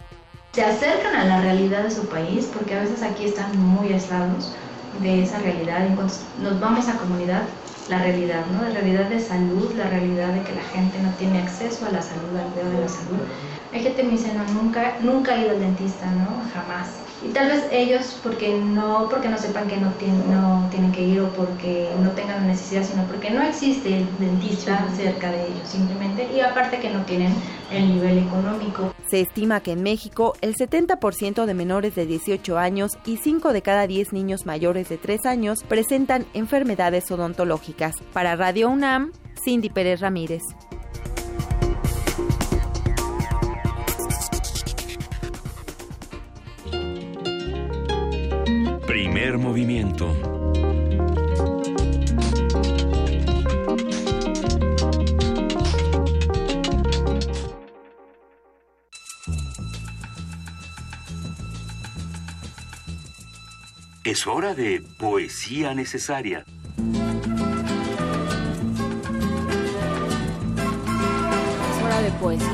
Se acercan a la realidad de su país porque a veces aquí están muy aislados de esa realidad. nos vamos a comunidad, la realidad, ¿no? La realidad de salud, la realidad de que la gente no tiene acceso a la salud, al cuidado de la salud. Hay gente que me dice, no, nunca, nunca he ido al dentista, ¿no? Jamás y tal vez ellos porque no porque no sepan que no, tienen, no tienen que ir o porque no tengan la necesidad sino porque no existe el dentista cerca de ellos simplemente y aparte que no tienen el nivel económico. Se estima que en México el 70% de menores de 18 años y 5 de cada 10 niños mayores de 3 años presentan enfermedades odontológicas. Para Radio UNAM, Cindy Pérez Ramírez. Primer movimiento. Es hora de poesía necesaria. Es hora de poesía.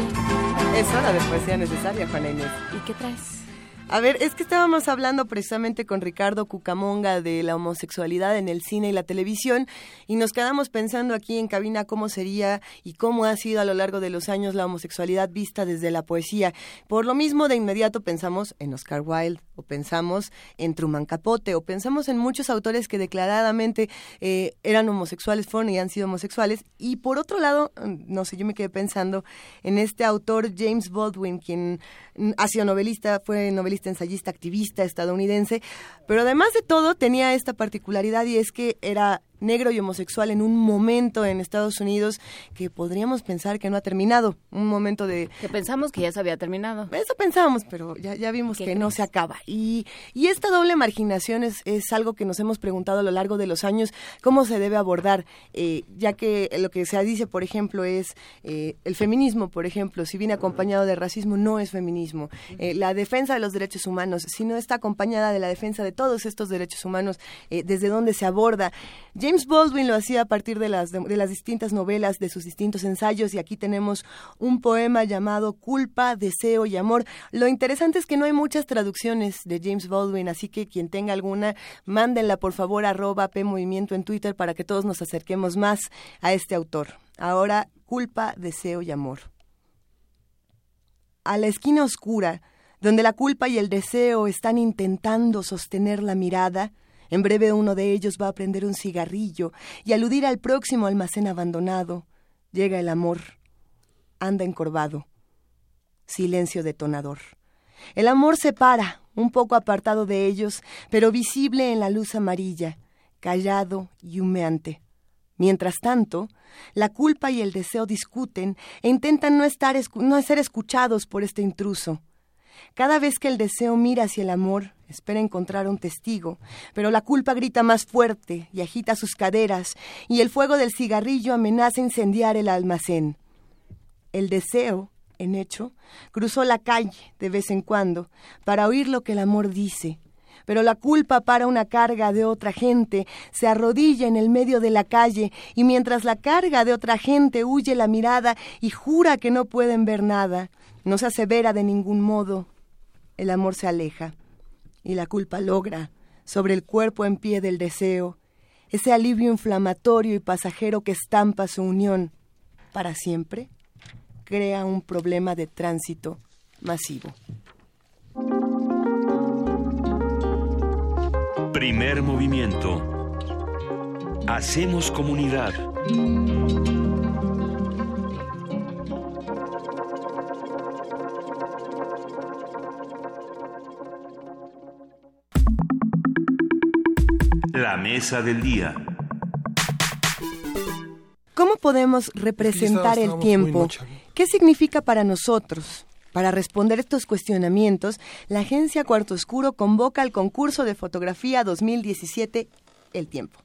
Es hora de poesía necesaria, Juana Inés. ¿Y qué traes? A ver, es que estábamos hablando precisamente con Ricardo Cucamonga de la homosexualidad en el cine y la televisión y nos quedamos pensando aquí en cabina cómo sería y cómo ha sido a lo largo de los años la homosexualidad vista desde la poesía. Por lo mismo, de inmediato pensamos en Oscar Wilde o pensamos en Truman Capote o pensamos en muchos autores que declaradamente eh, eran homosexuales, fueron y han sido homosexuales. Y por otro lado, no sé, yo me quedé pensando en este autor James Baldwin, quien ha sido novelista, fue novelista, ensayista, activista estadounidense, pero además de todo tenía esta particularidad y es que era negro y homosexual en un momento en Estados Unidos que podríamos pensar que no ha terminado, un momento de... Que pensamos que ya se había terminado. Eso pensábamos, pero ya, ya vimos que no se acaba. Y, y esta doble marginación es, es, algo que nos hemos preguntado a lo largo de los años, cómo se debe abordar, eh, ya que lo que se dice, por ejemplo, es eh, el feminismo, por ejemplo, si viene acompañado de racismo, no es feminismo. Eh, la defensa de los derechos humanos, si no está acompañada de la defensa de todos estos derechos humanos, desde dónde se aborda. James Baldwin lo hacía a partir de las, de, las distintas novelas, de sus distintos ensayos, y aquí tenemos un poema llamado Culpa, Deseo y Amor. Lo interesante es que no hay muchas traducciones de James Baldwin, así que quien tenga alguna, mándenla por favor arroba P Movimiento en Twitter para que todos nos acerquemos más a este autor. Ahora, Culpa, Deseo y Amor. A la esquina oscura, donde la culpa y el deseo están intentando sostener la mirada, en breve uno de ellos va a prender un cigarrillo y aludir al próximo almacén abandonado. Llega el amor. Anda encorvado. Silencio detonador. El amor se para, un poco apartado de ellos, pero visible en la luz amarilla, callado y humeante. Mientras tanto, la culpa y el deseo discuten e intentan no, estar, no ser escuchados por este intruso. Cada vez que el deseo mira hacia el amor, espera encontrar un testigo, pero la culpa grita más fuerte y agita sus caderas, y el fuego del cigarrillo amenaza incendiar el almacén. El deseo, en hecho, cruzó la calle de vez en cuando para oír lo que el amor dice, pero la culpa para una carga de otra gente, se arrodilla en el medio de la calle, y mientras la carga de otra gente huye la mirada y jura que no pueden ver nada, no se asevera de ningún modo, el amor se aleja y la culpa logra, sobre el cuerpo en pie del deseo, ese alivio inflamatorio y pasajero que estampa su unión para siempre, crea un problema de tránsito masivo. Primer movimiento. Hacemos comunidad. La mesa del día. ¿Cómo podemos representar el tiempo? ¿Qué significa para nosotros? Para responder estos cuestionamientos, la agencia Cuarto Oscuro convoca al concurso de fotografía 2017 El Tiempo.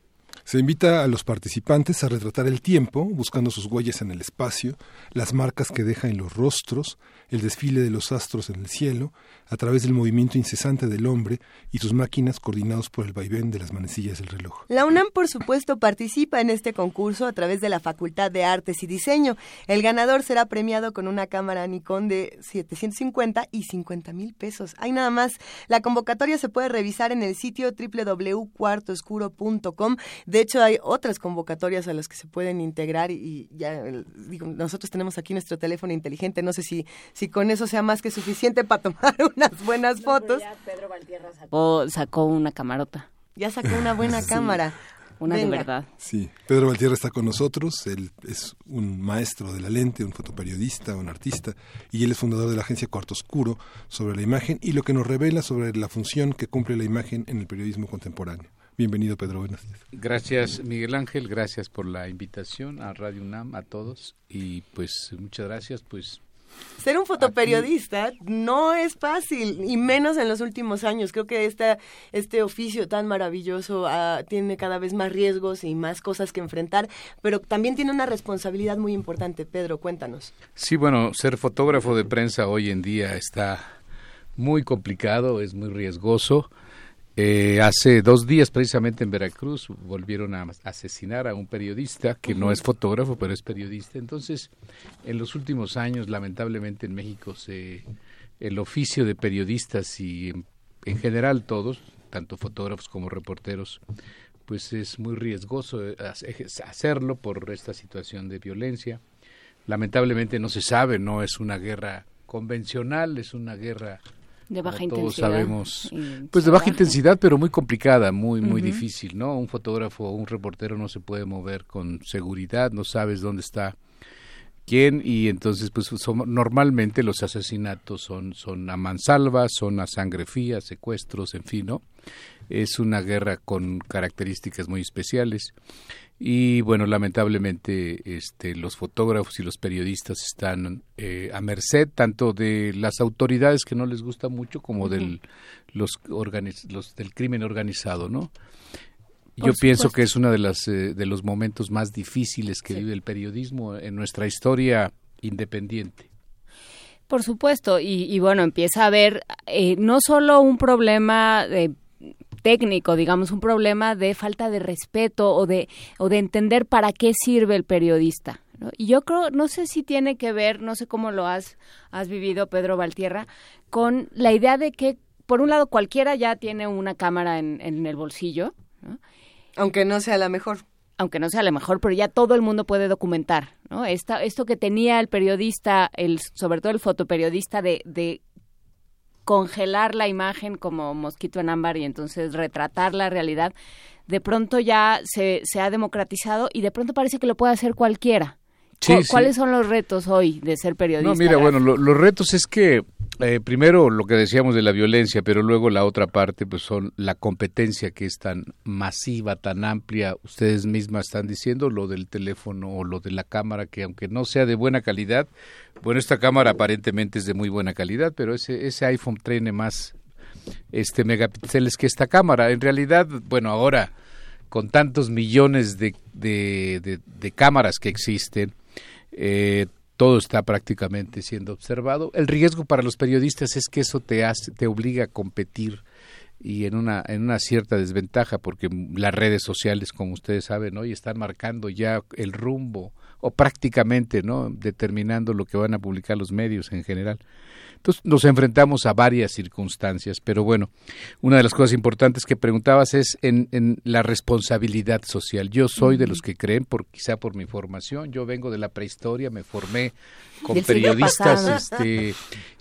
Se invita a los participantes a retratar el tiempo, buscando sus huellas en el espacio, las marcas que deja en los rostros, el desfile de los astros en el cielo, a través del movimiento incesante del hombre y sus máquinas coordinados por el vaivén de las manecillas del reloj. La UNAM, por supuesto, participa en este concurso a través de la Facultad de Artes y Diseño. El ganador será premiado con una cámara Nikon de 750 y 50 mil pesos. Hay nada más. La convocatoria se puede revisar en el sitio www.cuartooscuro.com. De hecho, hay otras convocatorias a las que se pueden integrar y, ya digo, nosotros tenemos aquí nuestro teléfono inteligente. No sé si, si con eso sea más que suficiente para tomar un [laughs] unas buenas fotos. Pedro Valtierra sacó, sacó una camarota. Ya sacó una buena cámara. Una de verdad. Sí, Pedro Valtierra está con nosotros, él es un maestro de la lente, un fotoperiodista, un artista, y él es fundador de la agencia Cuarto Oscuro sobre la imagen y lo que nos revela sobre la función que cumple la imagen en el periodismo contemporáneo. Bienvenido, Pedro. Buenas Gracias, Miguel Ángel. Gracias por la invitación a Radio UNAM, a todos. Y pues muchas gracias, pues ser un fotoperiodista no es fácil, y menos en los últimos años. Creo que esta, este oficio tan maravilloso ah, tiene cada vez más riesgos y más cosas que enfrentar, pero también tiene una responsabilidad muy importante. Pedro, cuéntanos. Sí, bueno, ser fotógrafo de prensa hoy en día está muy complicado, es muy riesgoso. Eh, hace dos días, precisamente en Veracruz, volvieron a asesinar a un periodista que no es fotógrafo, pero es periodista. Entonces, en los últimos años, lamentablemente en México, se, el oficio de periodistas y en, general todos, tanto fotógrafos como reporteros, pues es muy riesgoso eh, hacerlo por esta situación de violencia. Lamentablemente no se sabe, no es una guerra convencional, es una guerra de baja todos intensidad. sabemos, pues de baja intensidad, pero muy complicada, muy muy difícil, ¿no? Un fotógrafo o un reportero no se puede mover con seguridad, no sabes dónde está quién y entonces pues normalmente los asesinatos son son a mansalva, son a sangre fría, secuestros, en fin, ¿no? Es una guerra con características muy especiales y bueno, lamentablemente este, los fotógrafos y los periodistas están eh, a merced tanto de las autoridades que no les gusta mucho como del, los, los del crimen organizado, ¿no? Yo pienso que es uno de, las, eh, de los momentos más difíciles que vive el periodismo en nuestra historia independiente. Por supuesto, y, bueno, empieza a haber eh, no solo un problema de técnico, digamos, un problema de falta de respeto o de, o de entender para qué sirve el periodista. Y yo creo, no sé si tiene que ver, no sé cómo lo has, has vivido, Pedro Valtierra, con la idea de que, por un lado, cualquiera ya tiene una cámara en, en el bolsillo, aunque no sea la mejor aunque no sea la mejor, pero ya todo el mundo puede documentar, ¿no? Esta, esto que tenía el periodista, el, sobre todo el fotoperiodista, de, de congelar la imagen como mosquito en ámbar y entonces retratar la realidad, de pronto ya se, se ha democratizado y de pronto parece que lo puede hacer cualquiera. ¿Cuáles son los retos hoy de ser periodista? No, mira, bueno, los retos es que eh, primero lo que decíamos de la violencia, pero luego la otra parte pues son la competencia que es tan masiva, tan amplia. Ustedes mismas están diciendo lo del teléfono o lo de la cámara que aunque no sea de buena calidad, bueno, esta cámara aparentemente es de muy buena calidad, pero ese ese iPhone tiene más este megapíxeles que esta cámara. En realidad, bueno, ahora con tantos millones de, de, de cámaras que existen, eh, todo está prácticamente siendo observado. El riesgo para los periodistas es que eso te hace, te obliga a competir y en una en una cierta desventaja porque las redes sociales como ustedes saben hoy están marcando ya el rumbo o prácticamente no determinando lo que van a publicar los medios en general entonces nos enfrentamos a varias circunstancias, pero bueno, una de las cosas importantes que preguntabas es en, la responsabilidad social. Yo soy de los que creen, por quizá por mi formación, yo vengo de la prehistoria, me formé con periodistas este,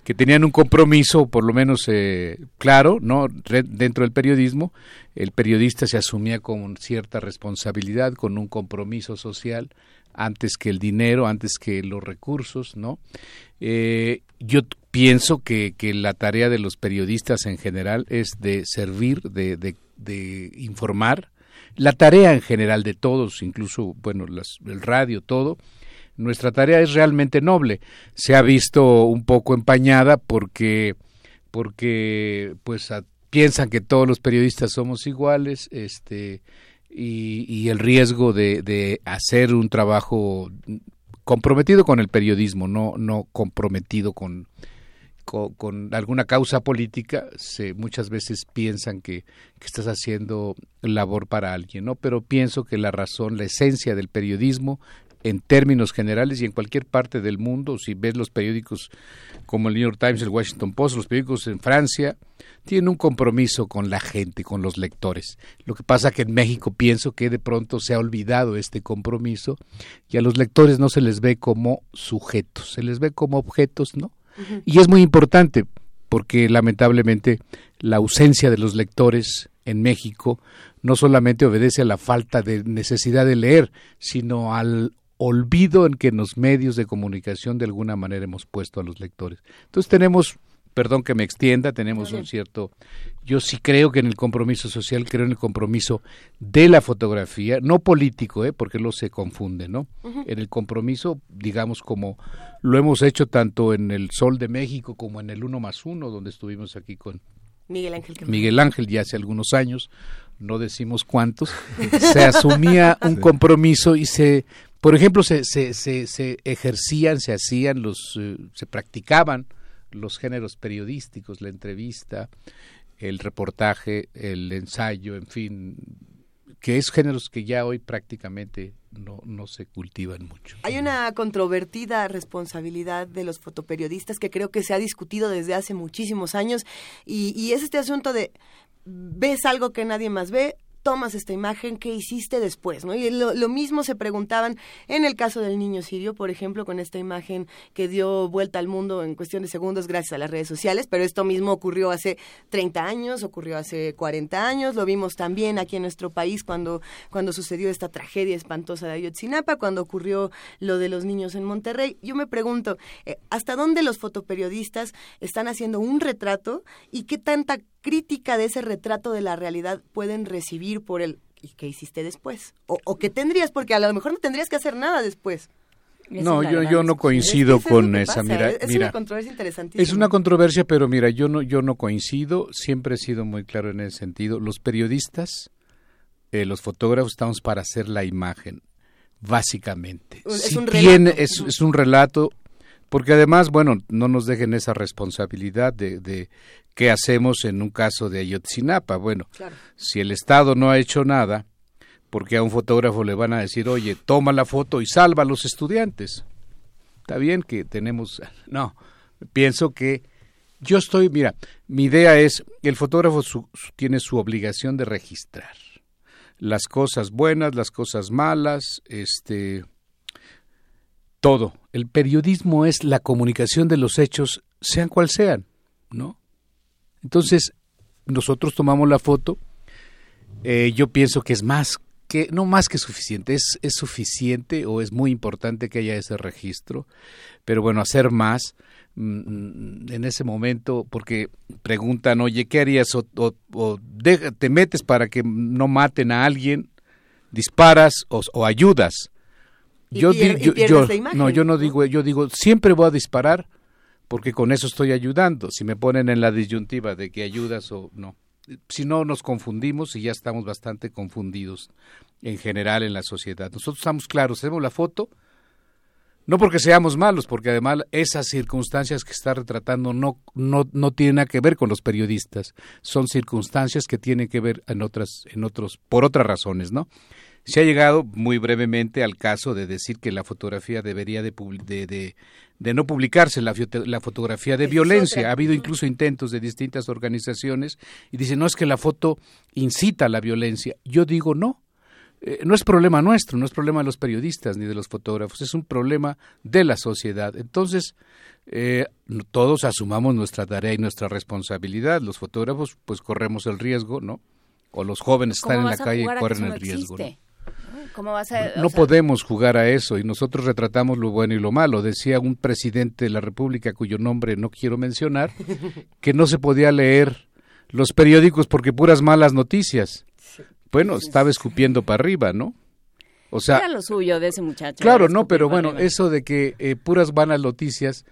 que tenían un compromiso, por lo menos eh, claro, no dentro del periodismo, el periodista se asumía con cierta responsabilidad, con un compromiso social antes que el dinero, antes que los recursos, ¿no? Eh, yo pienso que, que, la tarea de los periodistas en general es de servir, de, de, informar. La tarea en general de todos, incluso, bueno, el radio, todo, nuestra tarea es realmente noble. Se ha visto un poco empañada porque, porque pues, piensan que todos los periodistas somos iguales, este, y, y el riesgo de, hacer un trabajo comprometido con el periodismo, no, no comprometido con, con, alguna causa política, se, muchas veces piensan que, que, estás haciendo labor para alguien, ¿no? Pero pienso que la razón, la esencia del periodismo, en términos generales y en cualquier parte del mundo, si ves los periódicos como el New York Times, el Washington Post, los periódicos en Francia, tienen un compromiso con la gente, con los lectores. Lo que pasa que en México pienso que de pronto se ha olvidado este compromiso y a los lectores no se les ve como sujetos, se les ve como objetos, ¿no? Y es muy importante porque lamentablemente la ausencia de los lectores en México no solamente obedece a la falta de necesidad de leer, sino al olvido en que los medios de comunicación de alguna manera hemos puesto a los lectores. Entonces tenemos perdón que me extienda, tenemos un cierto, yo sí creo que en el compromiso social, creo en el compromiso de la fotografía, no político, ¿eh? porque lo se confunde, ¿no? En el compromiso, digamos, como lo hemos hecho tanto en el Sol de México como en el Uno más Uno, donde estuvimos aquí con Miguel Ángel. Miguel Ángel ya hace algunos años, no decimos cuántos, [laughs] se asumía un compromiso y se, por ejemplo, se, se, se, se ejercían, se hacían, los, eh, se practicaban los géneros periodísticos, la entrevista, el reportaje, el ensayo, en fin, que es géneros que ya hoy prácticamente no, no se cultivan mucho. Hay una controvertida responsabilidad de los fotoperiodistas que creo que se ha discutido desde hace muchísimos años y, y es este asunto de ves algo que nadie más ve, tomas esta imagen, ¿qué hiciste después? ¿no? Y lo, mismo se preguntaban en el caso del niño sirio, por ejemplo, con esta imagen que dio vuelta al mundo en cuestión de segundos gracias a las redes sociales, pero esto mismo ocurrió hace 30 años, ocurrió hace 40 años, lo vimos también aquí en nuestro país cuando, cuando sucedió esta tragedia espantosa de Ayotzinapa, cuando ocurrió lo de los niños en Monterrey. Yo me pregunto, eh, ¿hasta dónde los fotoperiodistas están haciendo un retrato y qué tanta crítica de ese retrato de la realidad pueden recibir por el ¿y qué hiciste después? O, o qué tendrías, porque a lo mejor no tendrías que hacer nada después. no, yo, yo no coincido con esa. Mira, es, una controversia interesantísima. Es una controversia, pero mira, yo no, yo no coincido. Siempre he sido muy claro en ese sentido. Los periodistas, eh, los fotógrafos, estamos para hacer la imagen, básicamente. Es, un, relato. es, es un relato porque además, bueno, no nos dejen esa responsabilidad de, de qué hacemos en un caso de Ayotzinapa. Bueno, si el Estado no ha hecho nada, porque a un fotógrafo le van a decir, oye, toma la foto y salva a los estudiantes. Está bien que tenemos... [laughs] No, pienso que yo estoy, mira, mi idea es, el fotógrafo tiene su obligación de registrar las cosas buenas, las cosas malas, este, todo. El periodismo es la comunicación de los hechos, sean cual sean, ¿no? Entonces, nosotros tomamos la foto, eh, yo pienso que es más que, no más que suficiente, es, es suficiente o es muy importante que haya ese registro, pero bueno, hacer más mm, en ese momento, porque preguntan, oye, ¿qué harías? O, te metes para que no maten a alguien, disparas o ayudas yo, yo, no, yo no digo, yo digo, siempre voy a disparar porque con eso estoy ayudando. Si me ponen en la disyuntiva de que ayudas o no. Si no, nos confundimos y ya estamos bastante confundidos en general en la sociedad. Nosotros estamos claros, hacemos la foto, no porque seamos malos, porque además esas circunstancias que está retratando no, no, no tienen nada que ver con los periodistas, son circunstancias que tienen que ver en otras, en otros, por otras razones, ¿no? Se ha llegado muy brevemente al caso de decir que la fotografía debería de, de, de, no publicarse, la, la fotografía de violencia. Ha habido incluso intentos de distintas organizaciones y dicen, no es que la foto incita a la violencia. Yo digo, no. Eh, no es problema nuestro, no es problema de los periodistas ni de los fotógrafos, es un problema de la sociedad. Entonces, eh, todos asumamos nuestra tarea y nuestra responsabilidad. Los fotógrafos, pues corremos el riesgo, ¿no? O los jóvenes están en la calle y corren el riesgo. ¿no? No podemos jugar a eso y nosotros retratamos lo bueno y lo malo. Decía un presidente de la República cuyo nombre no quiero mencionar [laughs] que no se podía leer los periódicos porque puras malas noticias. Bueno, estaba escupiendo para arriba, ¿no? O sea, era lo suyo de ese muchacho. Claro, no, pero bueno, eso de que eh, puras malas noticias,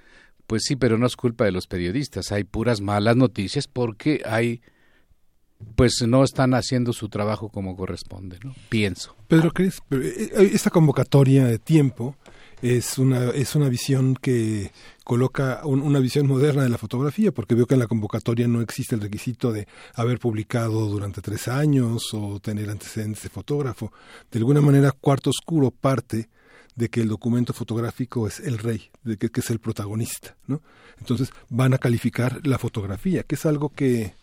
pues sí, pero no es culpa de los periodistas. Hay puras malas noticias porque hay pues no están haciendo su trabajo como corresponde, ¿no? Pienso. Pedro, ¿crees? Eh, eh, esta convocatoria de tiempo es una, es una visión que coloca una visión moderna de la fotografía, porque veo que en la convocatoria no existe el requisito de haber publicado durante tres años o tener antecedentes de fotógrafo. De alguna manera, Cuarto Oscuro parte de que el documento fotográfico es el rey, de que, que es el protagonista, ¿no? Entonces van a calificar la fotografía, que es algo que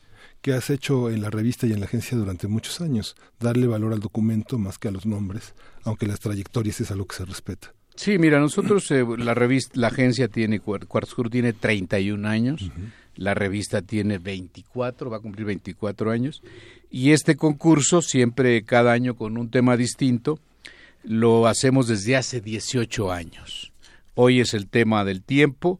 que has hecho en la revista y en la agencia durante muchos años, darle valor al documento más que a los nombres, aunque las trayectorias es algo que se respeta. Sí, mira, nosotros, eh, la revista, la agencia tiene, Cuartzur tiene 31 años, la revista tiene 24, va a cumplir 24 años, y este concurso, siempre cada año con un tema distinto, lo hacemos desde hace 18 años. Hoy es el tema del tiempo,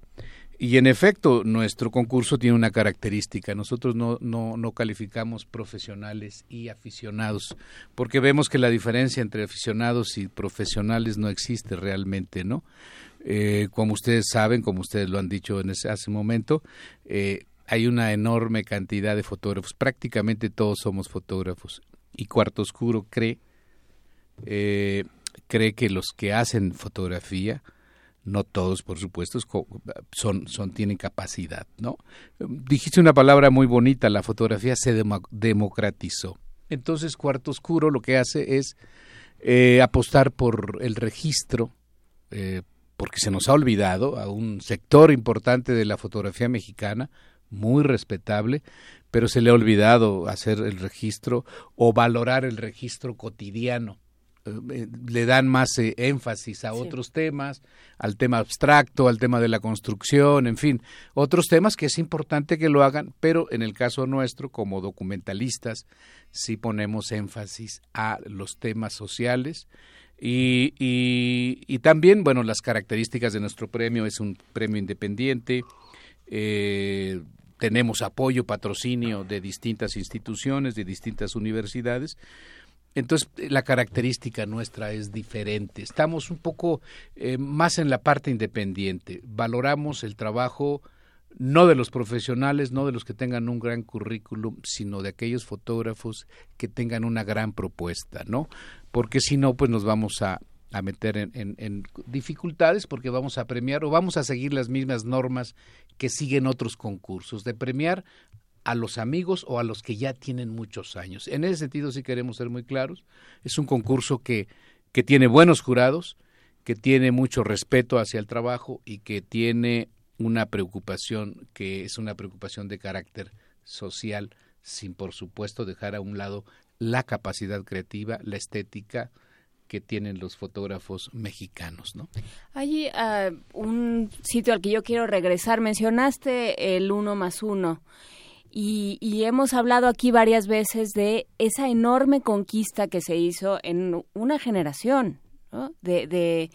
y en efecto, nuestro concurso tiene una característica. Nosotros no, no, no, calificamos profesionales y aficionados, porque vemos que la diferencia entre aficionados y profesionales no existe realmente, ¿no? Eh, como ustedes saben, como ustedes lo han dicho en ese, hace un momento, eh, hay una enorme cantidad de fotógrafos. Prácticamente todos somos fotógrafos. Y Cuarto Oscuro cree, eh, cree que los que hacen fotografía no todos, por supuesto, son, son, tienen capacidad, ¿no? Dijiste una palabra muy bonita, la fotografía se democratizó. Entonces, Cuarto Oscuro lo que hace es eh, apostar por el registro, eh, porque se nos ha olvidado a un sector importante de la fotografía mexicana, muy respetable, pero se le ha olvidado hacer el registro o valorar el registro cotidiano. Eh, eh, le dan más eh, énfasis a otros temas, al tema abstracto, al tema de la construcción, en fin, otros temas que es importante que lo hagan, pero en el caso nuestro, como documentalistas, sí ponemos énfasis a los temas sociales y, y, también, bueno, las características de nuestro premio es un premio independiente, tenemos apoyo, patrocinio de distintas instituciones, de distintas universidades. Entonces, la característica nuestra es diferente. Estamos un poco eh, más en la parte independiente. Valoramos el trabajo no de los profesionales, no de los que tengan un gran currículum, sino de aquellos fotógrafos que tengan una gran propuesta, ¿no? Porque si no, pues nos vamos a, a meter en, en, dificultades porque vamos a premiar o vamos a seguir las mismas normas que siguen otros concursos, de premiar a los amigos o a los que ya tienen muchos años. En ese sentido sí queremos ser muy claros. Es un concurso que, que tiene buenos jurados, que tiene mucho respeto hacia el trabajo y que tiene una preocupación que es una preocupación de carácter social, sin por supuesto dejar a un lado la capacidad creativa, la estética, que tienen los fotógrafos mexicanos, ¿no? Hay ah, un sitio al que yo quiero regresar. Mencionaste el uno más uno. Y, hemos hablado aquí varias veces de esa enorme conquista que se hizo en una generación ¿no? de,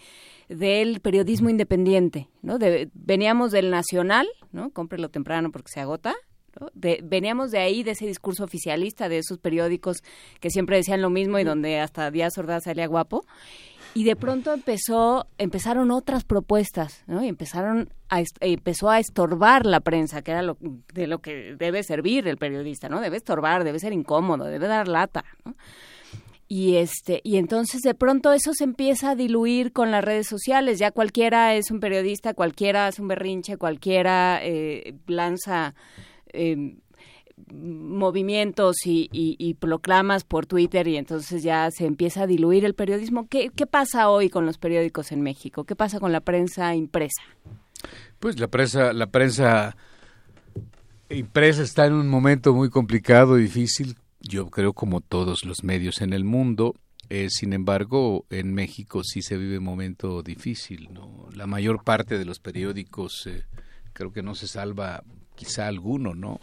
del periodismo independiente, ¿no? veníamos del nacional, ¿no? Cómprelo temprano porque se agota, veníamos de ahí, de ese discurso oficialista, de esos periódicos que siempre decían lo mismo y donde hasta Díaz Ordaz salía guapo. Y de pronto empezó, empezaron otras propuestas, ¿no? Y empezaron a, empezó a estorbar la prensa, que era lo, de lo que debe servir el periodista, ¿no? Debe estorbar, debe ser incómodo, debe dar lata, y este y entonces de pronto eso se empieza a diluir con las redes sociales ya cualquiera es un periodista cualquiera es un berrinche cualquiera eh, lanza eh, movimientos y, proclamas por Twitter y entonces ya se empieza a diluir el periodismo. ¿Qué, pasa hoy con los periódicos en México? ¿Qué pasa con la prensa impresa? Pues la prensa, la prensa impresa está en un momento muy complicado, difícil, yo creo como todos los medios en el mundo. Eh, sin embargo, en México sí se vive un momento difícil. ¿no? La mayor parte de los periódicos eh, creo que no se salva quizá alguno, ¿no?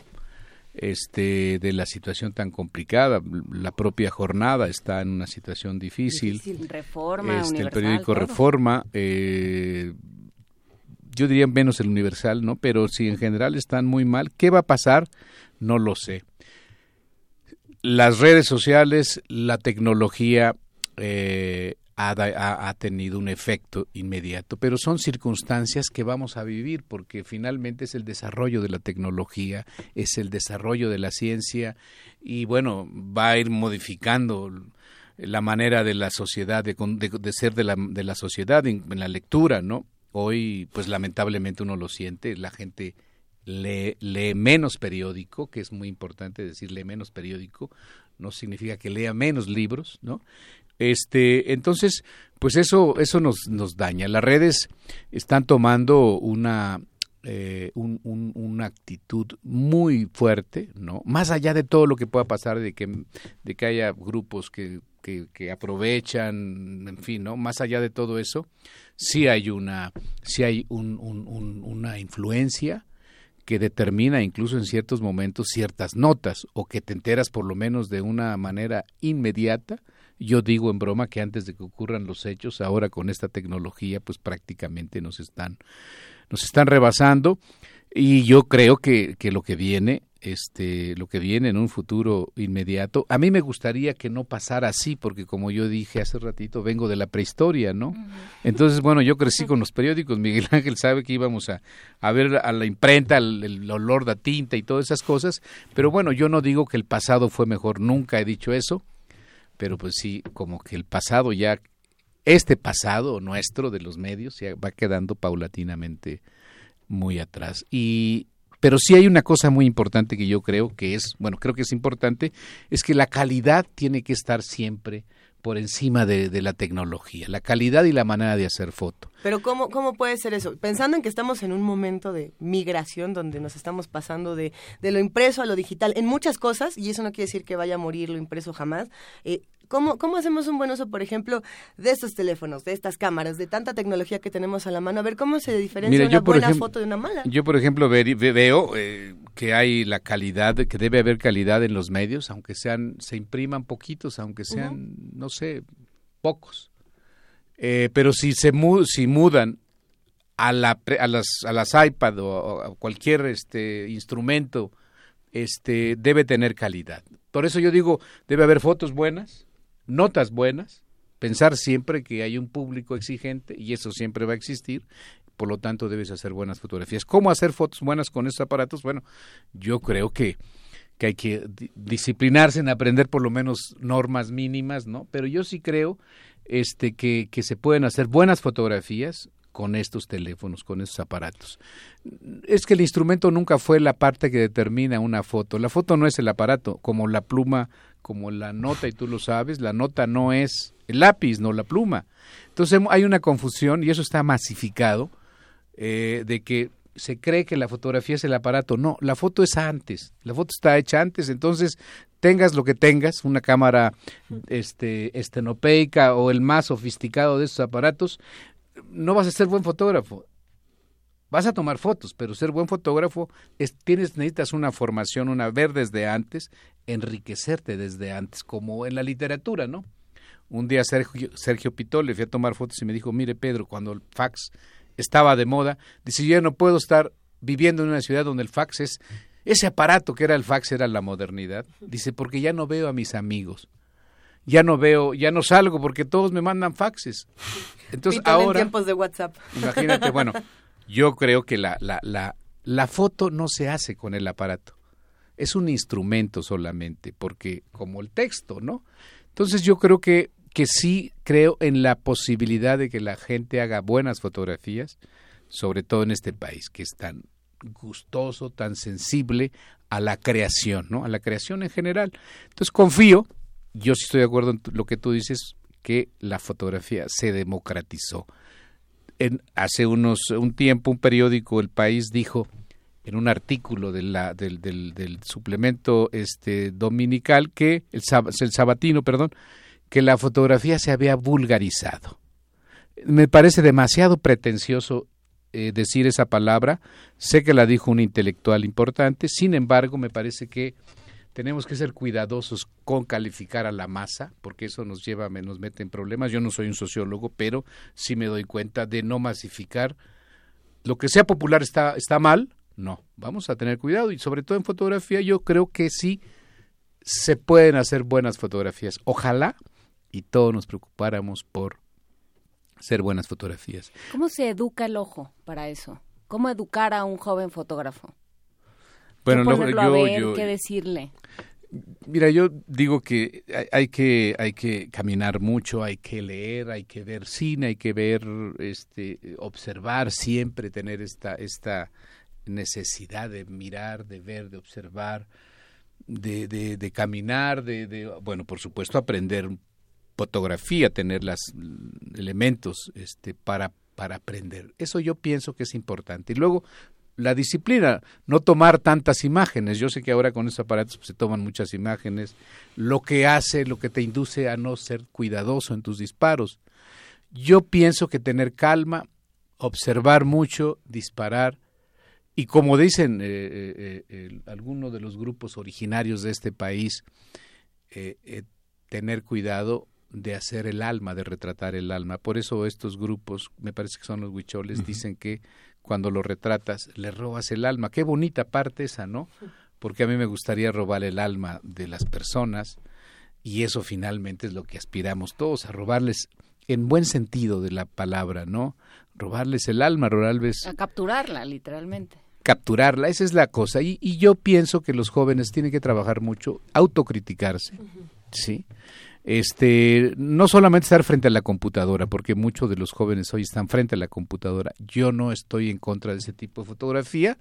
Este, de la situación tan complicada. La propia jornada está en una situación difícil. Reforma, este, el periódico Reforma, eh, yo diría menos el Universal, ¿no? Pero si en general están muy mal, ¿qué va a pasar? No lo sé. Las redes sociales, la tecnología eh, ha, tenido un efecto inmediato, pero son circunstancias que vamos a vivir porque finalmente es el desarrollo de la tecnología, es el desarrollo de la ciencia y bueno, va a ir modificando la manera de la sociedad, de, de, ser de la, de la sociedad en, la lectura, ¿no? Hoy, pues lamentablemente uno lo siente, la gente lee, lee menos periódico, que es muy importante decir lee menos periódico, no significa que lea menos libros, ¿no? Este, entonces, pues eso, eso nos, nos daña. Las redes están tomando una, eh, una actitud muy fuerte, ¿no? Más allá de todo lo que pueda pasar, de que, de que haya grupos que, que, aprovechan, en fin, ¿no? Más allá de todo eso, sí hay una, sí hay un, una influencia que determina incluso en ciertos momentos ciertas notas o que te enteras por lo menos de una manera inmediata yo digo en broma que antes de que ocurran los hechos, ahora con esta tecnología, pues prácticamente nos están, nos están rebasando. Y yo creo que, que lo que viene, este, lo que viene en un futuro inmediato, a mí me gustaría que no pasara así, porque como yo dije hace ratito, vengo de la prehistoria, ¿no? Entonces, bueno, yo crecí con los periódicos, Miguel [laughs] Ángel sabe que íbamos a, a ver a la imprenta, el, el, olor de tinta y todas esas cosas, pero bueno, yo no digo que el pasado fue mejor, nunca he dicho eso, pero pues sí, como que el pasado ya, este pasado nuestro de los medios ya va quedando paulatinamente muy atrás. Y, pero sí hay una cosa muy importante que yo creo que es, bueno, creo que es importante, es que la calidad tiene que estar siempre por encima de, de, la tecnología, la calidad y la manera de hacer foto. Pero ¿cómo, ¿cómo puede ser eso? Pensando en que estamos en un momento de migración donde nos estamos pasando de, de lo impreso a lo digital en muchas cosas, y eso no quiere decir que vaya a morir lo impreso jamás, eh, ¿Cómo, ¿Cómo hacemos un buen uso, por ejemplo, de estos teléfonos, de estas cámaras, de tanta tecnología que tenemos a la mano? A ver, ¿cómo se diferencia una buena foto de una mala? Yo, por ejemplo, veo eh, que hay la calidad, que debe haber calidad en los medios, aunque sean, se impriman poquitos, aunque sean, no sé, pocos. Eh, pero si se si mudan a, la, a, las, a las iPad o a cualquier este instrumento, este debe tener calidad. Por eso yo digo, debe haber fotos buenas, notas buenas, pensar siempre que hay un público exigente y eso siempre va a existir, por lo tanto debes hacer buenas fotografías. ¿Cómo hacer fotos buenas con estos aparatos? Bueno, yo creo que, que hay que disciplinarse en aprender por lo menos normas mínimas, ¿no? Pero yo sí creo este que, que se pueden hacer buenas fotografías con estos teléfonos, con estos aparatos. Es que el instrumento nunca fue la parte que determina una foto. La foto no es el aparato, como la pluma, como la nota, y tú lo sabes, la nota no es el lápiz, no la pluma. Entonces hay una confusión, y eso está masificado, eh, de que se cree que la fotografía es el aparato. No, la foto es antes, la foto está hecha antes, entonces tengas lo que tengas, una cámara este, estenopeica o el más sofisticado de esos aparatos, no vas a ser buen fotógrafo. Vas a tomar fotos, pero ser buen fotógrafo es, tienes, necesitas una formación, una ver desde antes, enriquecerte desde antes, como en la literatura, ¿no? Un día Sergio, Sergio le fui a tomar fotos y me dijo, mire Pedro, cuando el fax estaba de moda, dice, yo no puedo estar viviendo en una ciudad donde el fax es, ese aparato que era el fax era la modernidad. Dice, porque ya no veo a mis amigos ya no veo, ya no salgo porque todos me mandan faxes. [laughs] Entonces ahora... tiempos de WhatsApp. Imagínate, bueno, yo creo que la, la, la, la foto no se hace con el aparato. Es un instrumento solamente, porque como el texto, ¿no? Entonces yo creo que, que sí creo en la posibilidad de que la gente haga buenas fotografías, sobre todo en este país, que es tan gustoso, tan sensible a la creación, ¿no? A la creación en general. Entonces confío yo sí estoy de acuerdo en lo que tú dices, que la fotografía se democratizó. Hace unos un tiempo un periódico El País dijo en un artículo de la, del, del, del, suplemento este dominical que el, el sabatino, perdón, que la fotografía se había vulgarizado. Me parece demasiado pretencioso eh, decir esa palabra. Sé que la dijo un intelectual importante, sin embargo, me parece que tenemos que ser cuidadosos con calificar a la masa, porque eso nos lleva, nos mete en problemas. Yo no soy un sociólogo, pero sí me doy cuenta de no masificar. Lo que sea popular está, está mal, no. Vamos a tener cuidado y sobre todo en fotografía yo creo que sí se pueden hacer buenas fotografías. Ojalá y todos nos preocupáramos por hacer buenas fotografías. ¿Cómo se educa el ojo para eso? ¿Cómo educar a un joven fotógrafo? Bueno, yo, yo, ¿qué decirle? Mira, yo digo que hay, que hay que caminar mucho, hay que leer, hay que ver cine, hay que ver, este, observar siempre, tener esta esta necesidad de mirar, de ver, de observar, de, de, de caminar, de, de, bueno, por supuesto, aprender fotografía, tener los elementos este, para para aprender. Eso yo pienso que es importante. Y luego la disciplina, no tomar tantas imágenes. Yo sé que ahora con esos aparatos pues, se toman muchas imágenes, lo que hace, lo que te induce a no ser cuidadoso en tus disparos. Yo pienso que tener calma, observar mucho, disparar, y como dicen eh, eh, eh, algunos de los grupos originarios de este país, tener cuidado de hacer el alma, de retratar el alma. Por eso estos grupos, me parece que son los huicholes, dicen que cuando lo retratas le robas el alma. Qué bonita parte esa, ¿no? Porque a mí me gustaría robar el alma de las personas y eso finalmente es lo que aspiramos todos, a robarles en buen sentido de la palabra, ¿no? Robarles el alma, robarles... A capturarla, literalmente. Capturarla, esa es la cosa. Y, y yo pienso que los jóvenes tienen que trabajar mucho, autocriticarse, ¿sí? Este no solamente estar frente a la computadora, porque muchos de los jóvenes hoy están frente a la computadora. Yo no estoy en contra de ese tipo de fotografía.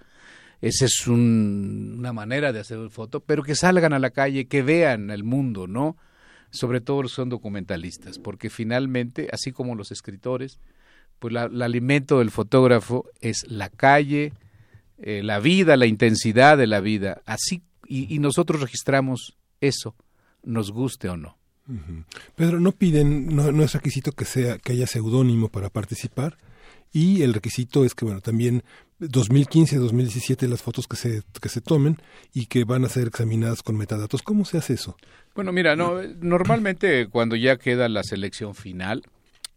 Esa es una manera de hacer foto, pero que salgan a la calle, que vean el mundo, ¿no? sobre todo son documentalistas, porque finalmente, así como los escritores, pues el alimento del fotógrafo es la calle, eh, la vida, la intensidad de la vida, así y, nosotros registramos eso, nos guste o no. Pedro, no piden, no, no es requisito que sea que haya seudónimo para participar y el requisito es que bueno también 2015 2017 las fotos que se que se tomen y que van a ser examinadas con metadatos. Cómo se hace eso bueno mira no normalmente cuando ya queda la selección final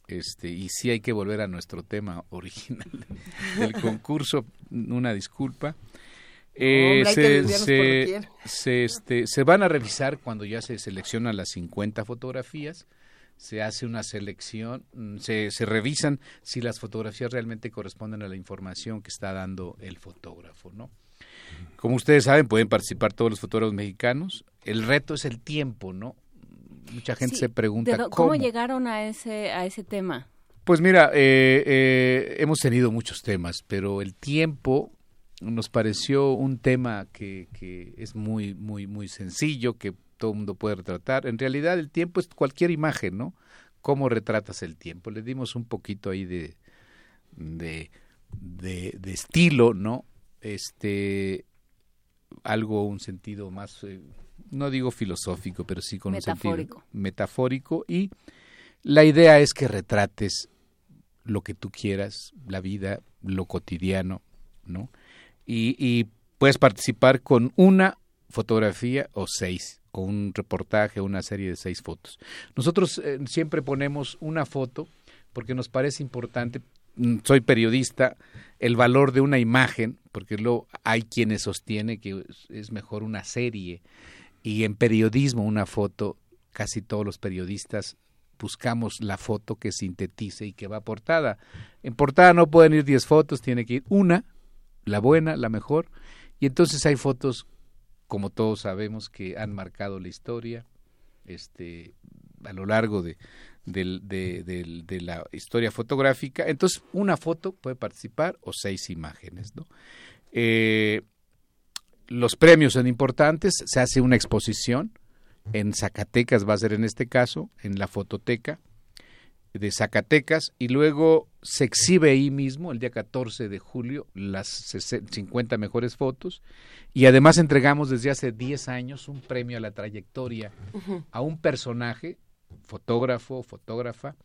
este y sí hay que volver a nuestro tema original [laughs] del concurso una disculpa eh, se, se, se, este, se van a revisar cuando ya se seleccionan las 50 fotografías se hace una selección, mm, se, se revisan si las fotografías realmente corresponden a la información que está dando el fotógrafo, ¿no? Como ustedes saben, pueden participar todos los fotógrafos mexicanos. El reto es el tiempo, ¿no? Mucha gente se pregunta ¿cómo? ¿cómo llegaron a ese a ese tema. Pues mira, eh, eh, hemos tenido muchos temas, pero el tiempo nos pareció un tema que, que es muy muy muy sencillo, que todo el mundo puede retratar. En realidad el tiempo es cualquier imagen, ¿no? ¿Cómo retratas el tiempo? Le dimos un poquito ahí de, de, de, estilo, ¿no? Este, algo, un sentido más, eh, no digo filosófico, pero sí con un sentido metafórico. Y la idea es que retrates lo que tú quieras, la vida, lo cotidiano, ¿no? Y, y puedes participar con una fotografía o seis o un reportaje una serie de seis fotos. Nosotros eh, siempre ponemos una foto porque nos parece importante, mm, soy periodista, el valor de una imagen, porque luego hay quienes sostienen que es mejor una serie y en periodismo una foto, casi todos los periodistas buscamos la foto que sintetice y que va a portada. En portada no pueden ir diez fotos, tiene que ir una, la buena, la mejor, y entonces hay fotos como todos sabemos, que han marcado la historia este, a lo largo de, de, la historia fotográfica. Entonces, una foto puede participar o seis imágenes. ¿no? Eh, los premios son importantes, se hace una exposición, en Zacatecas va a ser en este caso, en la fototeca, de Zacatecas y luego se exhibe ahí mismo el día 14 de julio las 50 mejores fotos y además entregamos desde hace 10 años un premio a la trayectoria a un personaje, fotógrafo, fotógrafa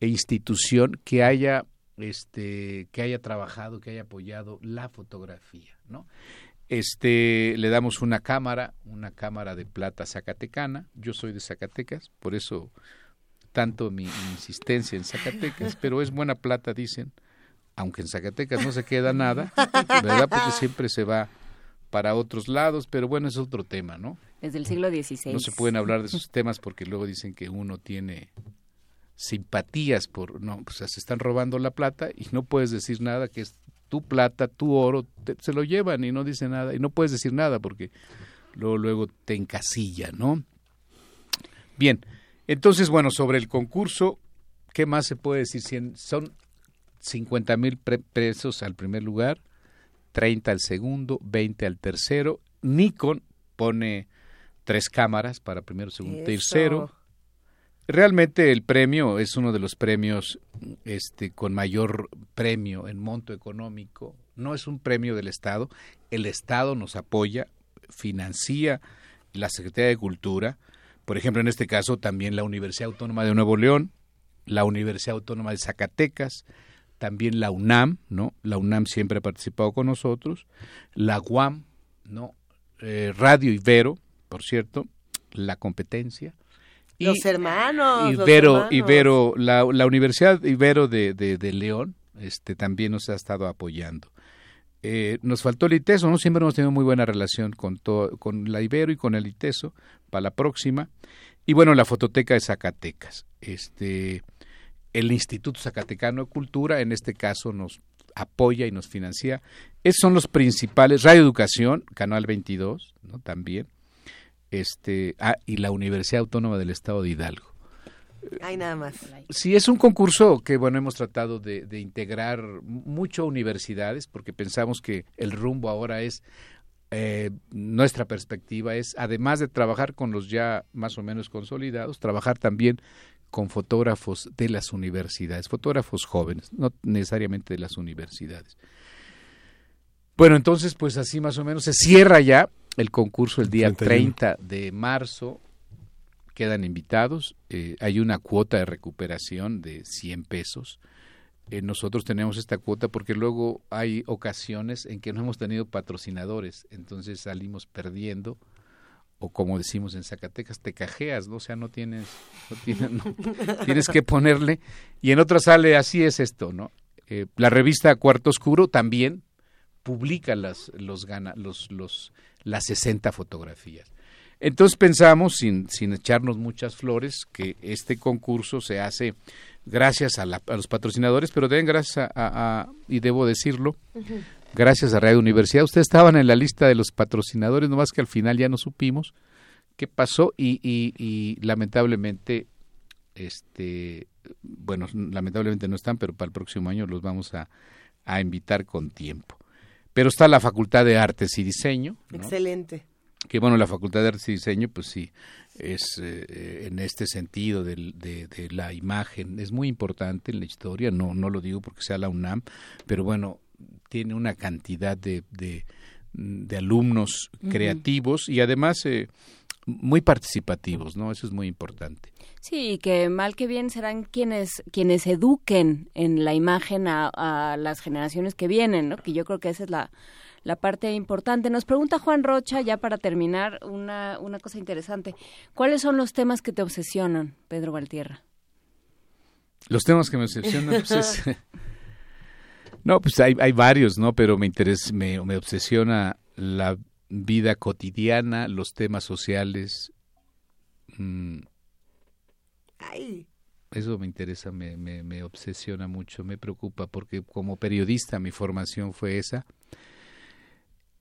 e institución que haya este que haya trabajado, que haya apoyado la fotografía, ¿no? Este le damos una cámara, una cámara de plata zacatecana. Yo soy de Zacatecas, por eso tanto mi, insistencia en Zacatecas, pero es buena plata, dicen, aunque en Zacatecas no se queda nada, ¿verdad? Porque siempre se va para otros lados, pero bueno, es otro tema, ¿no? Desde el siglo XVI. No se pueden hablar de esos temas porque luego dicen que uno tiene simpatías por, no, pues se están robando la plata y no puedes decir nada que es tu plata, tu oro, se lo llevan y no dice nada y no puedes decir nada porque luego, luego te encasilla, ¿no? Bien, entonces, bueno, sobre el concurso, ¿qué más se puede decir? Son 50 mil pesos al primer lugar, 30 al segundo, 20 al tercero. Nikon pone tres cámaras para primero, segundo, tercero. Realmente el premio es uno de los premios este, con mayor premio en monto económico. No es un premio del Estado. El Estado nos apoya, financia la Secretaría de Cultura por ejemplo, en este caso también la Universidad Autónoma de Nuevo León, la Universidad Autónoma de Zacatecas, también la UNAM, ¿no? La UNAM siempre ha participado con nosotros, la UAM, ¿no? Eh, Radio Ibero, por cierto, la competencia. los hermanos. Ibero, Ibero, la, la Universidad Ibero de, de, de León, este, también nos ha estado apoyando. Eh, nos faltó el ITESO, ¿no? Siempre hemos tenido muy buena relación con, todo, con la Ibero y con el ITESO para la próxima. Y bueno, la Fototeca de Zacatecas. Este, el Instituto Zacatecano de Cultura, en este caso, nos apoya y nos financia. Esos son los principales. Radio Educación, Canal 22, ¿no? También. Este, ah, y la Universidad Autónoma del Estado de Hidalgo. Hay nada más. Sí, es un concurso que, bueno, hemos tratado de, integrar mucho universidades porque pensamos que el rumbo ahora es eh, nuestra perspectiva es, además de trabajar con los ya más o menos consolidados, trabajar también con fotógrafos de las universidades, fotógrafos jóvenes, no necesariamente de las universidades. Bueno, entonces, pues así más o menos se cierra ya el concurso el día 30 de marzo. Quedan invitados. Eh, hay una cuota de recuperación de 100 pesos. Eh, nosotros tenemos esta cuota porque luego hay ocasiones en que no hemos tenido patrocinadores, entonces salimos perdiendo o como decimos en Zacatecas, te cajeas, ¿no? O sea, no tienes, no tienes, tienes que ponerle. Y en otra sale, así es esto, ¿no? Eh, la revista Cuarto Oscuro también publica las, los, los, los, las 60 fotografías. Entonces pensamos, sin, sin echarnos muchas flores, que este concurso se hace gracias a, los patrocinadores, pero también gracias a, y debo decirlo, gracias a Radio Universidad. Ustedes estaban en la lista de los patrocinadores, nomás que al final ya no supimos qué pasó y, y, lamentablemente, este, bueno, lamentablemente no están, pero para el próximo año los vamos a, a invitar con tiempo. Pero está la Facultad de Artes y Diseño. Excelente. Que bueno, la Facultad de Artes y Diseño, pues sí, es eh, en este sentido de, de, la imagen, es muy importante en la historia, no, no lo digo porque sea la UNAM, pero bueno, tiene una cantidad de, de, alumnos creativos y además eh, muy participativos, ¿no? Eso es muy importante. Sí, que mal que bien serán quienes quienes eduquen en la imagen a, a las generaciones que vienen, ¿no? Que yo creo que esa es la, la parte importante. Nos pregunta Juan Rocha, ya para terminar, una, una cosa interesante. ¿Cuáles son los temas que te obsesionan, Pedro Valtierra? Los temas que me obsesionan, pues [laughs] No, pues hay, hay varios, ¿no? Pero me interesa, me, me obsesiona la vida cotidiana, los temas sociales. Mm. Eso me interesa, me, me, me, obsesiona mucho, me preocupa, porque como periodista mi formación fue esa.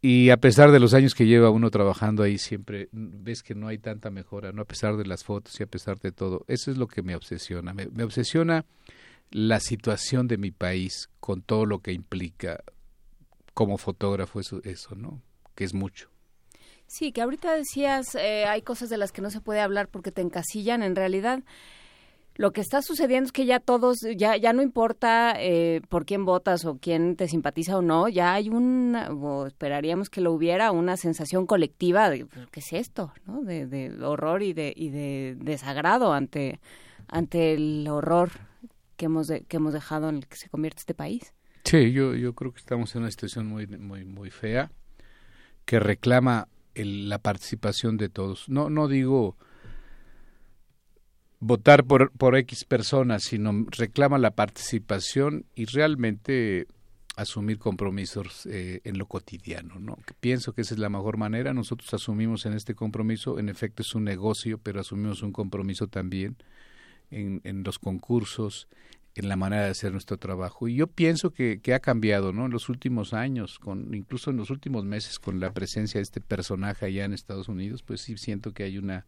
Y a pesar de los años que lleva uno trabajando ahí, siempre ves que no hay tanta mejora, ¿no? A pesar de las fotos y a pesar de todo. Eso es lo que me obsesiona. Me, obsesiona la situación de mi país con todo lo que implica como fotógrafo eso, eso ¿no? Que es mucho. Sí, que ahorita decías, eh, hay cosas de las que no se puede hablar porque te encasillan. En realidad, lo que está sucediendo es que ya todos, ya, ya no importa eh, por quién votas o quién te simpatiza o no, ya hay un, o esperaríamos que lo hubiera, una sensación colectiva de, ¿qué es esto? ¿no? De, de horror y de, y de desagrado ante, ante el horror que hemos, que hemos dejado en el que se convierte este país. Sí, yo, yo creo que estamos en una situación muy, muy, muy fea que reclama la participación de todos. No, no digo votar por, por X personas, sino reclama la participación y realmente asumir compromisos eh, en lo cotidiano, ¿no? Pienso que esa es la mejor manera. Nosotros asumimos en este compromiso, en efecto es un negocio, pero asumimos un compromiso también en, en los concursos, en la manera de hacer nuestro trabajo. Y yo pienso que, que, ha cambiado, ¿no? En los últimos años, con, incluso en los últimos meses, con la presencia de este personaje allá en Estados Unidos, pues sí siento que hay una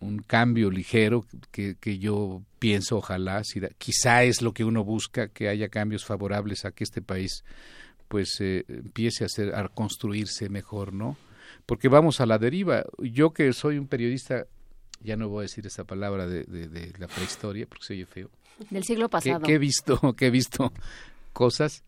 un cambio ligero que, que yo pienso, ojalá, si quizá es lo que uno busca, que haya cambios favorables a que este país pues eh, empiece a, hacer, a construirse mejor, ¿no? Porque vamos a la deriva. Yo que soy un periodista ya no voy a decir esa palabra de, de, la prehistoria porque se oye feo. Del siglo pasado. Que, he visto, [laughs] que he visto cosas,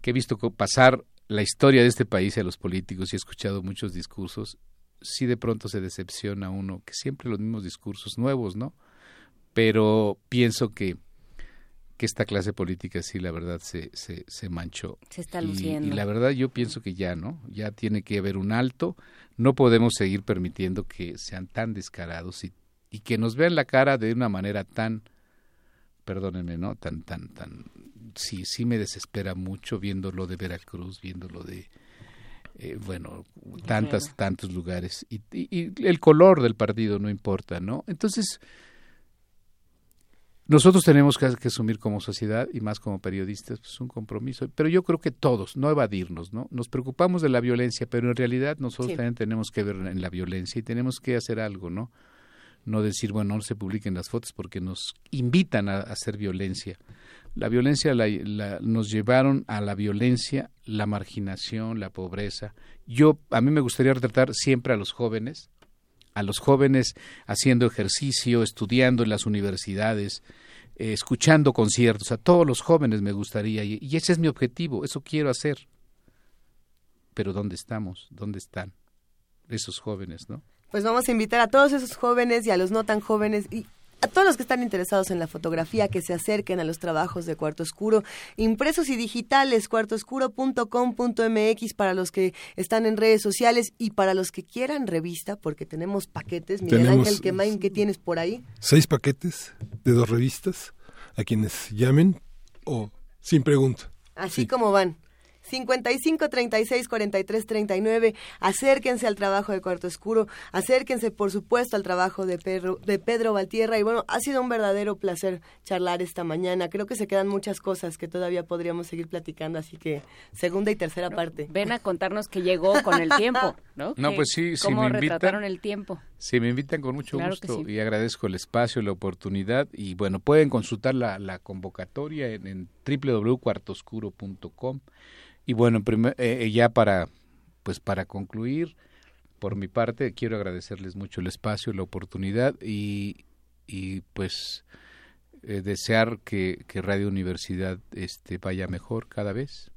que he visto pasar la historia de este país y a los políticos y he escuchado muchos discursos, sí de pronto se decepciona uno, que siempre los mismos discursos nuevos, ¿no? Pero pienso que que esta clase política sí, la verdad, se, se, se manchó. Se está luciendo. Y, la verdad yo pienso que ya, ¿no? Ya tiene que haber un alto. No podemos seguir permitiendo que sean tan descarados y, y que nos vean la cara de una manera tan, perdónenme, ¿no? Tan, tan, tan... Sí, sí me desespera mucho viendo lo de Veracruz, viendo lo de... Eh, bueno, tantas, tantos lugares. Y, y, y el color del partido no importa, ¿no? Entonces, nosotros tenemos que, asumir como sociedad y más como periodistas pues, un compromiso, pero yo creo que todos, no evadirnos, ¿no? Nos preocupamos de la violencia, pero en realidad nosotros también tenemos que ver en la violencia y tenemos que hacer algo, ¿no? No decir, bueno, no se publiquen las fotos porque nos invitan a, hacer violencia. La violencia nos llevaron a la violencia, la marginación, la pobreza. Yo a mí me gustaría retratar siempre a los jóvenes, a los jóvenes haciendo ejercicio, estudiando en las universidades, eh, escuchando conciertos, a todos los jóvenes me gustaría y, y ese es mi objetivo, eso quiero hacer. Pero ¿dónde estamos? ¿Dónde están esos jóvenes, no? Pues vamos a invitar a todos esos jóvenes y a los no tan jóvenes y a todos los que están interesados en la fotografía que se acerquen a los trabajos de Cuarto Oscuro, impresos y digitales, cuartooscuro.com.mx para los que están en redes sociales y para los que quieran revista, porque tenemos paquetes. Miguel Ángel Quemain, ¿qué tienes por ahí? Seis paquetes de dos revistas a quienes llamen o sin pregunta. Así como van. 55 36 43 39. Acérquense al trabajo de Cuarto Oscuro, acérquense por supuesto al trabajo de Pedro, de Pedro Valtierra y bueno, ha sido un verdadero placer charlar esta mañana. Creo que se quedan muchas cosas que todavía podríamos seguir platicando, así que segunda y tercera parte. Ven a contarnos que llegó con el tiempo, ¿no? No, pues sí, si me invitan. el tiempo? Si me invitan con mucho gusto y agradezco el espacio, la oportunidad y bueno, pueden consultar la, la convocatoria en, en www.cuartoscuro.com y bueno, eh, eh, ya para, pues para concluir, por mi parte, quiero agradecerles mucho el espacio, la oportunidad y, y pues eh, desear que, que, Radio Universidad este, vaya mejor cada vez.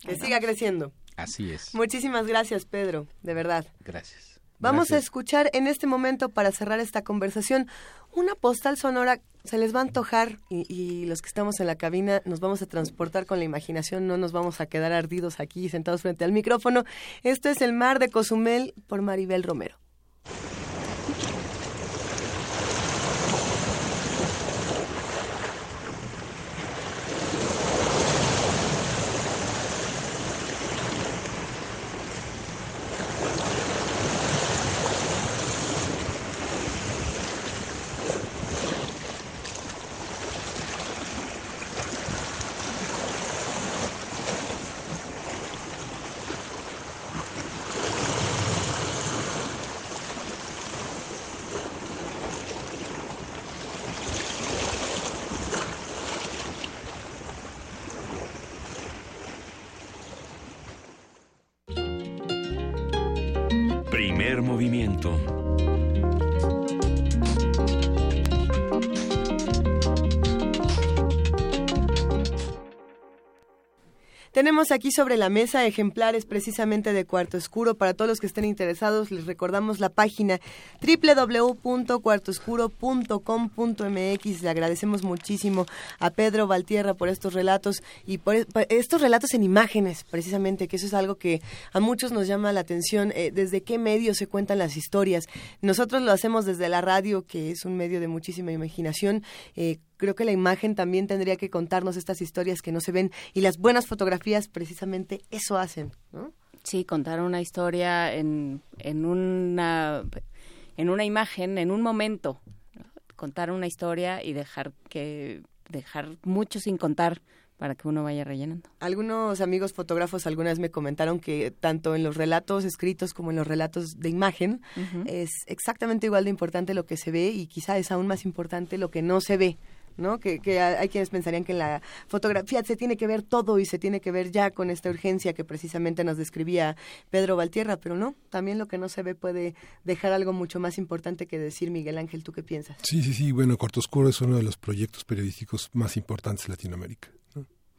Que siga creciendo. Así es. Muchísimas gracias, Pedro, de verdad. Gracias. Vamos a escuchar en este momento, para cerrar esta conversación, una postal sonora se les va a antojar y, los que estamos en la cabina nos vamos a transportar con la imaginación, no nos vamos a quedar ardidos aquí sentados frente al micrófono. Esto es El Mar de Cozumel por Maribel Romero. Tenemos aquí sobre la mesa ejemplares precisamente de Cuarto Oscuro. Para todos los que estén interesados, les recordamos la página www.cuartoscuro.com.mx. Le agradecemos muchísimo a Pedro Valtierra por estos relatos y por, estos relatos en imágenes, precisamente, que eso es algo que a muchos nos llama la atención. Eh, ¿Desde qué medio se cuentan las historias? Nosotros lo hacemos desde la radio, que es un medio de muchísima imaginación. Eh, creo que la imagen también tendría que contarnos estas historias que no se ven y las buenas fotografías precisamente eso hacen, ¿no? Sí, contar una historia en, en una en una imagen, en un momento, contar una historia y dejar que dejar mucho sin contar para que uno vaya rellenando. Algunos amigos fotógrafos alguna vez me comentaron que tanto en los relatos escritos como en los relatos de imagen es exactamente igual de importante lo que se ve y quizá es aún más importante lo que no se ve. ¿No? Que, que, hay quienes pensarían que en la fotografía se tiene que ver todo y se tiene que ver ya con esta urgencia que precisamente nos describía Pedro Valtierra, pero no, también lo que no se ve puede dejar algo mucho más importante que decir Miguel Ángel, ¿tú qué piensas? Sí, sí, sí, bueno, Corto Oscuro es uno de los proyectos periodísticos más importantes de Latinoamérica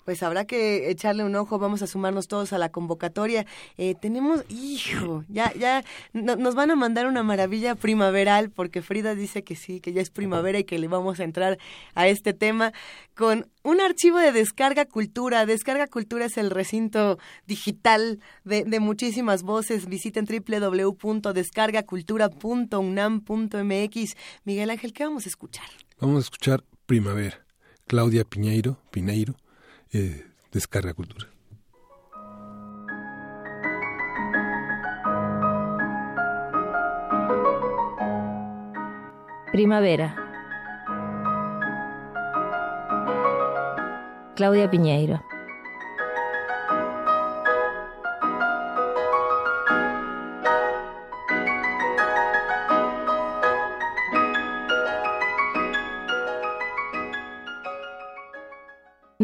pues habrá que echarle un ojo, vamos a sumarnos todos a la convocatoria. Eh, tenemos, hijo, ya, ya nos van a mandar una maravilla primaveral porque Frida dice que sí, que ya es primavera y que le vamos a entrar a este tema con un archivo de Descarga Cultura. Descarga Cultura es el recinto digital de, de muchísimas voces. Visiten www.descargacultura.unam.mx. Miguel Ángel, ¿qué vamos a escuchar? Vamos a escuchar Primavera. Claudia Piñeiro, Pineiro, Descarga Cultura. Primavera. Claudia Piñeiro.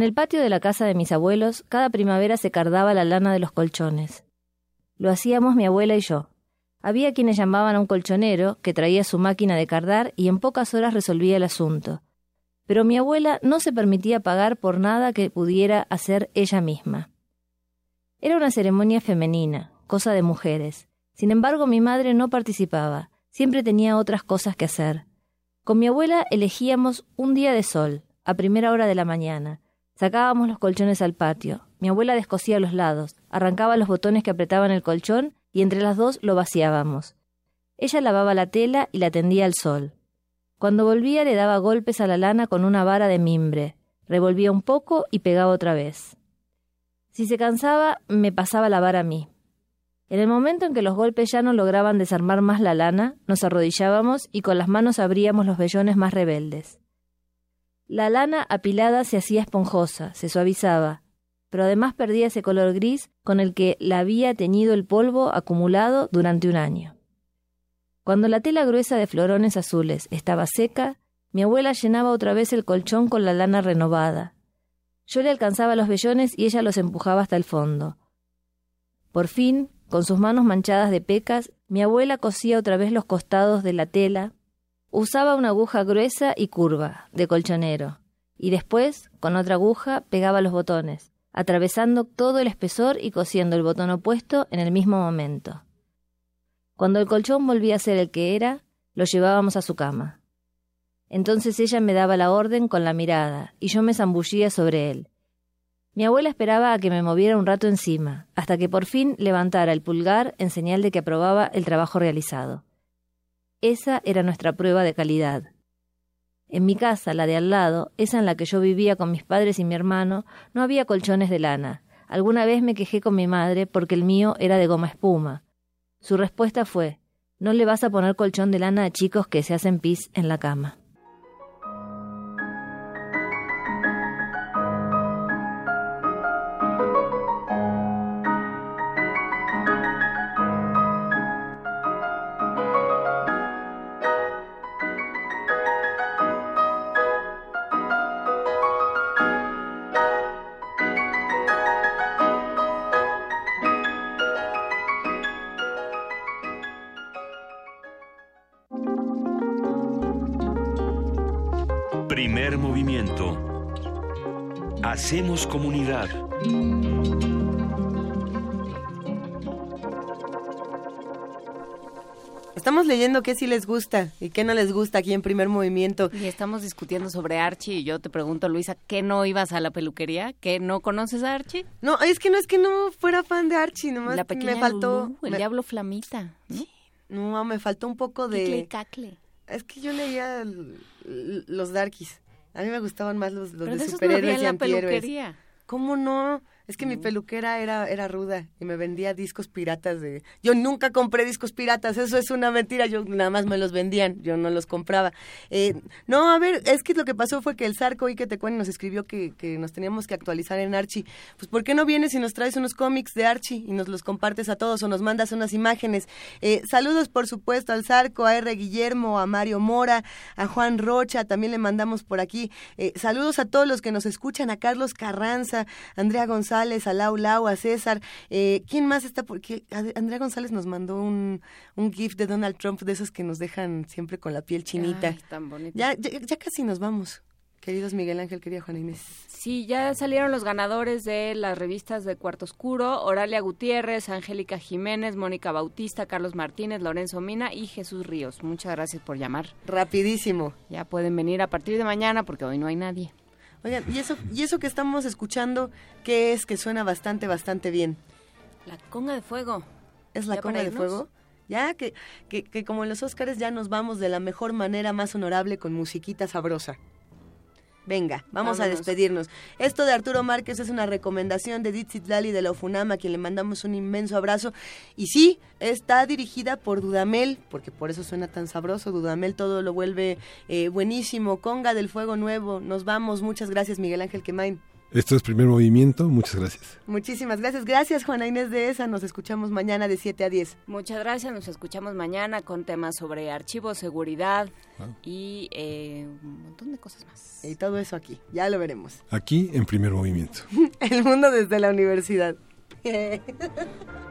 En el patio de la casa de mis abuelos, cada primavera se cardaba la lana de los colchones. Lo hacíamos mi abuela y yo. Había quienes llamaban a un colchonero que traía su máquina de cardar y en pocas horas resolvía el asunto. Pero mi abuela no se permitía pagar por nada que pudiera hacer ella misma. Era una ceremonia femenina, cosa de mujeres. Sin embargo, mi madre no participaba, siempre tenía otras cosas que hacer. Con mi abuela elegíamos un día de sol, a primera hora de la mañana. Sacábamos los colchones al patio. Mi abuela descosía los lados, arrancaba los botones que apretaban el colchón y entre las dos lo vaciábamos. Ella lavaba la tela y la tendía al sol. Cuando volvía le daba golpes a la lana con una vara de mimbre, revolvía un poco y pegaba otra vez. Si se cansaba, me pasaba la vara a mí. En el momento en que los golpes ya no lograban desarmar más la lana, nos arrodillábamos y con las manos abríamos los vellones más rebeldes. La lana apilada se hacía esponjosa, se suavizaba, pero además perdía ese color gris con el que la había teñido el polvo acumulado durante un año. Cuando la tela gruesa de florones azules estaba seca, mi abuela llenaba otra vez el colchón con la lana renovada. Yo le alcanzaba los vellones y ella los empujaba hasta el fondo. Por fin, con sus manos manchadas de pecas, mi abuela cosía otra vez los costados de la tela, usaba una aguja gruesa y curva, de colchonero, y después, con otra aguja, pegaba los botones atravesando todo el espesor y cosiendo el botón opuesto en el mismo momento. Cuando el colchón volvía a ser el que era, lo llevábamos a su cama. Entonces ella me daba la orden con la mirada, y yo me zambullía sobre él. Mi abuela esperaba a que me moviera un rato encima, hasta que por fin levantara el pulgar en señal de que aprobaba el trabajo realizado. Esa era nuestra prueba de calidad. En mi casa, la de al lado, esa en la que yo vivía con mis padres y mi hermano, no había colchones de lana. Alguna vez me quejé con mi madre porque el mío era de goma espuma. Su respuesta fue No le vas a poner colchón de lana a chicos que se hacen pis en la cama. Comunidad. Estamos leyendo qué sí les gusta y qué no les gusta aquí en primer movimiento. Y estamos discutiendo sobre Archie y yo te pregunto, Luisa, ¿qué no ibas a la peluquería? ¿Qué no conoces a Archie? No, es que no es que no fuera fan de Archie, nomás la me faltó... el diablo flamita. ¿no? me faltó un poco de... cacle. Es que yo leía los Darkies. A mí me gustaban más los, los de superhéroes y antihéroes. ¿Cómo no? Es que mi peluquera era, era ruda y me vendía discos piratas de... Yo nunca compré discos piratas, eso es una mentira, yo nada más me los vendían, yo no los compraba. Eh, no, a ver, es que lo que pasó fue que el Zarco y que te nos escribió que, que, nos teníamos que actualizar en Archie. Pues ¿por qué no vienes y nos traes unos cómics de Archie y nos los compartes a todos o nos mandas unas imágenes? Eh, saludos por supuesto al Zarco, a R. Guillermo, a Mario Mora, a Juan Rocha, también le mandamos por aquí. Eh, saludos a todos los que nos escuchan, a Carlos Carranza, Andrea González, a Lau Lau, a César. Eh, ¿Quién más está? Porque Andrea González nos mandó un, un GIF de Donald Trump de esos que nos dejan siempre con la piel chinita. tan bonito. Ya, ya, casi nos vamos. Queridos Miguel Ángel, querida Juana Inés. Sí, ya salieron los ganadores de las revistas de Cuarto Oscuro, Oralia Gutiérrez, Angélica Jiménez, Mónica Bautista, Carlos Martínez, Lorenzo Mina y Jesús Ríos. Muchas gracias por llamar. Rapidísimo. Ya pueden venir a partir de mañana porque hoy no hay nadie. Oigan, ¿y eso, y eso que estamos escuchando, qué es que suena bastante, bastante bien? La conga de fuego. ¿Es la conga de fuego? Ya, que, que, que como en los Óscares ya nos vamos de la mejor manera más honorable con musiquita sabrosa. Venga, vamos a despedirnos. Esto de Arturo Márquez es una recomendación de Dixit Lali de la Ofunama, a quien le mandamos un inmenso abrazo. Y sí, está dirigida por Dudamel, porque por eso suena tan sabroso. Dudamel todo lo vuelve eh, buenísimo. Conga del Fuego Nuevo. Nos vamos. Muchas gracias, Miguel Ángel Quemain. Esto es Primer Movimiento. Muchas gracias. Muchísimas gracias. Gracias, Juana Inés de esa. Nos escuchamos mañana de 7 a 10. Muchas gracias. Nos escuchamos mañana con temas sobre archivos, seguridad y eh, un montón de cosas más. Y todo eso aquí. Ya lo veremos. Aquí en Primer Movimiento. [laughs] El mundo desde la universidad. [laughs]